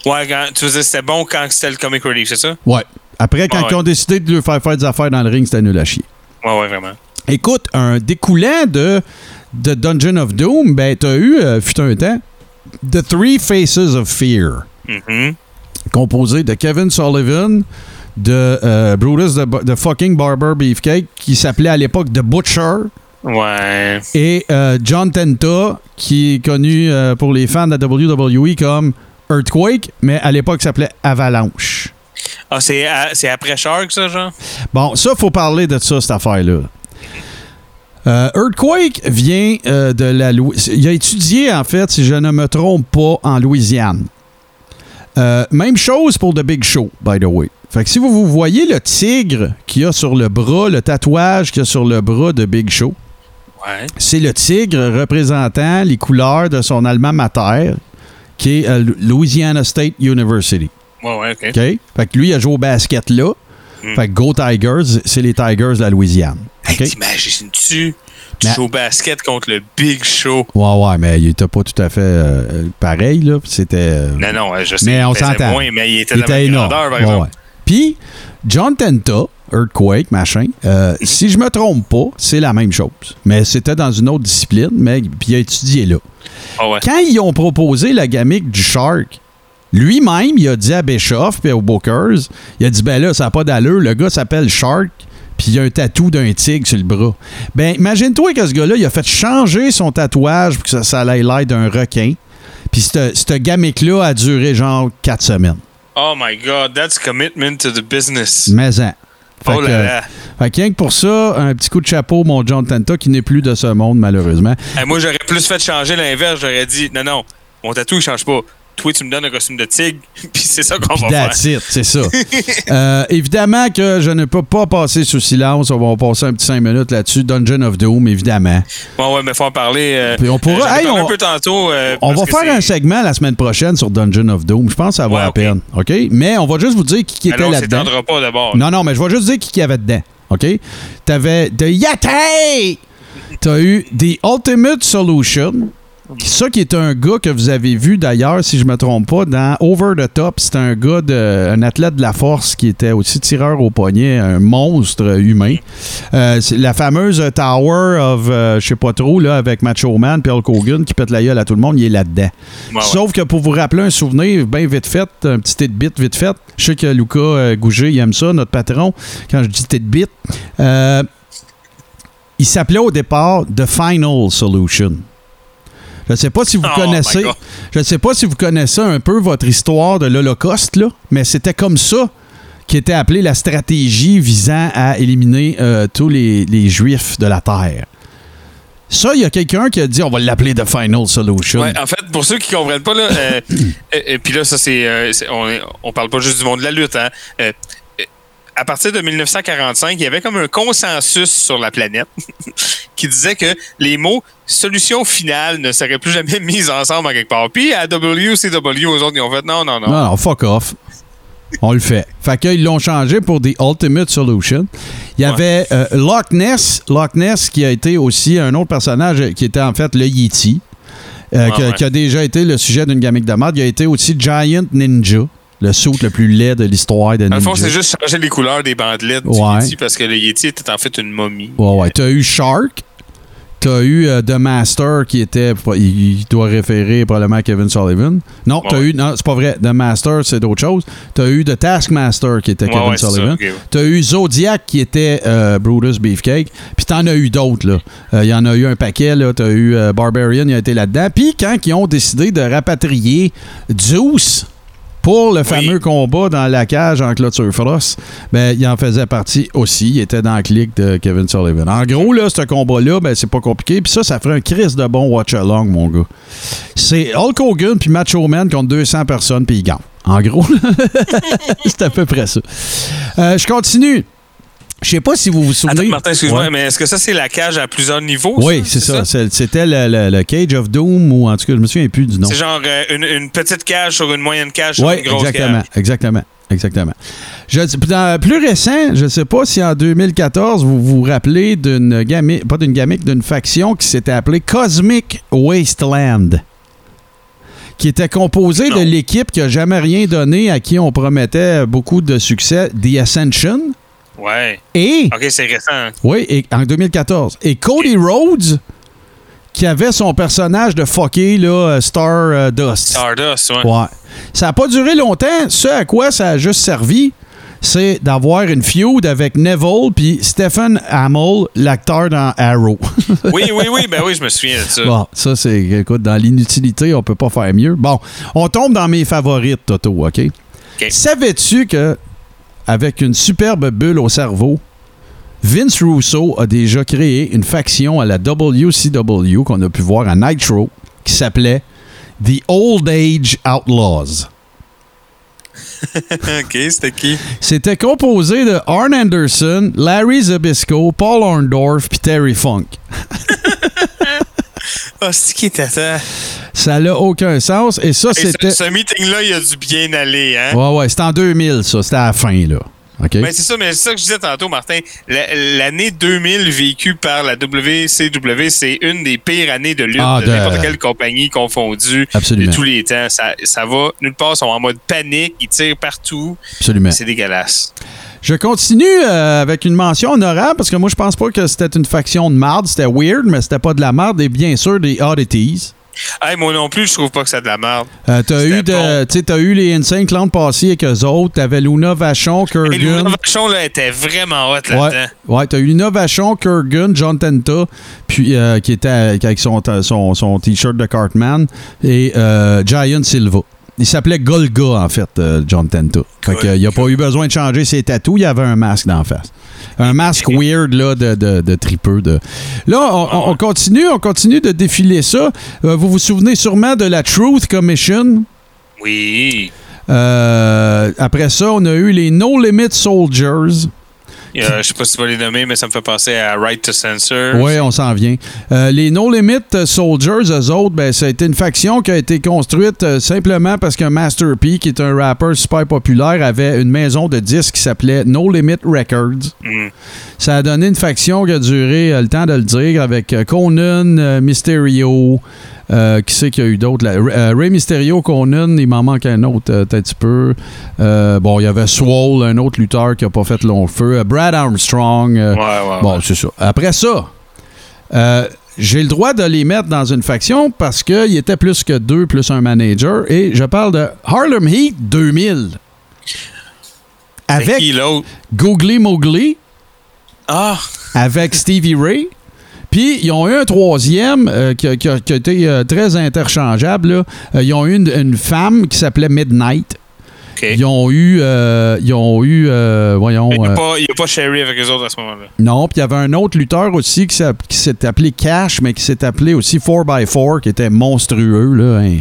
Ouais, quand, tu faisais c'était bon quand c'était le comic relief, c'est ça? Ouais. Après, quand Ouais. ils ont décidé de lui faire faire des affaires dans le ring, c'était nul à chier. Ouais, ouais, vraiment. Écoute, un découlant de, de Dungeon of Doom, ben, t'as eu, euh, fut un temps, The Three Faces of Fear, Mhm. composé de Kevin Sullivan, de euh, Brutus de, fucking Barber Beefcake, qui s'appelait à l'époque The Butcher, Ouais. et euh, John Tenta, qui est connu euh, pour les fans de la WWE comme Earthquake, mais à l'époque s'appelait Avalanche. Ah, c'est après Shark, ça, genre? Bon, ça, faut parler de ça, cette affaire-là. Euh, Earthquake vient euh, de la Louisiane. Il a étudié, en fait, si je ne me trompe pas, en Louisiane. Euh, même chose pour The Big Show, by the way. Fait que si vous, vous voyez le tigre qu'il y a sur le bras, le tatouage qu'il y a sur le bras de Big Show, Ouais. c'est le tigre représentant les couleurs de son alma mater, qui est Louisiana State University. Ouais, ouais, OK. OK? Fait que lui, il a joué au basket là. Hmm. Fait que Go Tigers, c'est les Tigers de la Louisiane. Hey? T'imagines-tu? Tu Mais- joues au basket contre le Big Show? Ouais, ouais, mais il était pas tout à fait euh, pareil, là. C'était. euh, Non, non, je sais. Mais on s'entend. moins, mais il était il de la était même énorme. grandeur, par Ouais, exemple. ouais. Puis, John Tenta, Earthquake, machin, euh, si je me trompe pas, c'est la même chose. Mais c'était dans une autre discipline, mais puis il a étudié là. Ah ouais. Quand ils ont proposé la gamique du Shark, lui-même, il a dit à Bischoff et aux Bookers, il a dit, ben là, ça n'a pas d'allure, le gars s'appelle Shark, puis il a un tatou d'un tigre sur le bras. Ben, imagine-toi que ce gars-là, il a fait changer son tatouage pour que ça, ça ait l'air d'un requin. Puis cette, gamique-là a duré genre quatre semaines. Oh my God, that's commitment to the business. Mais en. Fait Oh que, là là. fait que rien que pour ça, un petit coup de chapeau, mon John Tenta, qui n'est plus de ce monde, malheureusement. Hey, moi, j'aurais plus fait changer l'inverse. J'aurais dit, non, non, mon tatou, il change pas. Toi, tu me donnes un costume de tigre, puis c'est ça qu'on va That's faire. c'est ça. Euh, évidemment que je ne peux pas passer sous silence. On va passer un petit 5 minutes là-dessus. Dungeon of Doom, évidemment. Ouais, ouais, mais faut en parler. euh, Puis on pourra- hey, on- un peu tantôt. euh, On va faire un segment la semaine prochaine sur Dungeon of Doom. Je pense que ça vaut Ouais, la peine. OK? Mais on va juste vous dire qui, qui était on là-dedans. pas d'abord. Non, non, mais je vais juste dire qui qu'il y avait dedans. OK? T'avais The Yeti! T'as eu The Ultimate Solution. Ça qui est un gars que vous avez vu d'ailleurs, si je me trompe pas, dans Over the Top. C'est un gars, de, un athlète de la force qui était aussi tireur au poignet, un monstre humain. Euh, la fameuse Tower of, euh, je sais pas trop, là, avec Macho Man Hulk Hogan qui pète la gueule à tout le monde, il est là-dedans. Ouais, ouais. Sauf que pour vous rappeler un souvenir bien vite fait, un petit tidbit vite fait, je sais que Lucas euh, Gouget, il aime ça, notre patron, quand je dis tidbit. Euh, il s'appelait au départ The Final Solution. Je ne sais pas si vous Oh connaissez. Je ne sais pas si vous connaissez un peu votre histoire de l'Holocauste, là, mais c'était comme ça qui était appelée la stratégie visant à éliminer euh, tous les, les Juifs de la Terre. Ça, il y a quelqu'un qui a dit on va l'appeler The Final Solution. Ouais, en fait, pour ceux qui comprennent pas, là, euh, euh, puis là, ça, c'est. euh, c'est- on, on parle pas juste du monde de la lutte, hein. Euh, à partir de 1945, il y avait comme un consensus sur la planète qui disait que les mots solution finale ne seraient plus jamais mis ensemble en quelque part. Puis à WCW, eux autres, ils ont fait non, non, non. Non, non, fuck off. On le fait. Fait qu'ils l'ont changé pour The Ultimate Solution. Il y Ouais. avait euh, Loch Ness. Loch Ness qui a été aussi un autre personnage qui était en fait le Yeti. euh, Ouais, qui, a- ouais. qui a déjà été le sujet d'une gamique de mode. Il a été aussi Giant Ninja, le suit le plus laid de l'histoire de Dans le Ninja. fond, c'est juste changer les couleurs des bandelettes du Ouais. Yeti parce que le Yeti était en fait une momie. Ouais, ouais. T'as eu Shark. T'as eu euh, The Master qui était. Il, il doit référer probablement à Kevin Sullivan. Non, t'as Ouais. eu. Non, c'est pas vrai. The Master, c'est d'autre chose. T'as eu The Taskmaster qui était Ouais, Kevin Sullivan. ok, ouais. T'as eu Zodiac qui était euh, Brutus Beefcake. Puis t'en as eu d'autres, là. Euh, Il y en a eu un paquet, là. T'as eu euh, Barbarian, il a été là-dedans. Puis quand ils ont décidé de rapatrier Zeus pour le fameux combat dans la cage en clôture Frost, ben, il en faisait partie aussi. Il était dans le clic de Kevin Sullivan. En gros, là, ce combat-là, ben, c'est pas compliqué. Puis ça, ça ferait un crise de bon watch-along, mon gars. C'est Hulk Hogan puis Macho Man contre 200 personnes, puis ils gagnent. En gros, c'est à peu près ça. Euh, je continue. Je sais pas si vous vous souvenez. Attends, Martin, excuse-moi, Ouais. mais est-ce que ça, c'est la cage à plusieurs niveaux? Oui, c'est ça. C'était le, le- le Cage of Doom, ou en tout cas, je me souviens plus du nom. C'est genre euh, une, une petite cage sur une moyenne cage sur une grosse exactement, cage. exactement. Exactement. Je, dans, plus récent, je ne sais pas si en 2014, vous vous rappelez d'une gamique, pas d'une gamique, d'une faction qui s'était appelée Cosmic Wasteland, qui était composée de l'équipe qui n'a jamais rien donné, à qui on promettait beaucoup de succès, The Ascension, Ouais. et, OK, c'est récent. oui, et- en 2014, et Cody Rhodes, qui avait son personnage de fucké, là, Star euh, Dust. Stardust, ouais. Ouais. Ça n'a pas duré longtemps. Ce à quoi ça a juste servi, c'est d'avoir une feud avec Neville puis Stephen Hamill, l'acteur dans Arrow. Oui, oui, oui, ben oui, je me souviens de ça. bon, ça, c'est, écoute, dans l'inutilité, on peut pas faire mieux. Bon, on tombe dans mes favorites, Toto, OK? OK. Savais-tu que, avec une superbe bulle au cerveau, Vince Russo a déjà créé une faction à la WCW qu'on a pu voir à Nitro qui s'appelait The Old Age Outlaws. OK, c'était qui? C'était composé de Arn Anderson, Larry Zabisco, Paul Orndorff puis Terry Funk. Ah, c'est qui t'attend? Ça? N'a aucun sens. Et ça, Hey, c'était. ce, ce meeting-là, il a dû bien aller, hein? Ouais, ouais, c'était en 2000, ça. C'était à la fin, là. OK? Ben, c'est ça, mais c'est ça que je disais tantôt, Martin. La- L'année 2000 vécue par la WCW, c'est une des pires années de lutte Ah, de de- n'importe quelle compagnie confondue Absolument. de tous les temps. Ça, ça va nulle part, ils sont en mode panique, ils tirent partout. Absolument. C'est dégueulasse. Je continue euh, avec une mention honorable parce que moi, je pense pas que c'était une faction de marde. C'était weird, mais c'était pas de la marde. Et bien sûr, des oddities. Hey, moi non plus, je trouve pas que c'est de la merde. Euh, t'as eu, de, bon. t'as eu les Insane Clown passés avec eux autres. T'avais Luna Vachon, Et Kurgan. l'innovation, là, était vraiment hot là-dedans. Ouais, ouais t'as eu l'innovation Kurgan, John Tenta, puis euh, qui était avec son, son, son t-shirt de Cartman, et euh, Giant Silva. Il s'appelait Golga, en fait, euh, John Tenta. Fait que, il n'a pas eu besoin de changer ses tatous, il y avait un masque d'en face. Un masque weird là, de, de, de tripeux. De... Là, on, on- on continue, on continue de défiler ça. Euh, vous vous souvenez sûrement de la Truth Commission? Oui. Euh, après ça, on a eu les No Limit Soldiers. Euh, je sais pas si tu vas les nommer, mais ça me fait penser à Right to Censor. Oui, on s'en vient. Euh, les No Limit Soldiers, eux autres, ben, ça a été une faction qui a été construite euh, simplement parce qu'un Master P, qui est un rapper super populaire, avait une maison de disques qui s'appelait No Limit Records. Mm. Ça a donné une faction qui a duré euh, le temps de le dire avec Conan, Mysterio. Euh, qui c'est qu'il y a eu d'autres? là? Euh, Ray Mysterio, Conan, il m'en manque un autre, peut-être un petit peu. Euh, bon, il y avait Swole, un autre lutteur qui a pas fait long feu. Brad Armstrong. Ouais, ouais, Bon, ouais. c'est ça. Après ça, j'ai le droit de les mettre dans une faction parce qu'il était plus que deux, plus un manager. Et je parle de Harlem Heat 2000. C'est Avec? Googly Mowgli, Ah! avec Stevie Ray. Puis, ils ont eu un troisième euh, qui, a, qui a- qui a été euh, très interchangeable. là. Euh, ils ont eu une, une femme qui s'appelait Midnight. Ils ont eu, ils ont eu, voyons, il n'y a, pas- Sherry avec eux autres à ce moment-là. non, puis il y avait un autre lutteur aussi qui s'est appelé Cash, mais qui s'est appelé aussi 4x4, qui était monstrueux, là, un,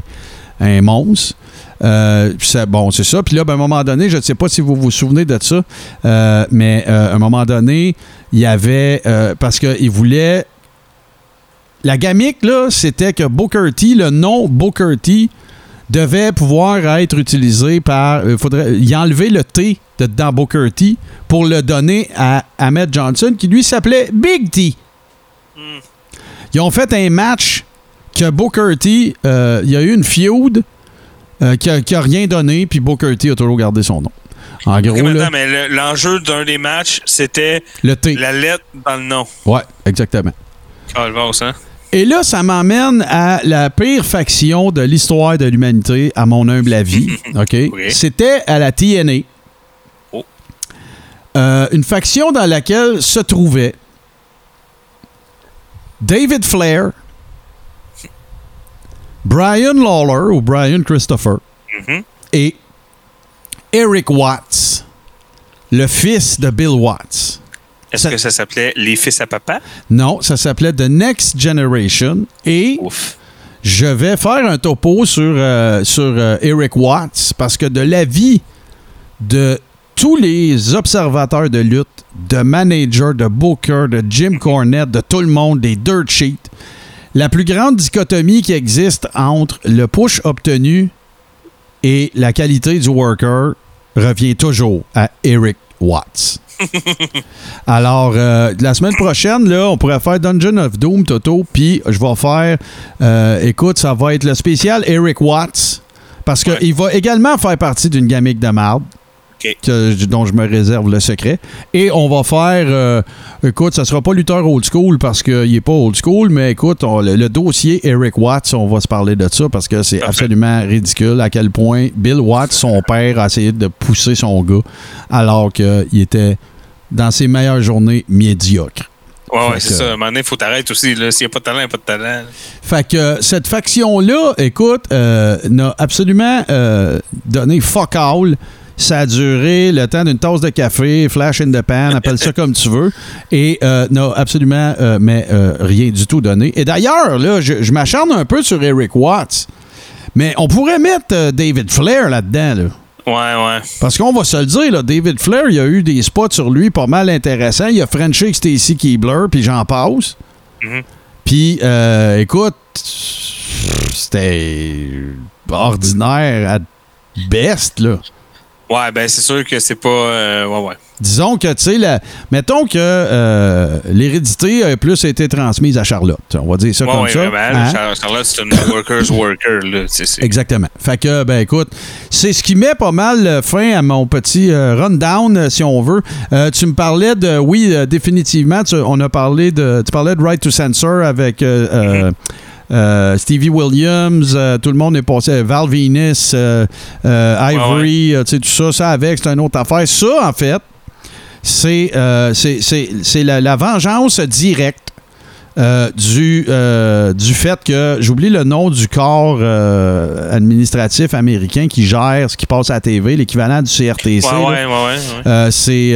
un monstre. Euh, ça- bon, c'est ça. Puis là, ben, à un moment donné, je ne sais pas si vous vous souvenez de ça, euh, mais euh, à un moment donné, il y avait. parce qu'il voulait. La gamique, là, c'était que Booker T, le nom Booker T, devait pouvoir être utilisé par. Il faudrait y enlever le T de dans Booker T pour le donner à Ahmed Johnson, qui lui s'appelait Big T. Ils ont fait un match que Booker T, euh, il y a eu une feud euh, qui, a, qui a rien donné, puis Booker T a toujours gardé son nom. En gros, mais là, le- l'enjeu d'un des matchs, c'était le T. la lettre dans le nom. Ouais, exactement. Hein? Et là, ça m'emmène à la pire faction de l'histoire de l'humanité, à mon humble avis. OK? Oui. C'était à la TNA. Oh. Euh, une faction dans laquelle se trouvait David Flair, Brian Lawler ou Brian Christopher Mhm. et Eric Watts, le fils de Bill Watts. Est-ce Ça- que ça s'appelait Les Fils à Papa? Non, ça s'appelait The Next Generation et Ouf. je vais faire un topo sur, euh, sur euh, Eric Watts parce que de l'avis de tous les observateurs de lutte, de managers, de booker, de Jim Cornette, de tout le monde, des dirt sheets, la plus grande dichotomie qui existe entre le push obtenu et la qualité du worker revient toujours à Eric Watts. Alors, euh, la semaine prochaine, là, on pourrait faire Dungeon of Doom, Toto, puis je vais faire, euh, écoute, ça va être le spécial Eric Watts, parce Ouais. qu'il va également faire partie d'une gamique de marde. Que- dont je me réserve le secret. Et on va faire, euh, écoute, ça sera pas lutteur old school parce qu'il est pas old school, mais écoute, on- le, le dossier Eric Watts, on va se parler de ça parce que c'est absolument ridicule à quel point Bill Watts, son père, a essayé de pousser son gars alors qu'il était dans ses meilleures journées médiocres. Ouais, ouais, c'est ça. À un moment donné, il faut t'arrêter aussi. S'il n'y a pas de talent, il n'y a pas de talent. Fait que euh, cette faction-là, écoute, euh, n'a absolument euh, donné fuck all. Ça a duré le temps d'une tasse de café, flash in the pan, appelle ça comme tu veux, et euh, n'a absolument euh, mais, euh, rien du tout donné. Et d'ailleurs, là, je, je m'acharne un peu sur Eric Watts, mais on pourrait mettre euh, David Flair là-dedans, là. Ouais, ouais. Parce qu'on va se le dire, là, David Flair, il y a eu des spots sur lui pas mal intéressants. Il y a Frenchie avec Stacy Keebler, puis j'en passe. Mhm. Puis, euh, écoute, c'était ordinaire à best, là. Ouais, ben c'est sûr que c'est pas. euh, ouais, ouais. Disons que, tu sais, mettons que euh, l'hérédité a plus été transmise à Charlotte. On va dire ça Ouais, comme ouais, ça. Hein? Char- Charlotte, c'est une worker's worker. Là. Exactement. Fait que, ben écoute, c'est ce qui met pas mal euh, fin à mon petit euh, rundown, si on veut. Tu me parlais de, oui, définitivement, tu, on a parlé de, tu parlais de Right to Censor avec euh, euh, Stevie Williams, euh, tout le monde est passé, Val Venus, euh, Ivory, sais, tout ça, ça avec, c'est une autre affaire. Ça, en fait, c'est la, la vengeance directe du, du fait que j'oublie le nom du corps administratif américain qui gère ce qui passe à la TV, l'équivalent du CRTC. Ouais, ouais, ouais, ouais, ouais. C'est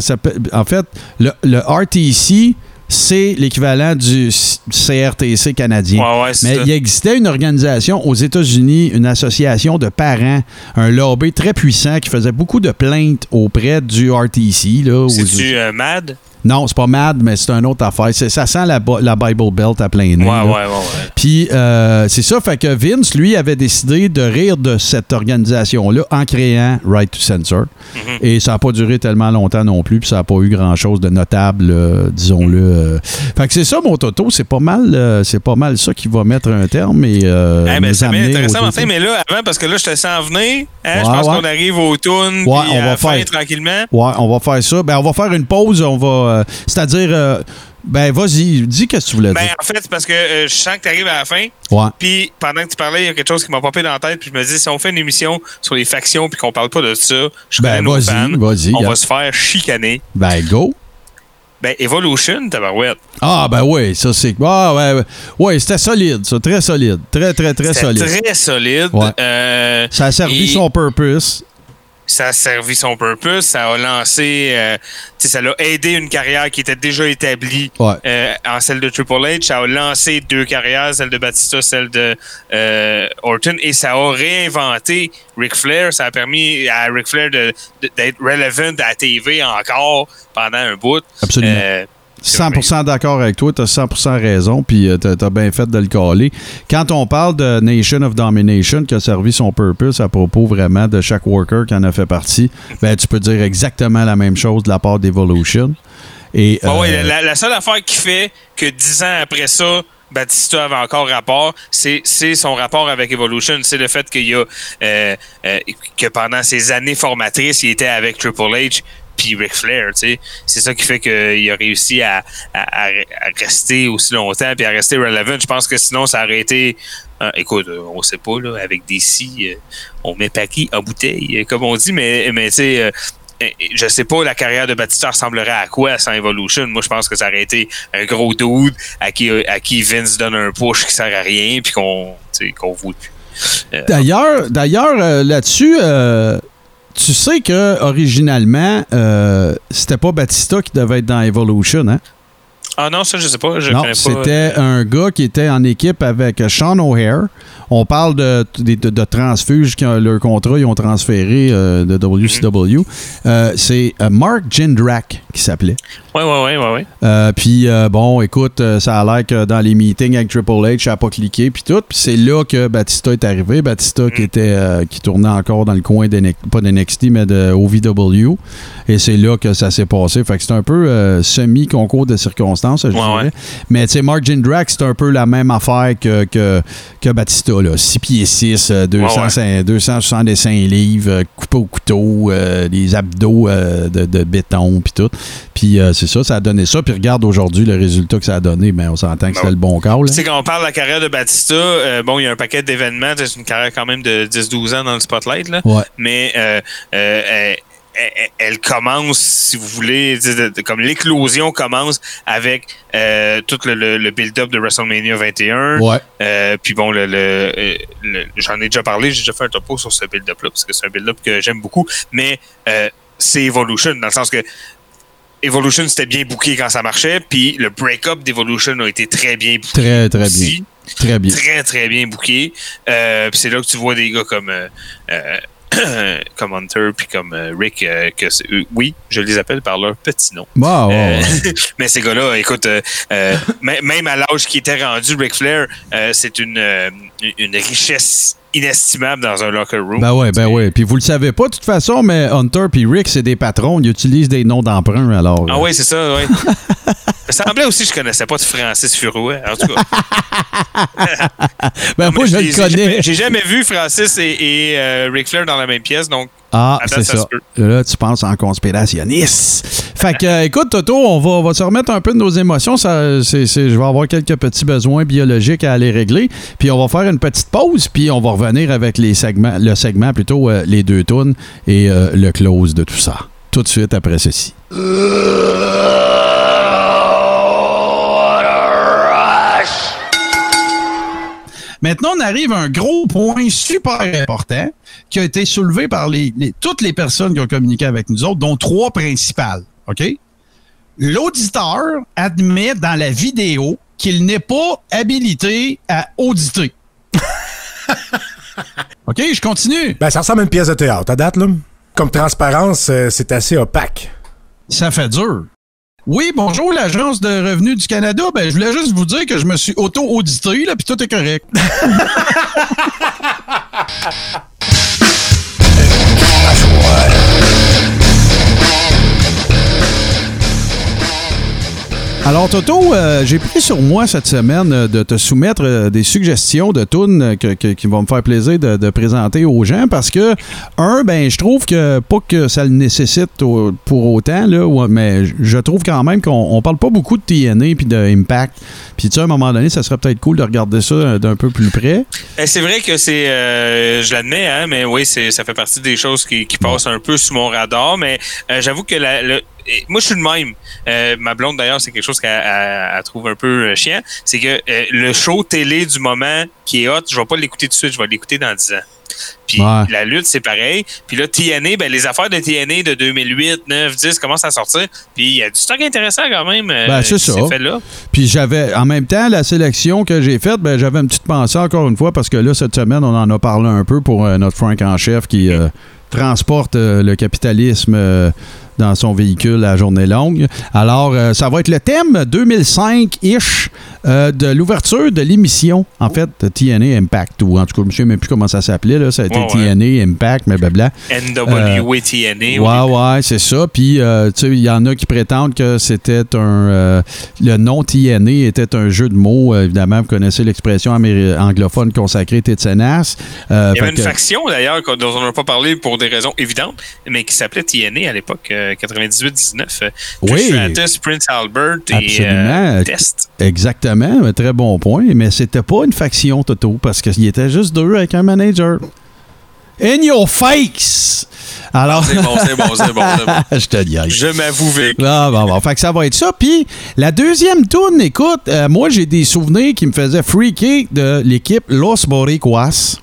ça en fait le, le RTC c'est l'équivalent du CRTC canadien. Ouais, ouais, c'est Mais ça. il existait une organisation aux États-Unis, une association de parents, un lobby très puissant qui faisait beaucoup de plaintes auprès du RTC. C'est-tu euh, Mad? Non, c'est pas MAD, mais c'est une autre affaire. Ça sent la, Bi- la Bible Belt à plein nez. Ouais, ouais, ouais, ouais. Puis euh, c'est ça, fait que Vince, lui, avait décidé de rire de cette organisation-là en créant Right to Censor. Mhm. Et ça n'a pas duré tellement longtemps non plus, puis ça n'a pas eu grand-chose de notable, euh, disons-le. Euh. Fait que c'est ça, mon Toto, c'est pas mal euh, c'est pas mal ça qui va mettre un terme et euh, Eh ben, c'est bien intéressant, Martin, mais là, avant, parce que là, je te sens venir, hein, Ouais, je pense ouais. qu'on arrive au tune, Ouais, on va faire. tranquillement. Ouais, on va faire ça. Ben, on va faire une pause, on va... euh, C'est-à-dire... ben, vas-y, dis qu'est-ce que tu voulais Ben, dire. en fait, c'est parce que euh, je sens que tu arrives à la fin, Ouais. puis pendant que tu parlais, il y a quelque chose qui m'a popé dans la tête, puis je me dis, si on fait une émission sur les factions, puis qu'on parle pas de ça, je Ben, vas-y, vas-y, on va se faire chicaner. Ben, go. Ben, Evolution, tabarouette. Ah, ben oui, ça c'est. Ah, ouais, ouais. C'était solide, ça. Très solide. Très, très, très solide. très solide. Ouais. Euh, Ça a servi et- son purpose. Ça a servi son purpose, ça a lancé, euh, ça l'a aidé une carrière qui était déjà établie Ouais. euh, en celle de Triple H. Ça a lancé deux carrières, celle de Batista, celle de euh, Orton, et ça a réinventé Ric Flair. Ça a permis à Ric Flair d'être relevant à la TV encore pendant un bout. Absolument. Euh, 100% d'accord avec toi, tu as 100% raison, puis tu as, bien fait de le caler. Quand on parle de Nation of Domination qui a servi son purpose à propos vraiment de chaque worker qui en a fait partie, ben tu peux dire exactement la même chose de la part d'Evolution. Et ouais, euh, la, la seule affaire qui fait que dix ans après ça, Batista avait encore rapport, c'est c'est son rapport avec Evolution. C'est le fait qu'il y a euh, euh, que pendant ses années formatrices, il était avec Triple H puis Ric Flair. tu sais. C'est ça qui fait qu'il a réussi à, rester aussi longtemps puis à rester relevant. Je pense que sinon, ça aurait été. euh, écoute, euh, on sait pas, là, avec des si, euh, on met paquet en bouteille, euh, comme on dit, mais, mais tu sais. euh, euh, je sais pas la carrière de Batista ressemblerait à quoi sans Evolution. Moi, je pense que ça aurait été un gros dude à qui, à qui Vince donne un push qui sert à rien puis qu'on qu'on voit plus. Euh, D'ailleurs, d'ailleurs euh, là-dessus, euh, tu sais que originalement, euh, c'était pas Batista qui devait être dans Evolution, hein? Ah non, ça, je sais pas. Je non, c'était un gars qui était en équipe avec Sean O'Hare. On parle de, de, de- de transfuges qui ont leur contrat, ils ont transféré euh, de WCW. Euh, c'est euh, Mark Jindrak qui s'appelait. Ouais, ouais, ouais. Euh, puis bon, écoute, ça a l'air que dans les meetings avec Triple H, ça n'a pas cliqué, puis tout. Puis c'est là que Batista est arrivé. Batista qui était euh, qui tournait encore dans le coin d'NXT, pas d'NXT, mais de OVW. Et c'est là que ça s'est passé. Fait que c'est un peu semi-concours de circonstances, je Ouais, dirais. ouais. Mais tu sais, Mark Jindrak, c'est un peu la même affaire que, que, que Batista, là. 6 pieds 6, euh, 205 265 livres, euh, coupé au couteau, euh, les abdos euh, de, de béton, puis tout. Puis euh, c'est ça, ça a donné ça. Puis regarde aujourd'hui le résultat que ça a donné, ben, on s'entend que Ben c'était ouais. le bon là. sais, quand on parle de la carrière de Batista, bon, il y a un paquet d'événements. C'est une carrière quand même de 10-12 ans dans le spotlight, là. Ouais. Mais elle, commence, si vous voulez, comme l'éclosion commence avec euh, tout le, le- le build-up de WrestleMania 21. Ouais. Euh, puis bon, le, le- euh, j'en ai déjà parlé, j'ai déjà fait un topo sur ce build-up-là, parce que c'est un build-up que j'aime beaucoup. Mais euh, c'est Evolution, dans le sens que Evolution, c'était bien booké quand ça marchait, puis le break-up d'Evolution a été très bien booké. Très, très bien. Très bien. Très, très bien booké. Puis c'est là que tu vois des gars comme, comme Hunter puis comme euh, Rick, euh, que c'est- eux, oui, je les appelle par leur petit nom. Bah, Euh, mais ces gars-là, écoute, euh, euh, même à l'âge qui était rendu, Ric Flair, euh, c'est une, euh, une richesse inestimable dans un locker room. Ben ouais, ben ouais. Puis vous le savez pas de toute façon, mais Hunter puis Rick, c'est des patrons. Ils utilisent des noms d'emprunt, alors. Ah oui, c'est ça, oui. Ça semblait aussi que je connaissais pas de Francis Furouet. En tout cas, ben moi, je j'ai- le connais. J'ai jamais vu Francis et, et euh, Ric Flair dans la même pièce, donc Ah, c'est ça. Là, tu penses en conspirationniste. fait que, euh, écoute, Toto, on va, on va se remettre un peu de nos émotions. Ça, c'est- c'est- je vais avoir quelques petits besoins biologiques à aller régler. Puis on va faire une petite pause, puis on va revenir avec les segments, le segment plutôt, euh, les deux tunes et euh, le close de tout ça. Tout de suite après ceci. Maintenant, on arrive à un gros point super important qui a été soulevé par les, les- toutes les personnes qui ont communiqué avec nous autres, dont trois principales. OK? l'auditeur admet dans la vidéo qu'il n'est pas habilité à auditer. OK, je continue. Ben, ça ressemble à une pièce de théâtre, à date, là. Comme transparence, euh, c'est assez opaque. Ça fait dur. Oui, bonjour, l'Agence de revenus du Canada. Ben, je voulais juste vous dire que je me suis auto-audité, là, puis tout est correct. Alors, Toto, euh, j'ai pris sur moi cette semaine euh, de te soumettre euh, des suggestions de tunes que- qui vont me faire plaisir de, présenter aux gens parce que, un, ben, je trouve que, pas que ça le nécessite pour autant, là, mais je trouve quand même qu'on on parle pas beaucoup de TNA puis de Impact. Puis, tu sais, à un moment donné, ça serait peut-être cool de regarder ça d'un peu plus près. Eh, C'est vrai que c'est, je l'admets, hein, mais oui, ça fait partie des choses qui, passent un peu sous mon radar. Mais j'avoue que la, le- et moi, je suis le même. Euh, ma blonde, d'ailleurs, c'est quelque chose qu'elle elle- elle trouve un peu euh, chiant. C'est que euh, le show télé du moment qui est hot, je vais pas l'écouter tout de suite, je vais l'écouter dans 10 ans. Puis Ouais. la lutte, c'est pareil. Puis là, TNA, ben, les affaires de TNA de 2008, 9, 10 commencent à sortir. Puis il y a du stock intéressant quand même. Ben, c'est ça. fait là. Puis j'avais, en même temps, la sélection que j'ai faite, ben, j'avais une petite pensée encore une fois parce que là, cette semaine, on en a parlé un peu pour euh, notre Frank en chef qui euh, transporte euh, le capitalisme dans son véhicule à journée longue. Alors, euh, ça va être le thème 2005-ish euh, de l'ouverture de l'émission, en fait, de TNA Impact, ou en tout cas, je ne souviens même plus comment ça s'appelait, là, ça a été Ouais, ouais. TNA Impact, mais blabla. NWA TNA. Ouais, ouais, c'est ça. Puis, euh, tu sais, il y en a qui prétendent que c'était un. euh, le nom TNA était un jeu de mots. Euh, évidemment, vous connaissez l'expression anglophone consacrée Tétsenas. Euh, Il y avait une que- faction d'ailleurs dont on n'a pas parlé pour des raisons évidentes, mais qui s'appelait TNA à l'époque, euh, 98-19. euh, Oui. Stratus, Prince Albert et Absolument. euh, Test. Exactement, un très bon point. Mais c'était pas une faction, Toto, parce qu'il était juste deux avec un manager. In your face! Alors. C'est bon, c'est bon, c'est bon, c'est bon. Je te dis. Je m'avoue vécu. Ah, bon, bon. Fait que ça va être ça. Puis la deuxième tourne, écoute, euh, moi j'ai des souvenirs qui me faisaient freaker de l'équipe Los Boricuas.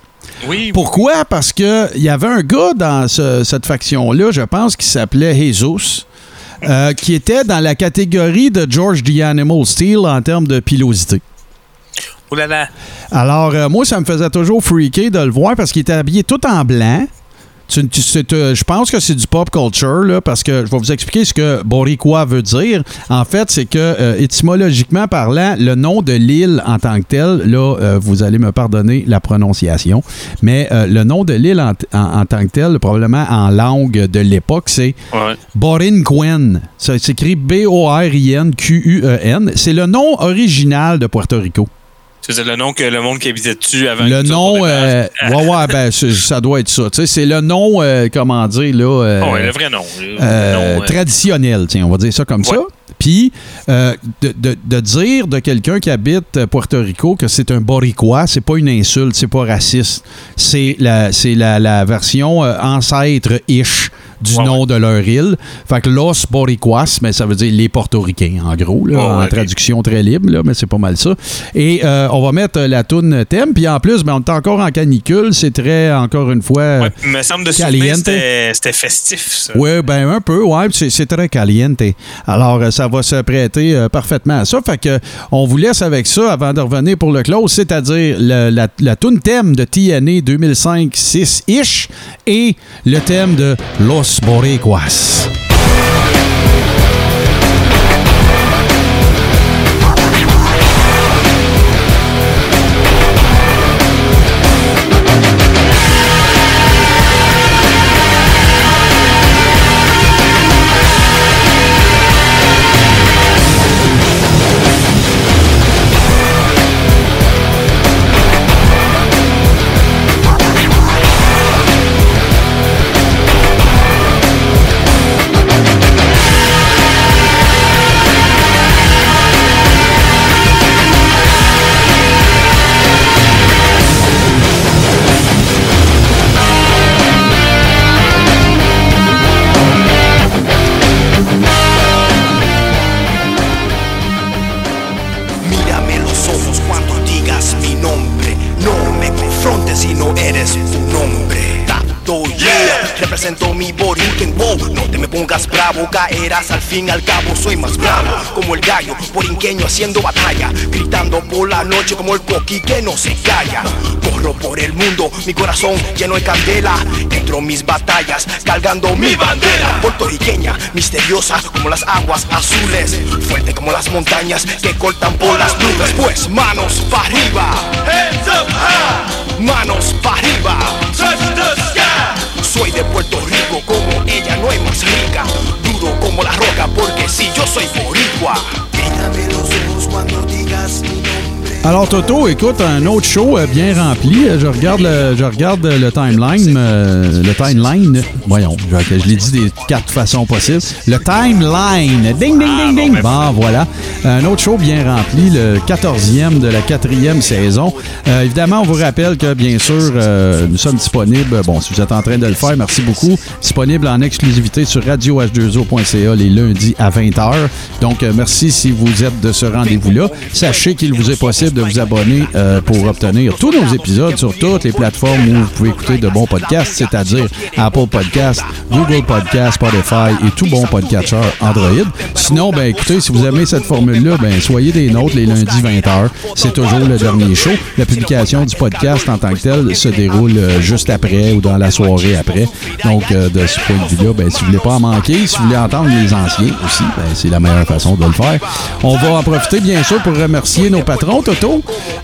Oui, Pourquoi? Parce que il y avait un gars dans ce- cette faction-là, je pense, qui s'appelait Jesus. euh, qui était dans la catégorie de George the Animal Steel en termes de pilosité. oh là là. Alors, euh, moi, ça me faisait toujours freaker de le voir parce qu'il était habillé tout en blanc. Tu- tu- c'est, euh, je pense que c'est du pop culture, là, parce que je vais vous expliquer ce que Boricua veut dire. En fait, c'est que, euh, étymologiquement parlant, le nom de l'île en tant que tel, là, euh, vous allez me pardonner la prononciation, mais euh, le nom de l'île en, en- en tant que tel, probablement en langue de l'époque, c'est Ouais. Borinquen. Ça s'écrit B-O-R-I-N-Q-U-E-N. C'est le nom original de Puerto Rico. C'est le nom que le monde qui habitait dessus avant. Le que nom, euh, ouais, ouais, ben, ça doit être ça. Tu sais, c'est le nom, euh, comment dire, là. euh, Ah ouais, le vrai nom. le euh, nom, traditionnel, tiens, on va dire ça comme ça. Ouais. Puis, euh, de, de- de dire de quelqu'un qui habite Puerto Rico que c'est un Boricua, c'est pas une insulte, c'est pas raciste. C'est la, la, la version ancêtre-ish du Ouais, nom de leur île. Fait que Los Boricuas, mais ça veut dire les Portoricains, en gros, là, en traduction très libre, là, mais c'est pas mal ça. Et euh, on va mettre euh, la toune thème. Puis en plus, ben, on est encore en canicule. C'est très, encore une fois... ouais, il me semble de souvenir Caliente. c'était festif, ça. Oui, ben un peu, ouais, c'est, très caliente. Alors, euh, ça va se prêter euh, parfaitement à ça. Fait que on vous laisse avec ça avant de revenir pour le close, c'est-à-dire la, la thème de TNA 2005-6-ish et le thème de Los Boricuas. Fin al cabo Soy más bravo como el gallo borinqueño haciendo batalla Gritando por la noche como el coqui que no se calla. Corro por el mundo, mi corazón lleno de candela Entro en mis batallas, cargando mi bandera. Puertorriqueña, misteriosa como las aguas azules Fuerte como las montañas que cortan por las nubes. Pues manos para arriba. Hands up high. Manos para arriba. Touch the sky. Soy de Puerto Rico como ella no hay más como la roca porque si yo soy boricua Alors, Toto, écoute, un autre show euh, bien rempli. Euh, Je regarde le, je regarde le timeline. euh, le timeline. Voyons, je, je l'ai dit des quatre façons possibles. Le timeline. Ding, ding, ding, ding. Bon, voilà. Un autre show bien rempli, le 14e de la quatrième saison. Euh, évidemment, on vous rappelle que, bien sûr, euh, nous sommes disponibles. Bon, si vous êtes en train de le faire, merci beaucoup. Disponible en exclusivité sur radioh2o.ca les lundis à 20h. Donc, euh, merci si vous êtes de ce rendez-vous-là. Sachez qu'il vous est possible de vous abonner euh, pour obtenir tous nos épisodes sur toutes les plateformes où vous pouvez écouter de bons podcasts, c'est-à-dire Apple Podcasts, Google Podcasts, Spotify et tout bon podcatcher Android. Sinon, ben écoutez, si vous aimez cette formule-là, ben soyez des nôtres les lundis 20h. C'est toujours le dernier show. La publication du podcast en tant que tel se déroule euh, juste après ou dans la soirée après. Donc, euh, de ce point de vue-là, ben, si vous voulez pas en manquer, si vous voulez entendre les anciens aussi, ben, c'est la meilleure façon de le faire. On va en profiter, bien sûr, pour remercier nos patrons.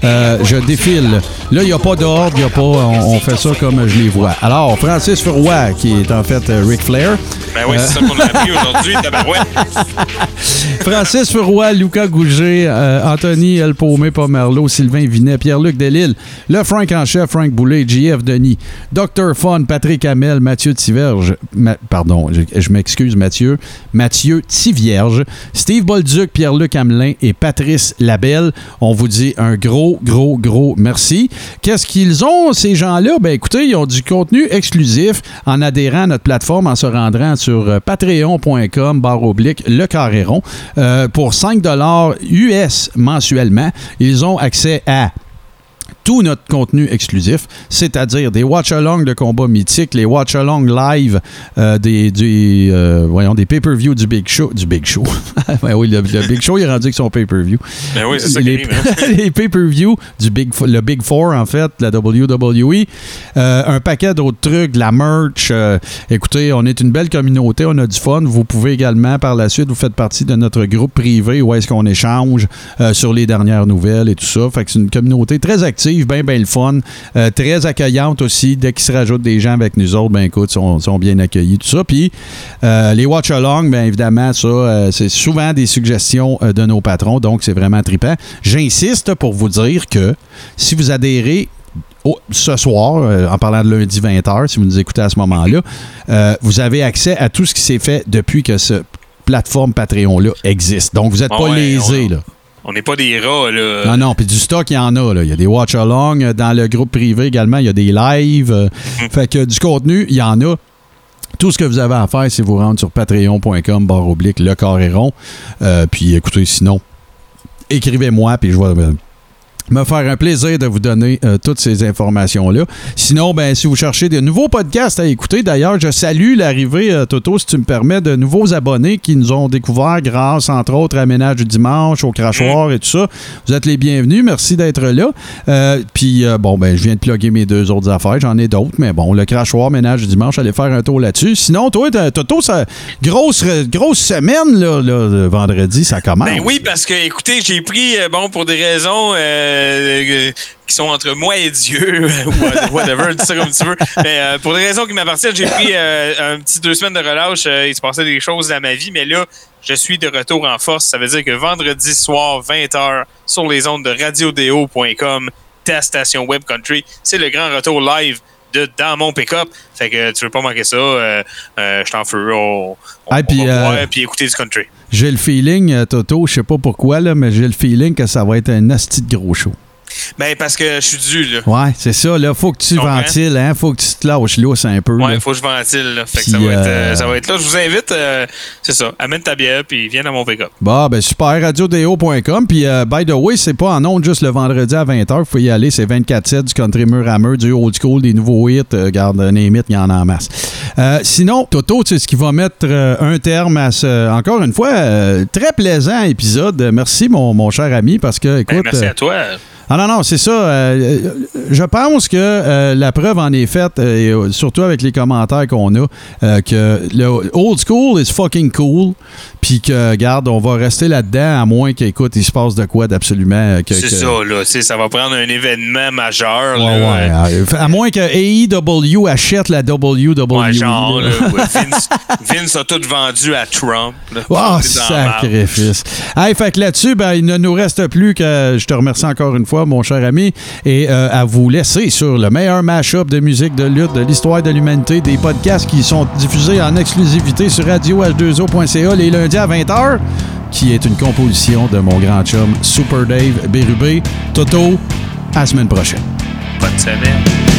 Euh, je défile. Là, il n'y a pas d'ordre, il a pas. On, on fait ça comme je les vois. Alors, Francis Furoy, qui est en fait euh, Ric Flair. Ben oui, c'est ça qu'on a appris aujourd'hui. Francis Furoy, Lucas Gouget, euh, Anthony El Paumé Pomerleau, Sylvain Vinet, Pierre-Luc Delille, le Frank en chef, Frank Boulet, JF Denis, Dr. Fun, Patrick Hamel, Mathieu Tiverge, Ma- pardon, je, je m'excuse Mathieu, Mathieu Tivierge, Steve Bolduc, Pierre-Luc Hamelin et Patrice Labelle. On vous dit un gros, gros, gros merci. Qu'est-ce qu'ils ont, ces gens-là? Ben écoutez, ils ont du contenu exclusif en adhérant à notre plateforme, en se rendant sur euh, patreon.com barre oblique le carré rond. Euh, pour 5 US mensuellement, ils ont accès à tout notre contenu exclusif, c'est-à-dire des watch-alongs de combats mythiques, les watch-alongs live euh, des, euh, voyons, des pay-per-view du Big Show. Du Big Show. Ben oui, le, le Big Show, il est rendu avec son pay-per-view. Ben oui, c'est ça qui les, hein. les pay-per-view du Big, le Big Four, en fait, la WWE. Euh, un paquet d'autres trucs, de la merch. euh, écoutez, on est une belle communauté, on a du fun. Vous pouvez également, par la suite, vous faites partie de notre groupe privé où est-ce qu'on échange sur les dernières nouvelles et tout ça. Fait que c'est une communauté très active, bien, bien le fun. euh, très accueillante aussi. Dès qu'il se rajoute des gens avec nous autres, ben écoute, sont, sont bien accueillis, tout ça. Puis euh, les watch-along, bien évidemment, ça, euh, c'est souvent des suggestions de nos patrons, donc c'est vraiment trippant. J'insiste pour vous dire que si vous adhérez ce soir, euh, en parlant de lundi 20h, si vous nous écoutez à ce moment-là, euh, vous avez accès à tout ce qui s'est fait depuis que cette plateforme Patreon-là existe. Donc, vous n'êtes Ah pas ouais, lésés, on- là. On n'est pas des rats, là. Non, non, puis du stock, il y en a. Là. Il y a des watch-along. euh, Dans le groupe privé également, il y a des lives. euh, Fait que du contenu, il y en a. Tout ce que vous avez à faire, c'est vous rendre sur patreon.com, barre oblique, le carré rond. Euh, puis écoutez, sinon, écrivez-moi, puis je vais euh, me faire un plaisir de vous donner euh, toutes ces informations-là. Sinon, ben, si vous cherchez de nouveaux podcasts à écouter, d'ailleurs, je salue l'arrivée, euh, Toto, si tu me permets, de nouveaux abonnés qui nous ont découvert grâce, entre autres, à Ménage du Dimanche, au Crachoir et tout ça. Vous êtes les bienvenus. Merci d'être là. Euh, Puis, bon, ben, je viens de plugger mes deux autres affaires. J'en ai d'autres, mais bon, le Crachoir, Ménage du Dimanche, allez faire un tour là-dessus. Sinon, toi, Toto, ça, grosse, grosse semaine, là, là, le vendredi, ça commence. Ben oui, parce que, écoutez, j'ai pris, bon, pour des raisons euh, euh, qui sont entre moi et Dieu, ou whatever, dis ça comme tu veux. Mais euh, pour des raisons qui m'appartiennent, j'ai pris euh, un petit deux semaines de relâche. Euh, il se passait des choses dans ma vie, mais là, je suis de retour en force. Ça veut dire que vendredi soir, 20h, sur les ondes de radiodéo.com, ta station Web Country, c'est le grand retour live de Dans mon pick-up. Fait que tu veux pas manquer ça. Euh, euh, je t'en feu. On, on, puis, on va euh, boire puis écouter du country. J'ai le feeling, Toto, je sais pas pourquoi, là, mais j'ai le feeling que ça va être un asti de gros show. Ben, parce que je suis dû, là. Ouais, c'est ça. Là, faut que tu comprends? ventiles, hein. Faut que tu te lâches lousse un peu. Ouais, là. faut que je ventile, là. Fait que ça va, être, euh, ça va être là. Je vous invite, euh, c'est ça. Amène ta bière, puis viens à mon pick-up. Bon, ben super, radiodéo.com. Puis, euh, by the way, c'est pas en ondes juste le vendredi à 20h. Faut y aller. C'est 24-7 du country mur à mur, du old school, des nouveaux hits. Garde, un il y en a en masse. Sinon, Toto, tu sais ce qui va mettre un terme à ce, encore une fois, très plaisant épisode. Merci, mon, mon cher ami, parce que, écoute. Ben, merci à toi. Ah non, non, c'est ça. euh, euh, je pense que euh, la preuve en est faite, et, surtout avec les commentaires qu'on a, euh, que le old school is fucking cool. Puis que, regarde, on va rester là-dedans, à moins qu'écoute, il se passe de quoi d'absolument. que- C'est que- ça, là. Ça va prendre un événement majeur, Ouais, là. ouais, à moins que AEW achète la WWE. Ouais, genre, là. là, ouais, Vince, Vince a tout vendu à Trump. là. Oh, sacrifice. Hey, fait que là-dessus, ben, il ne nous reste plus que je te remercie encore une mon cher ami, et euh, à vous laisser sur le meilleur mash-up de musique de lutte de l'histoire de l'humanité, des podcasts qui sont diffusés en exclusivité sur radioh2o.ca les lundis à 20h, qui est une composition de mon grand chum Super Dave Bérubé. Toto, à la semaine prochaine. Bonne semaine.